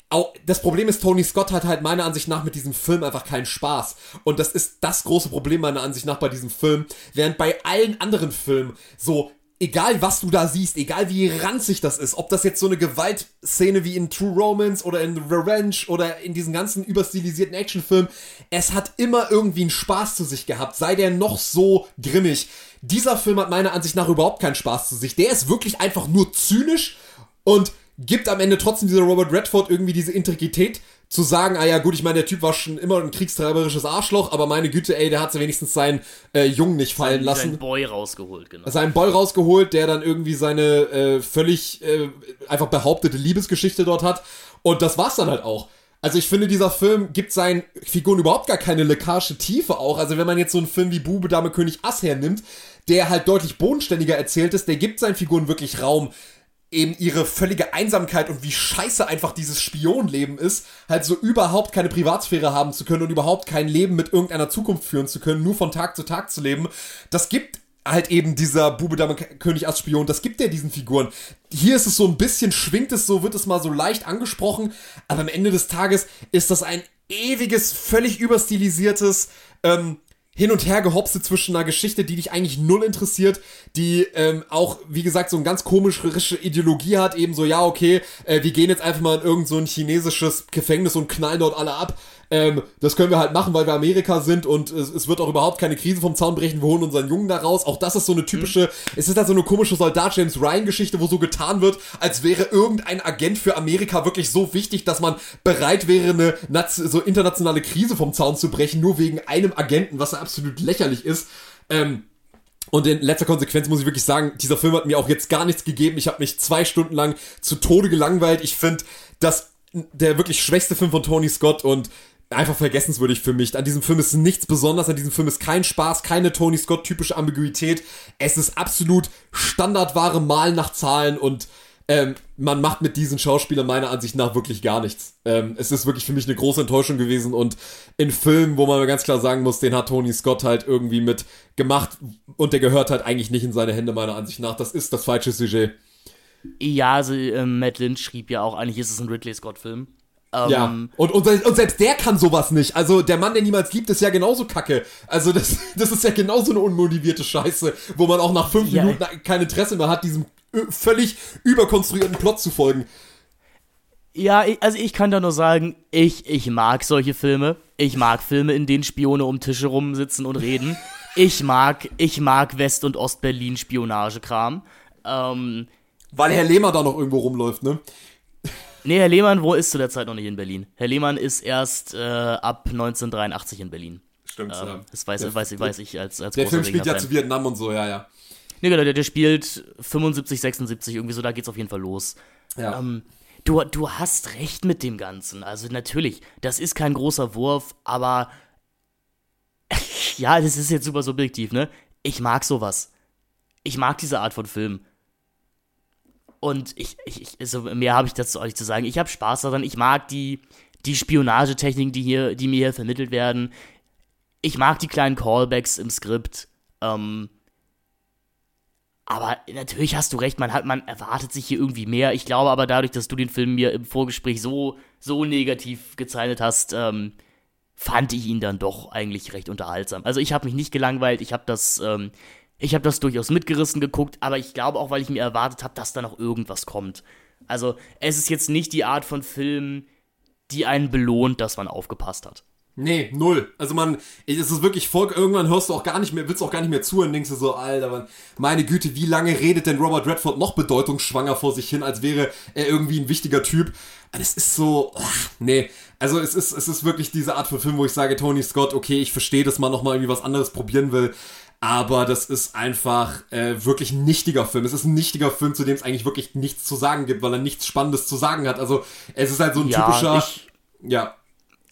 auch, das Problem ist, Tony Scott hat halt meiner Ansicht nach mit diesem Film einfach keinen Spaß. Und das ist das große Problem meiner Ansicht nach bei diesem Film. Während bei allen anderen Filmen so egal was du da siehst, egal wie ranzig das ist, ob das jetzt so eine Gewaltszene wie in True Romance oder in Revenge oder in diesen ganzen überstilisierten Actionfilmen, es hat immer irgendwie einen Spaß zu sich gehabt, sei der noch so grimmig. Dieser Film hat meiner Ansicht nach überhaupt keinen Spaß zu sich. Der ist wirklich einfach nur zynisch und gibt am Ende trotzdem dieser Robert Redford irgendwie diese Integrität zu sagen, ah ja gut, ich meine, der Typ war schon immer ein kriegstreiberisches Arschloch, aber meine Güte, ey, der hat wenigstens seinen äh, Jungen nicht fallen Sein- lassen. Seinen Boy rausgeholt, genau. Seinen Boy rausgeholt, der dann irgendwie seine äh, völlig äh, einfach behauptete Liebesgeschichte dort hat. Und das war's dann halt auch. Also ich finde, dieser Film gibt seinen Figuren überhaupt gar keine lekasche Tiefe auch. Also wenn man jetzt so einen Film wie Bube, Dame, König, Ass hernimmt, der halt deutlich bodenständiger erzählt ist, der gibt seinen Figuren wirklich Raum, eben ihre völlige Einsamkeit und wie scheiße einfach dieses Spionleben ist, halt so überhaupt keine Privatsphäre haben zu können und überhaupt kein Leben mit irgendeiner Zukunft führen zu können, nur von Tag zu Tag zu leben. Das gibt halt eben dieser Bube, Dame, König, Ass, Spion, das gibt der diesen Figuren. Hier ist es so ein bisschen, schwingt es so, wird es mal so leicht angesprochen, aber am Ende des Tages ist das ein ewiges, völlig überstilisiertes, ähm, hin und her gehopste zwischen einer Geschichte, die dich eigentlich null interessiert, die ähm, auch, wie gesagt, so eine ganz komische Ideologie hat, eben so, ja, okay, äh, wir gehen jetzt einfach mal in irgend so ein chinesisches Gefängnis und knallen dort alle ab. Ähm, das können wir halt machen, weil wir Amerika sind und es, es wird auch überhaupt keine Krise vom Zaun brechen, wir holen unseren Jungen da raus. Auch das ist so eine typische, es ist halt so eine komische Soldat James Ryan Geschichte, wo so getan wird, als wäre irgendein Agent für Amerika wirklich so wichtig, dass man bereit wäre, eine so internationale Krise vom Zaun zu brechen, nur wegen einem Agenten, was ja absolut lächerlich ist. Ähm, und in letzter Konsequenz muss ich wirklich sagen, dieser Film hat mir auch jetzt gar nichts gegeben. Ich habe mich zwei Stunden lang zu Tode gelangweilt. Ich finde, dass der wirklich schwächste Film von Tony Scott und einfach vergessenswürdig für mich. An diesem Film ist nichts Besonderes, an diesem Film ist kein Spaß, keine Tony Scott typische Ambiguität. Es ist absolut Standardware Malen nach Zahlen und ähm, man macht mit diesen Schauspielern meiner Ansicht nach wirklich gar nichts. Ähm, es ist wirklich für mich eine große Enttäuschung gewesen und in Filmen, wo man ganz klar sagen muss, den hat Tony Scott halt irgendwie mit gemacht und der gehört halt eigentlich nicht in seine Hände meiner Ansicht nach. Das ist das falsche Sujet. Ja, also ähm, Matt Lynch schrieb ja auch, eigentlich ist es ein Ridley Scott-Film. Ähm, Ja, und, und, und selbst der kann sowas nicht. Also der Mann, der niemals liebt, ist ja genauso kacke. Also das, *laughs* das ist ja genauso eine unmotivierte Scheiße, wo man auch nach fünf Ja. Minuten kein Interesse mehr hat, diesem ö- völlig überkonstruierten Plot zu folgen. Ja, ich, also ich kann da nur sagen, ich, ich mag solche Filme. Ich mag Filme, in denen Spione um Tische rumsitzen und reden. Ich mag, ich mag West- und Ostberlin Spionagekram. Ähm, Weil Herr Lehmer da noch irgendwo rumläuft, ne? Nee, Herr Lehmann, wo ist zu der Zeit noch nicht in Berlin? Herr Lehmann ist erst äh, ab 1983 in Berlin. Stimmt, Ähm, das weiß, weiß, weiß ich als, als Der Film spielt ja zu Vietnam und so, ja, ja. Nee, genau, der, der spielt 75, 76, irgendwie so, da geht's auf jeden Fall los. Ja. Ähm, du, du hast recht mit dem Ganzen. Also natürlich, das ist kein großer Wurf, aber *laughs* ja, das ist jetzt super subjektiv, ne? Ich mag sowas. Ich mag diese Art von Film. Und ich, ich, also mehr habe ich dazu nicht zu sagen. Ich habe Spaß daran. Ich mag die, die Spionagetechniken, die hier, die mir hier vermittelt werden. Ich mag die kleinen Callbacks im Skript. Ähm, aber natürlich hast du recht, man hat, man erwartet sich hier irgendwie mehr. Ich glaube aber dadurch, dass du den Film mir im Vorgespräch so, so negativ gezeichnet hast, ähm, fand ich ihn dann doch eigentlich recht unterhaltsam. Also ich habe mich nicht gelangweilt, ich habe das, ähm, ich habe das durchaus mitgerissen geguckt, aber ich glaube auch, weil ich mir erwartet habe, dass da noch irgendwas kommt. Also es ist jetzt nicht die Art von Film, die einen belohnt, dass man aufgepasst hat. Nee, null. Also man, es ist wirklich voll, irgendwann hörst du auch gar nicht mehr, willst auch gar nicht mehr zuhören, denkst du so, Alter, man, meine Güte, wie lange redet denn Robert Redford noch bedeutungsschwanger vor sich hin, als wäre er irgendwie ein wichtiger Typ? Es ist so, ach, nee, also es ist, es ist wirklich diese Art von Film, wo ich sage, Tony Scott, okay, ich verstehe, dass man nochmal irgendwie was anderes probieren will, aber das ist einfach äh, wirklich ein nichtiger Film. Es ist ein nichtiger Film, zu dem es eigentlich wirklich nichts zu sagen gibt, weil er nichts Spannendes zu sagen hat. Also es ist halt so ein Ja, typischer, ich- ja,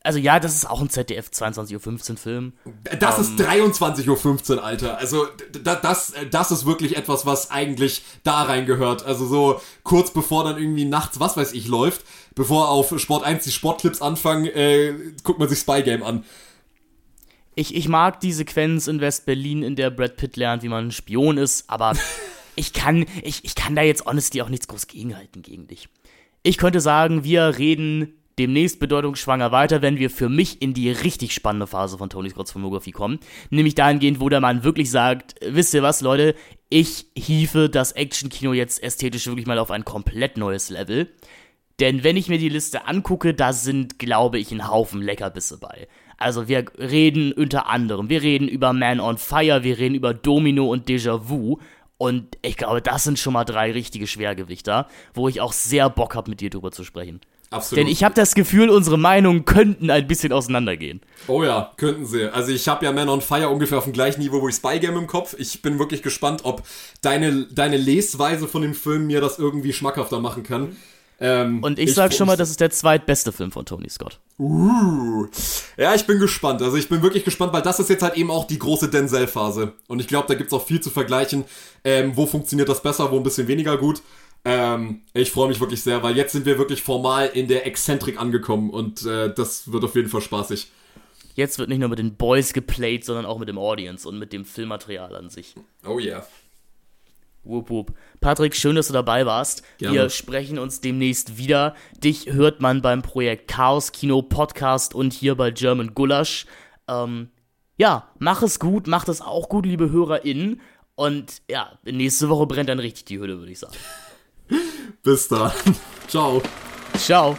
Also ja, das ist auch ein ZDF 22.15 Uhr Film. Das ist 23.15 Uhr, Alter. Also das, das, das ist wirklich etwas, was eigentlich da reingehört. Also so kurz bevor dann irgendwie nachts, was weiß ich, läuft, bevor auf Sport 1 die Sportclips anfangen, äh, guckt man sich Spy Game an. Ich, ich mag die Sequenz in West-Berlin, in der Brad Pitt lernt, wie man ein Spion ist, aber *laughs* ich kann, ich, ich kann da jetzt honestly auch nichts groß gegenhalten gegen dich. Ich könnte sagen, wir reden demnächst bedeutungsschwanger weiter, wenn wir für mich in die richtig spannende Phase von Tony Scotts Filmografie kommen. Nämlich dahingehend, wo der Mann wirklich sagt, wisst ihr was, Leute, ich hiefe das Actionkino jetzt ästhetisch wirklich mal auf ein komplett neues Level. Denn wenn ich mir die Liste angucke, da sind, glaube ich, ein Haufen Leckerbisse bei. Also wir reden unter anderem, wir reden über Man on Fire, wir reden über Domino und Déjà-vu. Und ich glaube, das sind schon mal drei richtige Schwergewichter, wo ich auch sehr Bock habe, mit dir drüber zu sprechen. Absolut. Denn ich habe das Gefühl, unsere Meinungen könnten ein bisschen auseinandergehen. Oh ja, könnten sie. Also ich habe ja Man on Fire ungefähr auf dem gleichen Niveau wie Spy Game im Kopf. Ich bin wirklich gespannt, ob deine, deine Lesweise von dem Film mir das irgendwie schmackhafter machen kann. Ähm, Und ich, sag schon mal, das ist der zweitbeste Film von Tony Scott. Uh. Ja, ich bin gespannt. Also ich bin wirklich gespannt, weil das ist jetzt halt eben auch die große Denzel-Phase. Und ich glaube, da gibt's auch viel zu vergleichen. Ähm, wo funktioniert das besser, wo ein bisschen weniger gut. Ähm, ich freue mich wirklich sehr, weil jetzt sind wir wirklich formal in der Exzentrik angekommen und äh, das wird auf jeden Fall spaßig. Jetzt wird nicht nur mit den Boys geplayt, sondern auch mit dem Audience und mit dem Filmmaterial an sich. Oh yeah. Wup, wup. Patrick, schön, dass du dabei warst. Gerne. Wir sprechen uns demnächst wieder. Dich hört man beim Projekt Chaos Kino Podcast und hier bei German Gulasch. Ähm, ja, mach es gut, macht es auch gut, liebe HörerInnen. Und ja, nächste Woche brennt dann richtig die Hülle, würde ich sagen. Bis dann. Ciao. Ciao.